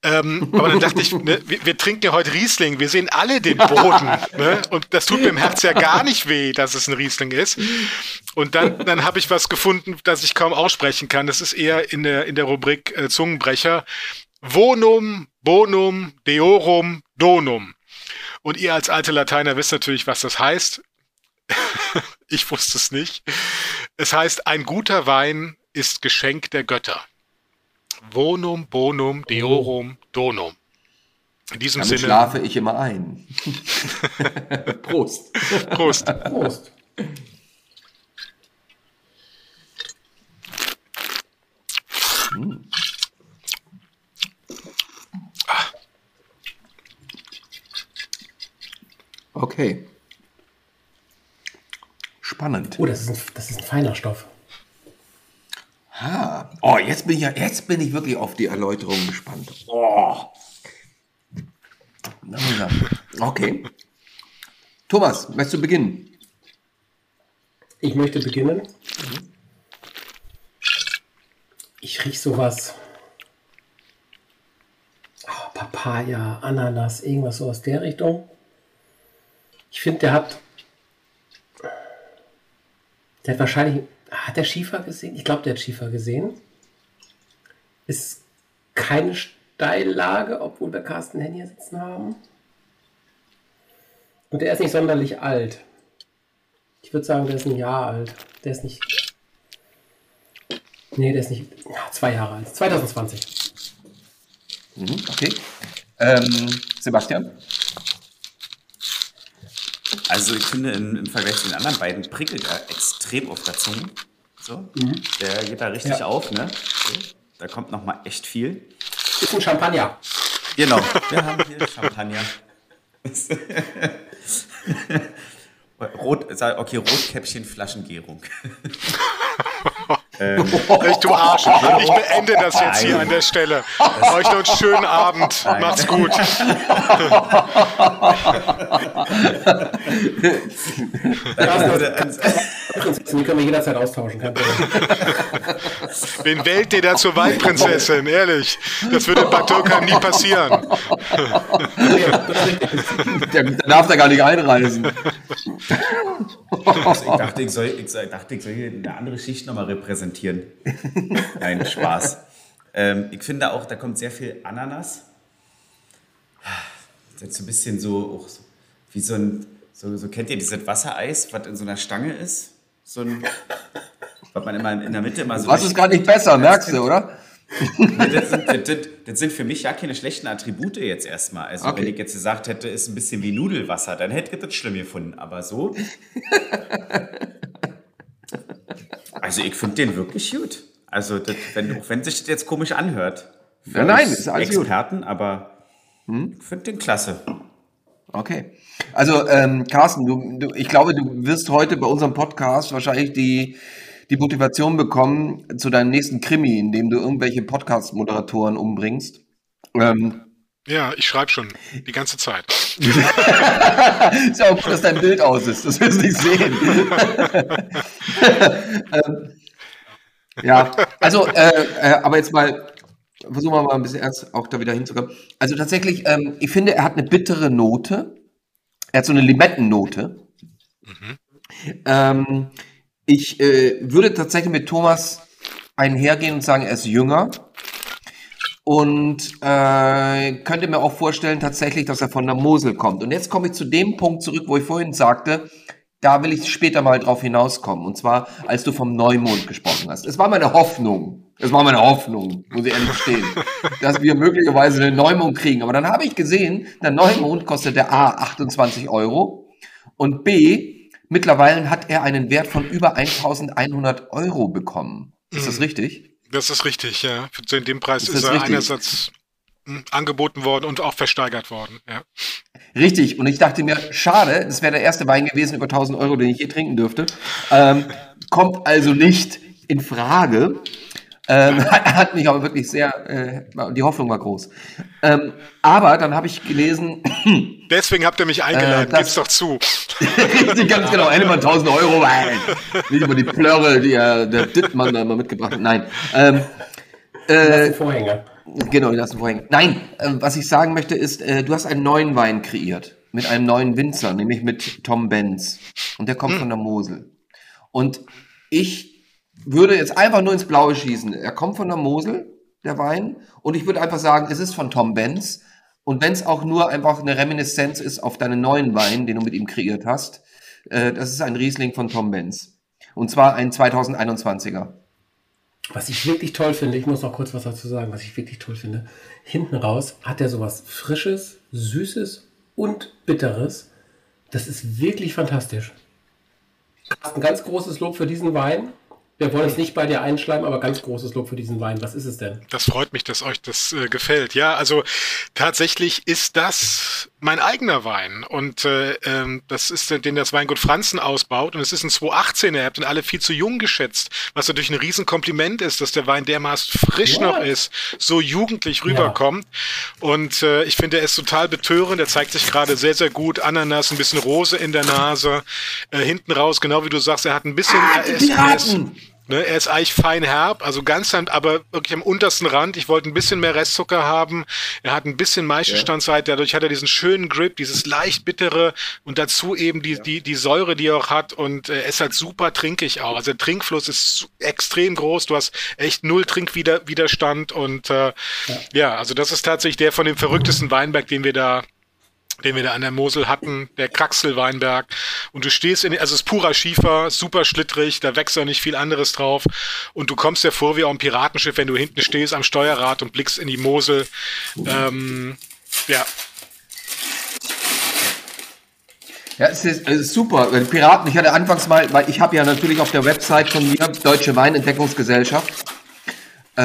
Speaker 4: Ähm, aber dann dachte ich, ne, wir, wir, trinken ja heute Riesling, wir sehen alle den Boden. (laughs) Ne? Und das tut mir im Herzen ja gar nicht weh, dass es ein Riesling ist. Und dann, dann habe ich was gefunden, das ich kaum aussprechen kann. Das ist eher in der, in der Rubrik äh, Zungenbrecher. Vonum, bonum, deorum, donum. Und ihr als alte Lateiner wisst natürlich, was das heißt. (laughs) ich wusste es nicht. Es heißt, ein guter Wein ist Geschenk der Götter. Vonum, bonum, deorum, donum.
Speaker 1: In diesem Damit Sinne. schlafe ich immer ein. (laughs)
Speaker 4: Prost. Prost. Prost.
Speaker 1: Okay. Spannend.
Speaker 2: Oh, das ist ein, das ist ein feiner Stoff.
Speaker 1: Ha. Oh, jetzt bin ich ja, jetzt bin ich wirklich auf die Erläuterung gespannt. Oh. Okay. Thomas, möchtest du beginnen?
Speaker 2: Ich möchte beginnen. Ich rieche sowas. Oh, Papaya, Ananas, irgendwas so aus der Richtung. Ich finde, der hat. Der hat wahrscheinlich hat der Schiefer gesehen? Ich glaube, der hat Schiefer gesehen. Ist keine Steillage, obwohl wir Carsten Henn hier sitzen haben. Und der ist nicht sonderlich alt. Ich würde sagen, der ist ein Jahr alt. Der ist nicht. Nee, der ist nicht. Zwei Jahre alt. 2020.
Speaker 1: Mhm, okay. Ähm, Sebastian?
Speaker 3: Also ich finde im, im, Vergleich zu den anderen beiden prickelt er extrem auf der Zunge. So, mhm. der geht da richtig ja. auf, ne? So, da kommt noch mal echt viel.
Speaker 2: Ist ein Champagner.
Speaker 3: Genau, wir haben hier Champagner. (laughs) Rot, okay, Rotkäppchen Flaschengärung. (laughs)
Speaker 4: Ähm, (laughs) ich du Arsch. Ich beende das jetzt hier an der Stelle. Euch noch einen schönen Abend. Nein. Macht's gut.
Speaker 2: Die können wir jederzeit austauschen.
Speaker 4: Wen wählt ihr da zur Waldprinzessin? Ehrlich. Das würde bei Türkheim nie passieren.
Speaker 1: Der, darf da gar nicht einreisen.
Speaker 3: Also ich, dachte, ich, soll, ich dachte, ich soll hier eine andere Schicht nochmal repräsentieren. Nein, Spaß. Ähm, ich finde auch, da kommt sehr viel Ananas. Das ist so ein bisschen so, auch so wie so ein, so, so kennt ihr dieses Wassereis, was in so einer Stange ist? So ein, was man immer in der Mitte immer so.
Speaker 1: Was ist gar nicht besser, merkst du, oder?
Speaker 3: Das, sind, das, das, sind, für mich ja keine schlechten Attribute jetzt erstmal. Also okay. wenn ich jetzt gesagt hätte, ist ein bisschen wie Nudelwasser, dann hätte ich das schlimm gefunden. Aber so. (laughs) also ich finde den wirklich gut. Also das, wenn, auch wenn sich das jetzt komisch anhört.
Speaker 1: Ja, nein, ist alles
Speaker 3: Experten, gut. aber hm? ich finde den klasse.
Speaker 1: Okay. Also ähm, Carsten, du, du, ich glaube, du wirst heute bei unserem Podcast wahrscheinlich die die Motivation bekommen zu deinem nächsten Krimi, in dem du irgendwelche Podcast-Moderatoren umbringst. Ähm,
Speaker 4: ja, ich schreibe schon die ganze Zeit.
Speaker 1: ist ja auch gut, dass dein Bild aus ist, das wirst du nicht sehen. (laughs) ähm, ja, also, äh, äh, aber jetzt mal, versuchen wir mal ein bisschen ernst auch da wieder hinzukommen. Also tatsächlich, ähm, ich finde, er hat eine bittere Note. Er hat so eine Limettennote. Mhm. Ähm, ich äh, würde tatsächlich mit Thomas einhergehen und sagen, er ist jünger. Und äh, könnte mir auch vorstellen tatsächlich, dass er von der Mosel kommt. Und jetzt komme ich zu dem Punkt zurück, wo ich vorhin sagte, da will ich später mal drauf hinauskommen. Und zwar, als du vom Neumond gesprochen hast. Es war meine Hoffnung, es war meine Hoffnung, muss ich ehrlich stehen, (laughs) dass wir möglicherweise einen Neumond kriegen. Aber dann habe ich gesehen, der Neumond kostet der A 28 Euro und B Mittlerweile hat er einen Wert von über 1100 Euro bekommen. Ist das mhm. richtig?
Speaker 4: Das ist richtig, ja. Zu dem Preis ist, ist er richtig? einerseits hm, angeboten worden und auch versteigert worden, ja.
Speaker 1: Richtig. Und ich dachte mir, schade, das wäre der erste Wein gewesen über 1000 Euro, den ich je trinken dürfte. Ähm, kommt also nicht in Frage. Ähm, (laughs) hat mich aber wirklich sehr, äh, die Hoffnung war groß. Ähm, aber dann habe ich gelesen. (clears throat)
Speaker 4: Deswegen habt ihr mich eingeladen, äh, gib's doch zu.
Speaker 1: Richtig, (laughs) ganz genau. Ennemann 1000 Euro, Nein. nicht über die Plörre, die er, der Dittmann da immer mitgebracht hat. Nein. Ähm,
Speaker 2: äh, Vorhänge.
Speaker 1: Genau, die lassen Vorhänge. Nein, äh, was ich sagen möchte ist, äh, du hast einen neuen Wein kreiert. Mit einem neuen Winzer, nämlich mit Tom Benz. Und der kommt hm. von der Mosel. Und ich würde jetzt einfach nur ins Blaue schießen. Er kommt von der Mosel, der Wein. Und ich würde einfach sagen, es ist von Tom Benz. Und wenn es auch nur einfach eine Reminiszenz ist auf deinen neuen Wein, den du mit ihm kreiert hast, äh, das ist ein Riesling von Tom Benz. Und zwar ein 2021er.
Speaker 2: Was ich wirklich toll finde, ich muss noch kurz was dazu sagen, was ich wirklich toll finde. Hinten raus hat er sowas Frisches, Süßes und Bitteres. Das ist wirklich fantastisch. Ein ganz großes Lob für diesen Wein. Wir wollen es nicht bei dir einschleimen, aber ganz großes Lob für diesen Wein. Was ist es denn?
Speaker 4: Das freut mich, dass euch das äh, gefällt. Ja, also tatsächlich ist das mein eigener Wein. Und äh, ähm, das ist den das Weingut Franzen ausbaut. Und es ist ein 218er. Ihr habt ihn alle viel zu jung geschätzt. Was natürlich ein Riesenkompliment ist, dass der Wein dermaßen frisch ja. noch ist, so jugendlich rüberkommt. Ja. Und äh, ich finde, er ist total betörend. Er zeigt sich gerade sehr, sehr gut. Ananas, ein bisschen Rose in der Nase. Äh, hinten raus, genau wie du sagst, er hat ein bisschen...
Speaker 1: Ah!
Speaker 4: Ne, er ist eigentlich fein herb, also ganz, aber wirklich am untersten Rand. Ich wollte ein bisschen mehr Restzucker haben. Er hat ein bisschen Maischestandzeit, dadurch hat er diesen schönen Grip, dieses leicht bittere und dazu eben die, die, die Säure, die er auch hat und äh, er ist halt super trinkig auch. Also der Trinkfluss ist extrem groß. Du hast echt null Trinkwiderstand und äh, ja. ja, also das ist tatsächlich der von dem verrücktesten Weinberg, den wir da den wir da an der Mosel hatten, der Kraxelweinberg. Und du stehst in, also es ist purer Schiefer, super schlittrig, da wächst auch nicht viel anderes drauf. Und du kommst dir vor wie auf einem Piratenschiff, wenn du hinten stehst am Steuerrad und blickst in die Mosel. Ähm, ja.
Speaker 1: Ja, es ist, es ist super. Piraten, ich hatte anfangs mal, weil ich habe ja natürlich auf der Website von mir, Deutsche Weinentdeckungsgesellschaft, äh,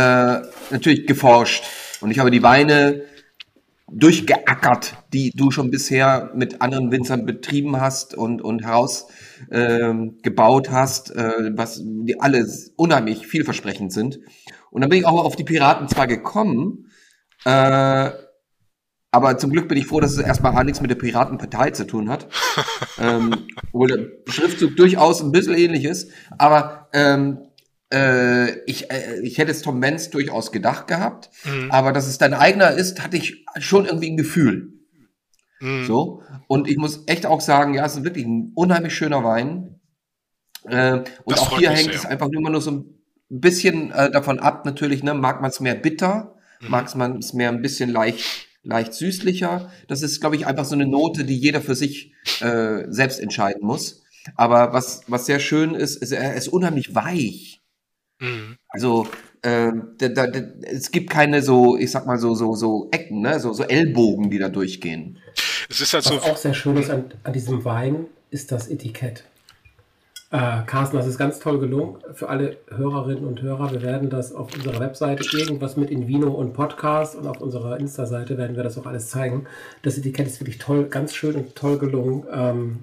Speaker 1: natürlich geforscht. Und ich habe die Weine durchgeackert, die du schon bisher mit anderen Winzern betrieben hast und, und herausgebaut ähm, gebaut hast, äh, was die alle unheimlich vielversprechend sind. Und dann bin ich auch auf die Piraten zwar gekommen, äh, aber zum Glück bin ich froh, dass es erstmal gar nichts mit der Piratenpartei zu tun hat. (laughs) ähm, obwohl der Schriftzug durchaus ein bisschen ähnlich ist. Aber ähm, äh, ich, äh, ich hätte es Tom Benz durchaus gedacht gehabt, mhm. aber dass es dein eigener ist, hatte ich schon irgendwie ein Gefühl. Mhm. So. Und ich muss echt auch sagen, ja, es ist wirklich ein unheimlich schöner Wein. Äh, und das auch hier hängt sehr. es einfach nur nur so ein bisschen äh, davon ab, natürlich, ne, mag man es mehr bitter, mhm. mag man es mehr ein bisschen leicht, leicht süßlicher. Das ist, glaube ich, einfach so eine Note, die jeder für sich äh, selbst entscheiden muss. Aber was, was sehr schön ist, ist, er ist unheimlich weich. Mhm. Also äh, da, da, da, es gibt keine so, ich sag mal so so so Ecken, ne? so so Ellbogen, die da durchgehen.
Speaker 2: Es ist halt Was so auch sehr schön ist an, an diesem Wein ist das Etikett. Äh, Carsten, das ist ganz toll gelungen für alle Hörerinnen und Hörer. Wir werden das auf unserer Webseite irgendwas mit Invino und Podcast und auf unserer Insta-Seite werden wir das auch alles zeigen. Das Etikett ist wirklich toll, ganz schön und toll gelungen. Ähm,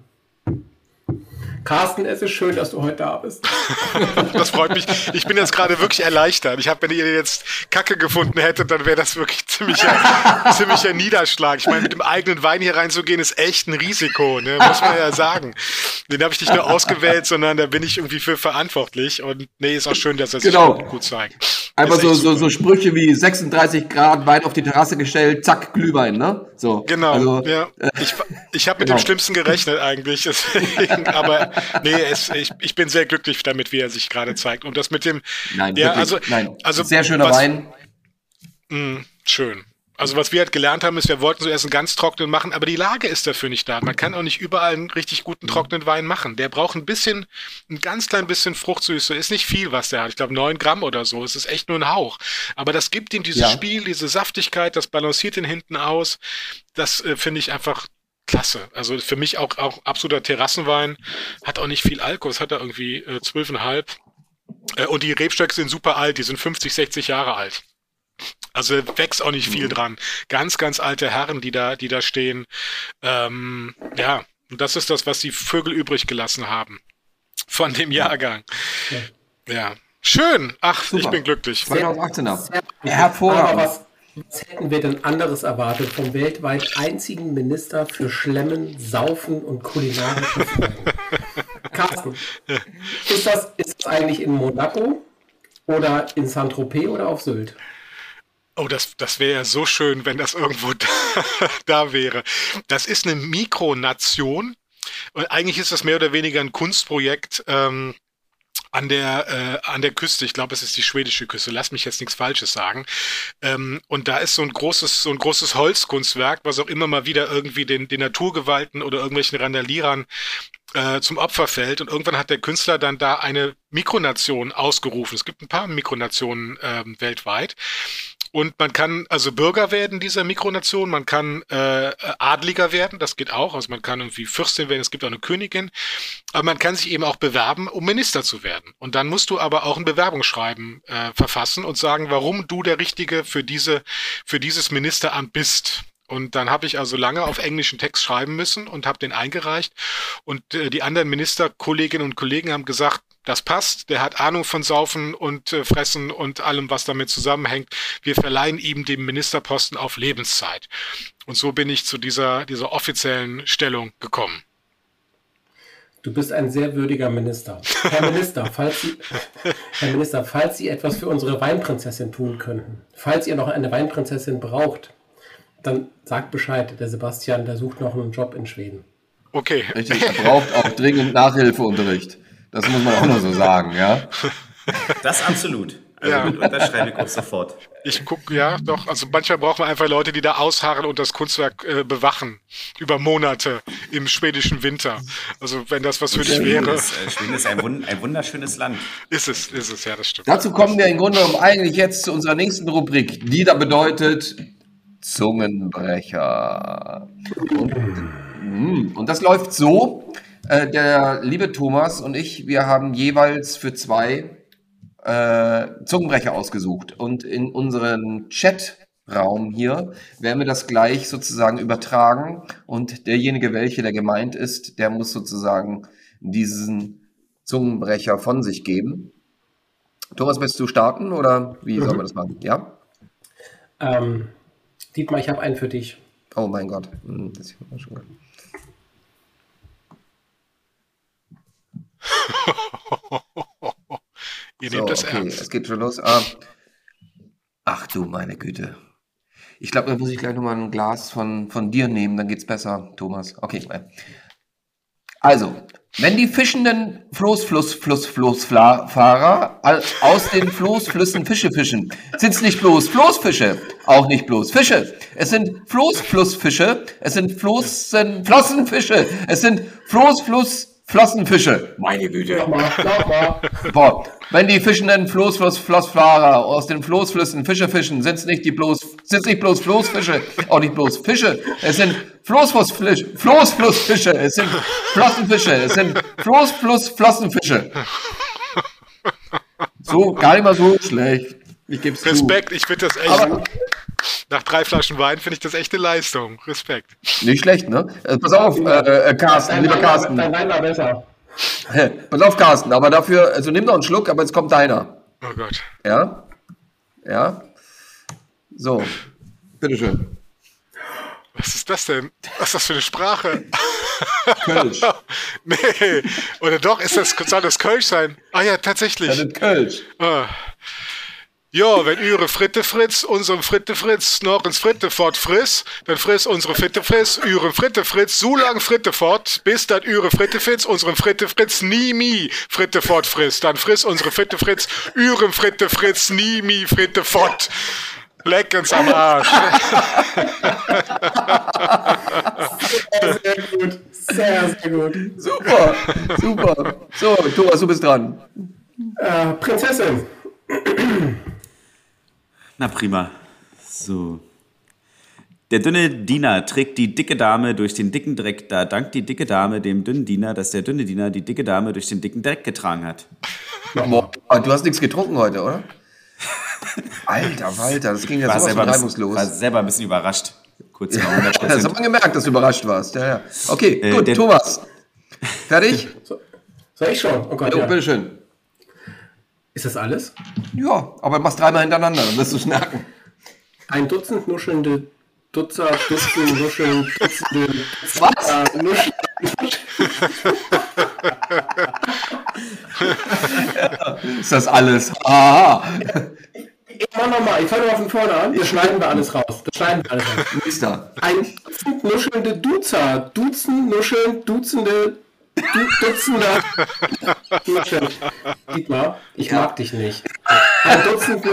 Speaker 2: Carsten, es ist schön, dass du heute da bist. (laughs)
Speaker 4: das freut mich. Ich bin jetzt gerade wirklich erleichtert. Ich habe, wenn ihr jetzt Kacke gefunden hättet, dann wäre das wirklich ziemlicher, (laughs) ziemlicher Niederschlag. Ich meine, mit dem eigenen Wein hier reinzugehen, ist echt ein Risiko, ne? muss man ja sagen. Den habe ich nicht nur ausgewählt, (laughs) sondern da bin ich irgendwie für verantwortlich. Und nee, ist auch schön, dass er sich
Speaker 1: genau.
Speaker 4: gut zeigt.
Speaker 1: Einfach so, so, so Sprüche wie 36 Grad Wein auf die Terrasse gestellt, zack, Glühwein, ne? So.
Speaker 4: Genau, also, ja. Äh, ich, ich habe mit genau. dem Schlimmsten gerechnet eigentlich. Deswegen, aber (laughs) nee, es, ich, ich bin sehr glücklich damit, wie er sich gerade zeigt. Und das mit dem.
Speaker 1: Nein, ja, wirklich, also, nein. also sehr schöner was, Wein.
Speaker 4: Mh, hm, schön. Also was wir halt gelernt haben, ist, wir wollten zuerst einen ganz trockenen machen, aber die Lage ist dafür nicht da. Man kann auch nicht überall einen richtig guten trockenen Wein machen. Der braucht ein bisschen, ein ganz klein bisschen Fruchtsüße. Ist nicht viel, was der hat. Ich glaube neun Gramm oder so. Es ist echt nur ein Hauch. Aber das gibt ihm dieses ja. Spiel, diese Saftigkeit, das balanciert ihn hinten aus. Das äh, finde ich einfach klasse. Also für mich auch, auch absoluter Terrassenwein. Hat auch nicht viel Alkohol. Es hat er irgendwie äh, zwölfeinhalb. Äh, und die Rebstöcke sind super alt. Die sind 50, 60 Jahre alt. Also wächst auch nicht viel mhm. dran. Ganz, ganz alte Herren, die da, die da stehen. Ähm, ja, und das ist das, was die Vögel übrig gelassen haben. von dem Jahrgang. Ja. ja. Schön. Ach, Super. ich bin glücklich.
Speaker 1: 2018er. Hervorragend.
Speaker 2: Was, hätten wir denn anderes erwartet vom weltweit einzigen Minister für Schlemmen, Saufen und kulinarischen (laughs) Carsten, ist das, ist das eigentlich in Monaco oder in Saint-Tropez oder auf Sylt?
Speaker 4: Oh, das, das wäre ja so schön, wenn das irgendwo (laughs) da, da wäre. Das ist eine Mikronation. Und eigentlich ist das mehr oder weniger ein Kunstprojekt. Ähm, an der, äh, an der Küste, ich glaube, es ist die schwedische Küste, lass mich jetzt nichts Falsches sagen. Ähm, und da ist so ein großes, so ein großes Holzkunstwerk, was auch immer mal wieder irgendwie den, den Naturgewalten oder irgendwelchen Randalierern äh, zum Opfer fällt. Und irgendwann hat der Künstler dann da eine Mikronation ausgerufen. Es gibt ein paar Mikronationen ähm, weltweit. Und man kann also Bürger werden dieser Mikronation, man kann äh, Adliger werden, das geht auch. Also man kann irgendwie Fürstin werden, es gibt auch eine Königin. Aber man kann sich eben auch bewerben, um Minister zu werden. Und dann musst du aber auch ein Bewerbungsschreiben äh, verfassen und sagen, warum du der Richtige für diese, für dieses Ministeramt bist. Und dann habe ich also lange auf englischen Text schreiben müssen und habe den eingereicht. Und äh, die anderen Ministerkolleginnen und Kollegen haben gesagt, das passt, der hat Ahnung von Saufen und äh, Fressen und allem, was damit zusammenhängt. Wir verleihen ihm den Ministerposten auf Lebenszeit. Und so bin ich zu dieser, dieser offiziellen Stellung gekommen.
Speaker 2: Du bist ein sehr würdiger Minister. Herr Minister, falls Sie, (laughs) Herr Minister, falls Sie etwas für unsere Weinprinzessin tun könnten, falls ihr noch eine Weinprinzessin braucht, dann sagt Bescheid. Der Sebastian, der sucht noch einen Job in Schweden.
Speaker 4: Okay.
Speaker 1: Richtig, er braucht auch dringend Nachhilfeunterricht. Das muss man auch nur so sagen, ja. (laughs)
Speaker 3: Das absolut. Also ja. unterschreibe ich kurz sofort.
Speaker 4: Ich gucke, ja, doch. Also manchmal braucht man einfach Leute, die da ausharren und das Kunstwerk äh, bewachen. Über Monate im schwedischen Winter. Also wenn das was für dich wäre.
Speaker 3: Ist, äh, Schweden ist ein, wund ein, wunderschönes Land.
Speaker 4: Ist es, ist es, ja, das stimmt.
Speaker 1: Dazu kommen wir im Grunde genommen eigentlich jetzt zu unserer nächsten Rubrik, die da bedeutet Zungenbrecher. Und, hm, und das läuft so, äh, der liebe Thomas und ich, wir haben jeweils für zwei äh, Zungenbrecher ausgesucht. Und in unseren Chatraum hier werden wir das gleich sozusagen übertragen. Und derjenige, welche der gemeint ist, der muss sozusagen diesen Zungenbrecher von sich geben. Thomas, willst du starten oder wie mhm. sollen wir das machen? Ja?
Speaker 2: Ähm, Dietmar, ich habe einen für dich.
Speaker 1: Oh mein Gott. Hm, das ist schon gut. (laughs)
Speaker 4: Ihr so, nehmt das
Speaker 1: okay,
Speaker 4: ernst.
Speaker 1: Es geht schon los. Ah. Ach du meine Güte. Ich glaube, da muss ich gleich nochmal ein Glas von, von dir nehmen, dann geht's besser, Thomas. Okay. Also, wenn die fischenden Floßfluss-Fluss-Floßfahrer aus den Floßflüssen Fische fischen, sind es nicht bloß Floßfische, auch nicht bloß Fische. Es sind Floßflussfische, es sind Floßen, Flossenfische, es sind Floßfluss Flossenfische.
Speaker 2: Meine Güte. Nochmal, nochmal.
Speaker 1: Boah. Wenn die fischenden Floßfluss, Flossfahrer aus den Floßflüssen Fische fischen, sind es nicht die bloß, sind nicht bloß Floßfische, auch nicht bloß Fische. Es sind Floßflussfische, Floßflussfische, es sind Flossenfische, es sind Floßfluss, Flossenfische. So, gar nicht mal so schlecht.
Speaker 4: Ich geb's Respekt, zu. ich finde das echt. Aber, nach drei Flaschen Wein finde ich das echt eine Leistung. Respekt.
Speaker 1: Nicht schlecht, ne? Äh, pass auf, äh, äh, Carsten, lieber Carsten. Dein Wein war besser. (laughs) pass auf, Carsten, aber dafür, also nimm noch einen Schluck, aber jetzt kommt deiner.
Speaker 4: Oh Gott.
Speaker 1: Ja? Ja? So. Bitteschön.
Speaker 4: Was ist das denn? Was ist das für eine Sprache? (laughs)
Speaker 1: Kölsch.
Speaker 4: nee. Oder doch, ist das, soll das Kölsch sein? Ah ja, tatsächlich.
Speaker 1: Das Kölsch.
Speaker 4: Ah. Ja, wenn ihre Fritte Fritz unserem Fritte Fritz noch ins Fritte fort friss, dann friss unsere Fritte Fritz, ihren Fritte Fritz so lang Fritte fort, bis dann ihre Fritte Fritz unseren Fritte Fritz nie mi Fritte fort friss. Dann friss unsere Fritte Fritz ihrem Fritte Fritz nie mi Fritte fort. Leck uns am Arsch.
Speaker 2: sehr, sehr gut. Sehr, sehr gut.
Speaker 1: Super, super. So, Thomas, du bist dran.
Speaker 2: Äh, Prinzessin.
Speaker 3: Na prima. So. Der dünne Diener trägt die dicke Dame durch den dicken Dreck. Da dankt die dicke Dame dem dünnen Diener, dass der dünne Diener die dicke Dame durch den dicken Dreck getragen hat.
Speaker 1: Du hast nichts getrunken heute, oder? Alter, Walter, das ging ja
Speaker 3: war sowas reibungslos. War selber ein bisschen überrascht.
Speaker 1: Kurz ja, 100%. Das hat man gemerkt, dass du überrascht warst. Ja, ja. Okay, äh, gut, Thomas. Fertig?
Speaker 2: So, Soll ich schon?
Speaker 1: Oh Gott, jo, ja. bitteschön.
Speaker 2: Ist das alles?
Speaker 1: Ja, aber machst dreimal hintereinander, dann wirst du es merken.
Speaker 2: Ein Dutzend nuschelnde Dutzer, Dutzend Nuscheln, Dutzende. (laughs) Was? Äh, Nuscheln. (laughs)
Speaker 1: ist das alles? Ah.
Speaker 2: Ich mach nochmal, ich fange mal von vorne an. Das schneiden wir alles raus. Das schneiden wir alles raus.
Speaker 1: Mister.
Speaker 2: Ein Dutzend nuschelnde Duzer. Dutzend nuscheln, Dutzende Du Dutzender. Dietmar, ich mag dich nicht. Ein Dutzend,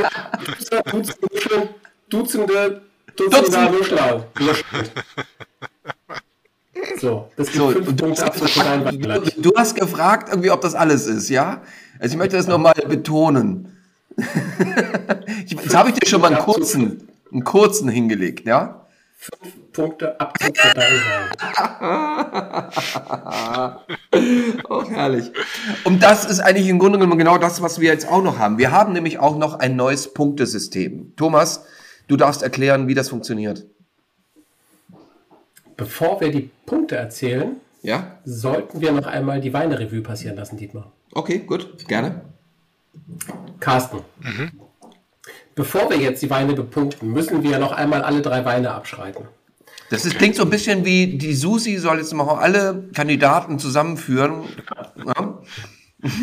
Speaker 2: Dutzend, Dutzende, Dutzender Nuschler. So, das gibt so, fünf Punkte
Speaker 1: du, du hast gefragt, irgendwie, ob das alles ist, ja? Also ich möchte das nochmal betonen. (laughs) Jetzt habe ich dir schon mal einen kurzen, einen kurzen hingelegt, ja?
Speaker 2: Fünf Punkte Abzug für (laughs)
Speaker 1: oh, herrlich. Und das ist eigentlich im Grunde genommen genau das, was wir jetzt auch noch haben. Wir haben nämlich auch noch ein neues Punktesystem. Thomas, du darfst erklären, wie das funktioniert.
Speaker 2: Bevor wir die Punkte erzählen,
Speaker 1: ja?
Speaker 2: sollten wir noch einmal die Weine-Revue passieren lassen, Dietmar.
Speaker 1: Okay, gut, gerne.
Speaker 2: Carsten. Mhm. Bevor wir jetzt die Weine bepunkten, müssen wir noch einmal alle drei Weine abschreiten.
Speaker 1: Das ist, klingt so ein bisschen wie die Susi soll jetzt mal alle Kandidaten zusammenführen. Ja.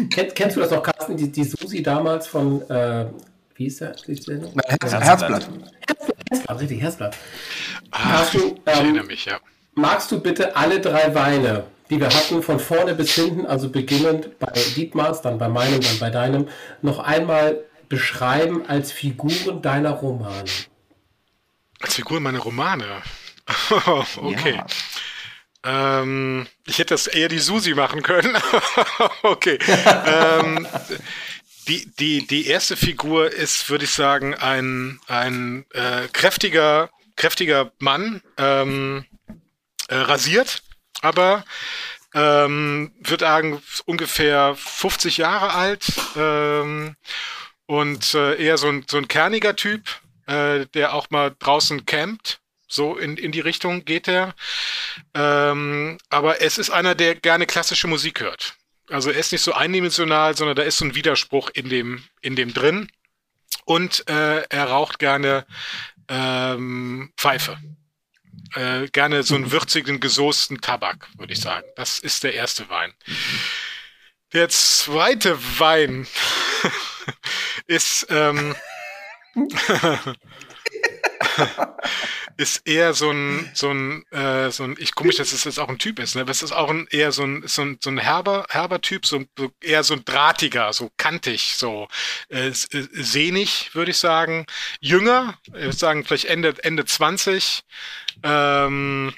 Speaker 2: Kenn, kennst du das noch, Carsten, die, die Susi damals von, äh, wie ist der?
Speaker 1: Herz, Herzblatt.
Speaker 2: Herzblatt, richtig, Herzblatt.
Speaker 4: Ah, Carsten, ähm, ich erinnere mich, ja.
Speaker 2: Magst du bitte alle drei Weine, die wir hatten, von vorne bis hinten, also beginnend bei Dietmars, dann bei meinem, dann bei deinem, noch einmal beschreiben als Figuren deiner Romane?
Speaker 4: Als Figuren meiner Romane? (laughs) okay. Ja. Ähm, ich hätte das eher die Susi machen können. (laughs) okay. ähm, die, die, die erste Figur ist, würde ich sagen, ein, ein äh, kräftiger, kräftiger Mann, ähm, äh, rasiert, aber ähm, würde sagen, ungefähr 50 Jahre alt ähm, und äh, eher so ein, so ein kerniger Typ, äh, der auch mal draußen campt. So in, in die Richtung geht er. Ähm, aber es ist einer, der gerne klassische Musik hört. Also er ist nicht so eindimensional, sondern da ist so ein Widerspruch in dem, in dem drin. Und äh, er raucht gerne ähm, Pfeife. Äh, gerne so einen würzigen, gesoßten Tabak, würde ich sagen. Das ist der erste Wein. Der zweite Wein (laughs) ist, ähm, (laughs) (laughs) ist eher so ein, so ein, äh, so ein, ich komisch, dass es jetzt auch ein Typ ist, ne? Aber es ist auch ein, eher so ein, so ein, so ein herber, herber Typ, so, so eher so ein drahtiger, so kantig, so äh, äh sehnig, würde ich sagen. Jünger, ich würde sagen, vielleicht Ende, Ende 20, ähm,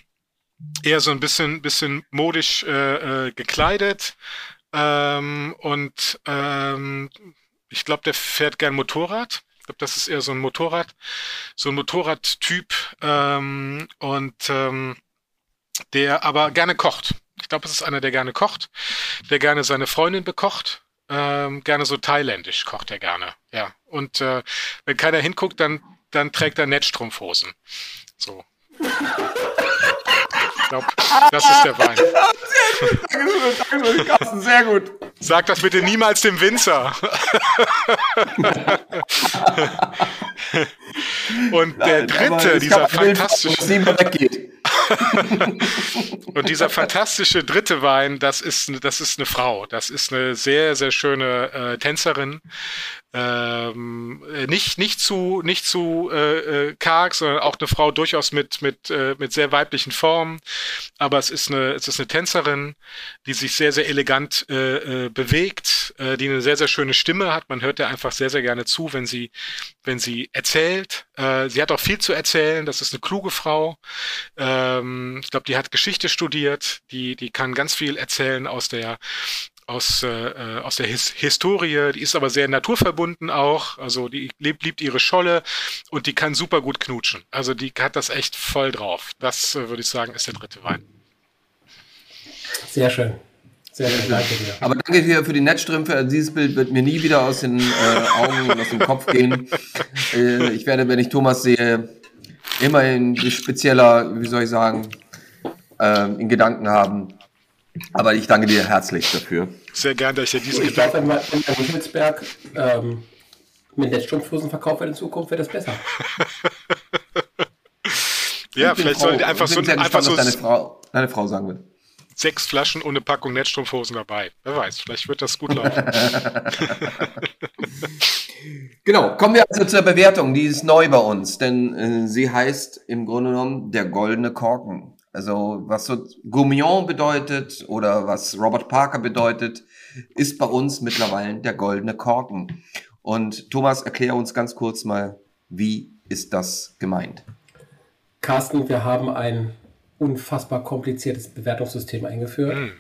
Speaker 4: eher so ein bisschen, bisschen modisch äh, äh, gekleidet. Ähm, und ähm, ich glaube, der fährt gern Motorrad. Ich glaube, das ist eher so ein Motorrad, so ein Motorradtyp ähm, und ähm, der aber gerne kocht. Ich glaube, es ist einer, der gerne kocht, der gerne seine Freundin bekocht. Ähm, gerne so thailändisch kocht er gerne, ja. Und äh, wenn keiner hinguckt, dann, dann trägt er Netzstrumpfhosen. So glaube, das ist der Wein.
Speaker 1: Schön, Carsten, sehr gut.
Speaker 4: Sag das bitte niemals dem Winzer. (laughs) Und der dritte, dieser fantastische. (laughs) Und dieser fantastische dritte Wein, das ist, das ist eine Frau. Das ist eine sehr, sehr schöne äh, Tänzerin, ähm, nicht, nicht zu, nicht zu äh, äh, karg, sondern auch eine Frau durchaus mit, mit, äh, mit sehr weiblichen Formen. Aber es ist eine, es ist eine Tänzerin, die sich sehr, sehr elegant äh, äh, bewegt, äh, die eine sehr, sehr schöne Stimme hat. Man hört ihr einfach sehr, sehr gerne zu, wenn sie, wenn sie erzählt. Äh, sie hat auch viel zu erzählen. Das ist eine kluge Frau. Ähm, ich glaube, die hat Geschichte studiert. Die, die kann ganz viel erzählen aus der, aus, äh, aus der His Historie, die ist aber sehr naturverbunden auch, also die liebt, liebt ihre Scholle und die kann super gut knutschen. Also die hat das echt voll drauf. Das äh, würde ich sagen, ist der dritte Wein.
Speaker 2: Sehr schön. Sehr schön, danke dir.
Speaker 1: Aber danke dir für die Netzstrümpfe. Dieses Bild wird mir nie wieder aus den äh, Augen und aus dem Kopf gehen. Äh, ich werde, wenn ich Thomas sehe, immer in spezieller, wie soll ich sagen, äh, in Gedanken haben Aber ich danke dir herzlich dafür.
Speaker 4: Sehr gern, dass ich dir diesen
Speaker 2: Ich glaube, wenn man in der Himmelsberg ähm, mit Netzstrumpfhosen verkauft wird in Zukunft, wird das besser. (laughs)
Speaker 4: ja, vielleicht sollen die einfach so, einfach so
Speaker 1: deine Frau, deine Frau sagen wird.
Speaker 4: Sechs Flaschen ohne Packung Netzstrumpfhosen dabei. Wer weiß, vielleicht wird das gut laufen. (laughs)
Speaker 1: genau, kommen wir also zur Bewertung. Die ist neu bei uns, denn äh, sie heißt im Grunde genommen der goldene Korken. Also was so Gourmillon bedeutet oder was Robert Parker bedeutet, ist bei uns mittlerweile der goldene Korken. Und Thomas, erklär uns ganz kurz mal, wie ist das gemeint?
Speaker 2: Carsten, wir haben ein unfassbar kompliziertes Bewertungssystem eingeführt. Mhm.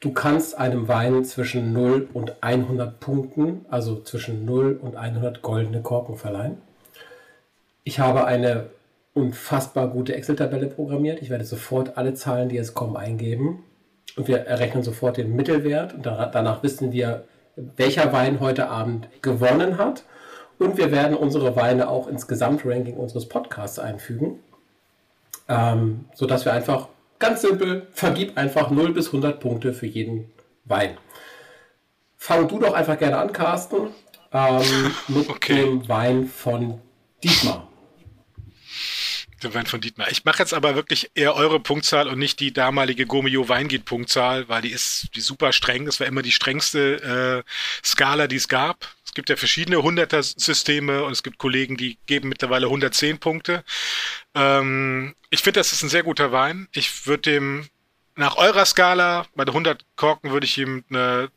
Speaker 2: Du kannst einem Wein zwischen 0 und 100 Punkten, also zwischen 0 und 100 goldene Korken verleihen. Ich habe eine unfassbar gute Excel-Tabelle programmiert. Ich werde sofort alle Zahlen, die jetzt kommen, eingeben. Und wir errechnen sofort den Mittelwert. Und danach wissen wir, welcher Wein heute Abend gewonnen hat. Und wir werden unsere Weine auch ins Gesamtranking unseres Podcasts einfügen, ähm, sodass wir einfach ganz simpel, vergib einfach 0 bis 100 Punkte für jeden Wein. Fang du doch einfach gerne an, Carsten, ähm, mit okay. dem Wein von Dietmar
Speaker 4: der Wein von Dietmar. Ich mache jetzt aber wirklich eher eure Punktzahl und nicht die damalige Gomio Weingit Punktzahl, weil die ist die super streng. Das war immer die strengste äh, Skala, die es gab. Es gibt ja verschiedene Hunderter-Systeme und es gibt Kollegen, die geben mittlerweile 110 Punkte. Ähm, ich finde, das ist ein sehr guter Wein. Ich würde dem nach eurer Skala, bei den 100 Korken, würde ich ihm eine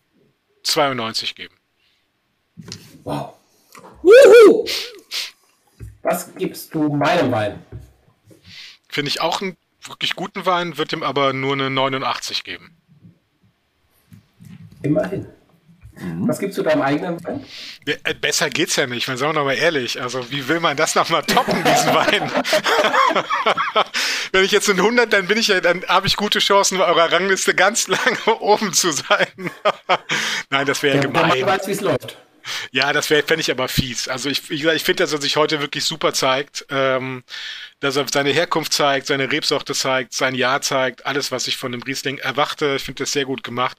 Speaker 4: 92 geben.
Speaker 2: Wow. Wuhu! Was gibst du meinem Wein?
Speaker 4: Finde ich auch einen wirklich guten Wein, wird ihm aber nur eine 89 geben.
Speaker 2: Immerhin. Mhm. Was gibst du deinem eigenen Wein?
Speaker 4: Ja, äh, besser geht's ja nicht, man sagen wir mal ehrlich. Also, wie will man das nochmal toppen, diesen Wein? (laughs) Wenn ich jetzt in 100, dann bin ich ja, dann habe ich gute Chancen, bei eurer Rangliste ganz (laughs) lange oben zu sein. (laughs) Nein, das wäre ja, gemein. Man weiß, wie es läuft. Ja, das fände ich aber fies. Also ich, ich, ich finde, dass er sich heute wirklich super zeigt, ähm, dass er seine Herkunft zeigt, seine Rebsorte zeigt, sein Jahr zeigt, alles, was ich von dem Riesling erwachte. Ich finde das sehr gut gemacht.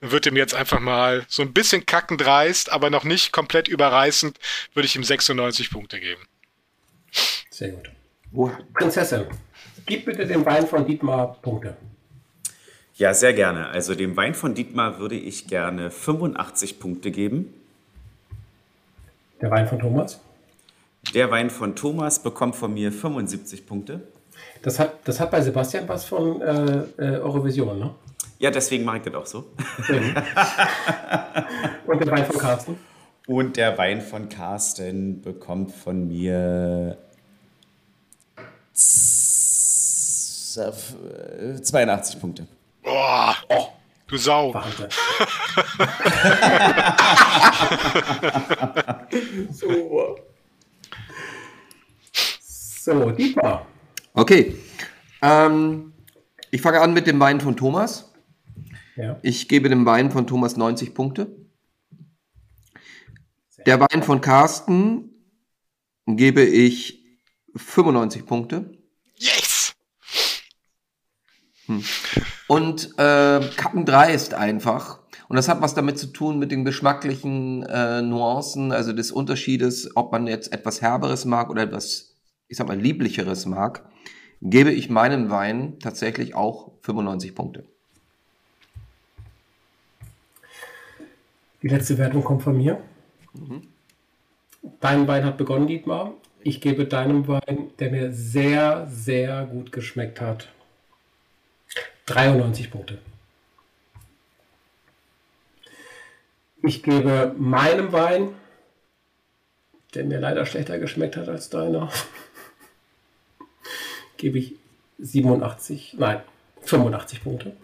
Speaker 4: Wird ihm jetzt einfach mal so ein bisschen kackendreist, aber noch nicht komplett überreißend, würde ich ihm 96 Punkte geben.
Speaker 2: Sehr gut. Oh. Prinzessin, gib bitte dem Wein von Dietmar Punkte.
Speaker 3: Ja, sehr gerne. Also dem Wein von Dietmar würde ich gerne 85 Punkte geben.
Speaker 2: Der Wein von Thomas?
Speaker 3: Der Wein von Thomas bekommt von mir 75 Punkte.
Speaker 2: Das hat, das hat bei Sebastian was von äh, äh, Eurovision, ne?
Speaker 3: Ja, deswegen mache ich das auch so. (laughs)
Speaker 2: Und der Wein von Carsten?
Speaker 3: Und der Wein von Carsten bekommt von mir 82 Punkte.
Speaker 4: Boah. Oh. Du Sau. (laughs)
Speaker 2: so. So, Dietmar.
Speaker 1: Okay. Ähm, ich fange an mit dem Wein von Thomas. Ja. Ich gebe dem Wein von Thomas 90 Punkte. Der Wein von Carsten gebe ich 95 Punkte.
Speaker 4: Yes!
Speaker 1: Hm. Und äh, Kappen 3 ist einfach. Und das hat was damit zu tun mit den geschmacklichen äh, Nuancen, also des Unterschiedes, ob man jetzt etwas Herberes mag oder etwas, ich sag mal, Lieblicheres mag, gebe ich meinem Wein tatsächlich auch 95 Punkte.
Speaker 2: Die letzte Wertung kommt von mir. Mhm. Dein Wein hat begonnen, Dietmar. Ich gebe deinem Wein, der mir sehr, sehr gut geschmeckt hat, 93 Punkte. Ich gebe meinem Wein, der mir leider schlechter geschmeckt hat als deiner, (laughs) gebe ich 87, nein, 85 Punkte.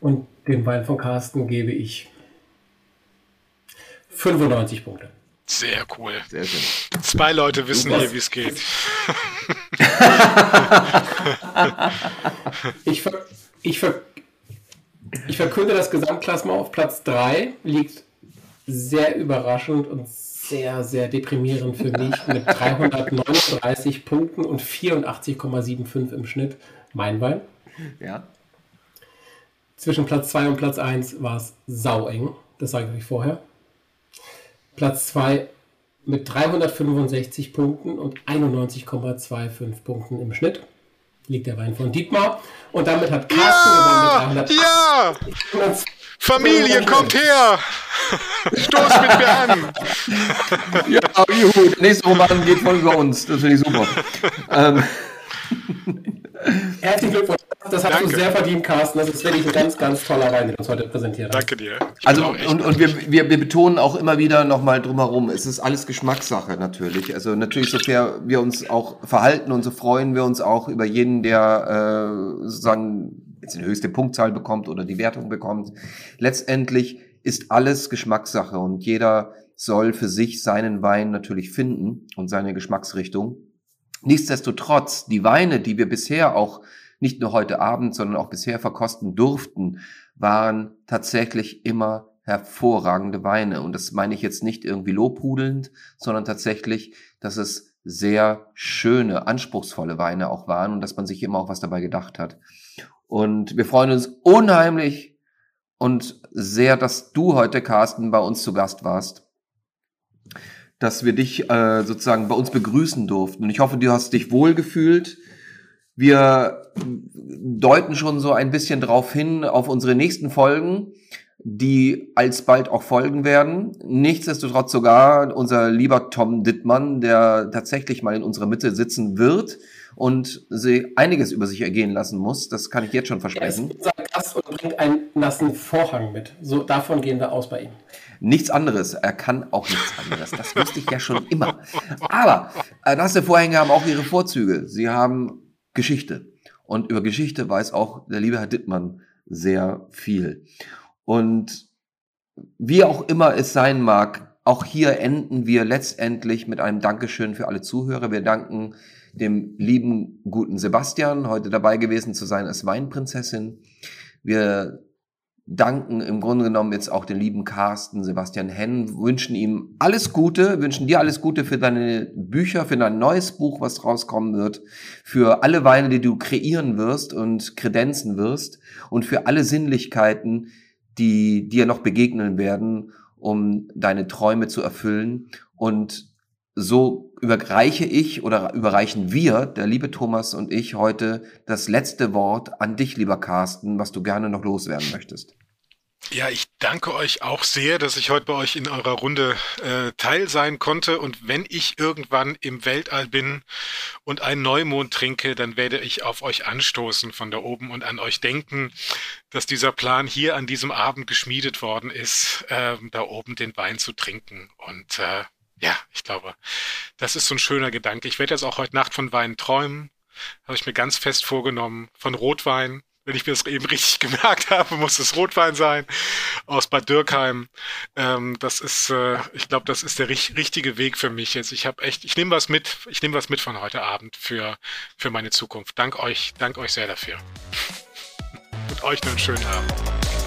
Speaker 2: Und dem Wein von Carsten gebe ich 95 Punkte.
Speaker 4: Sehr cool. Sehr schön. Zwei Leute wissen hier, wie es geht. (laughs) (laughs)
Speaker 2: ich, ver ich, ver ich verkünde das Gesamtklassement auf Platz 3. Liegt sehr überraschend und sehr, sehr deprimierend für mich (laughs) mit 339 Punkten und 84,75 im Schnitt mein Wein.
Speaker 1: Ja.
Speaker 2: Zwischen Platz 2 und Platz 1 war es saueng. Das sage ich euch vorher. Platz 2 mit 365 Punkten und 91,25 Punkten im Schnitt liegt der Wein von Dietmar. Und damit hat Carsten
Speaker 4: ja, Ja! Familie, kommt her! Stoß mit mir an!
Speaker 1: ja, juhu, der nächste Roman geht voll über uns. Das finde ich super. ähm.
Speaker 2: Herzlichen Glückwunsch. Das hast Danke. du sehr verdient, Carsten. Das ist wirklich ein ganz, ganz toller Wein, den du uns heute präsentiert hast.
Speaker 4: Danke dir.
Speaker 1: Also, und, und wir, wir, wir betonen auch immer wieder nochmal drumherum, es ist alles Geschmackssache natürlich. Also natürlich, so fair wir uns auch verhalten und so freuen wir uns auch über jeden, der äh, sozusagen jetzt eine höchste Punktzahl bekommt oder die Wertung bekommt. Letztendlich ist alles Geschmackssache und jeder soll für sich seinen Wein natürlich finden und seine Geschmacksrichtung. Nichtsdestotrotz, die Weine, die wir bisher auch nicht nur heute Abend, sondern auch bisher verkosten durften, waren tatsächlich immer hervorragende Weine. Und das meine ich jetzt nicht irgendwie lobhudelnd, sondern tatsächlich, dass es sehr schöne, anspruchsvolle Weine auch waren und dass man sich immer auch was dabei gedacht hat. Und wir freuen uns unheimlich und sehr, dass du heute, Carsten, bei uns zu Gast warst dass wir dich äh, sozusagen bei uns begrüßen durften. Und ich hoffe, du hast dich wohlgefühlt. Wir deuten schon so ein bisschen drauf hin auf unsere nächsten Folgen, die alsbald auch folgen werden. Nichtsdestotrotz sogar unser lieber Tom Dittmann, der tatsächlich mal in unserer Mitte sitzen wird und sie einiges über sich ergehen lassen muss. Das kann ich jetzt schon versprechen. Er ist
Speaker 2: unser Gast und bringt einen nassen Vorhang mit. So davon gehen wir aus bei ihm.
Speaker 1: Nichts anderes. Er kann auch nichts anderes. Das wusste ich ja schon immer. Aber äh, nasse Vorhänge haben auch ihre Vorzüge. Sie haben Geschichte. Und über Geschichte weiß auch der liebe Herr Dittmann sehr viel. Und wie auch immer es sein mag, auch hier enden wir letztendlich mit einem Dankeschön für alle Zuhörer. Wir danken dem lieben guten Sebastian, heute dabei gewesen zu sein als Weinprinzessin. Wir danken im Grunde genommen jetzt auch den lieben Carsten, Sebastian Henn, wünschen ihm alles Gute, wünschen dir alles Gute für deine Bücher, für dein neues Buch, was rauskommen wird, für alle Weine, die du kreieren wirst und kredenzen wirst und für alle Sinnlichkeiten, die dir noch begegnen werden, um deine Träume zu erfüllen. Und so überreiche ich oder überreichen wir, der liebe Thomas und ich, heute das letzte Wort an dich, lieber Carsten, was du gerne noch loswerden möchtest.
Speaker 4: Ja, ich danke euch auch sehr, dass ich heute bei euch in eurer Runde äh, teil sein konnte. Und wenn ich irgendwann im Weltall bin und einen Neumond trinke, dann werde ich auf euch anstoßen von da oben und an euch denken, dass dieser Plan hier an diesem Abend geschmiedet worden ist, äh, da oben den Wein zu trinken. Und äh, ja, ich glaube, das ist so ein schöner Gedanke. Ich werde jetzt auch heute Nacht von Wein träumen. Habe ich mir ganz fest vorgenommen. Von Rotwein. Wenn ich mir das eben richtig (laughs) gemerkt habe, muss es Rotwein sein aus Bad Dürkheim. Ähm, das ist, äh, ich glaube, das ist der ri richtige Weg für mich jetzt. Ich habe echt, ich nehme was mit, ich nehme was mit von heute Abend für, für meine Zukunft. Dank euch, dank euch sehr dafür. (laughs) Und euch noch einen schönen Abend.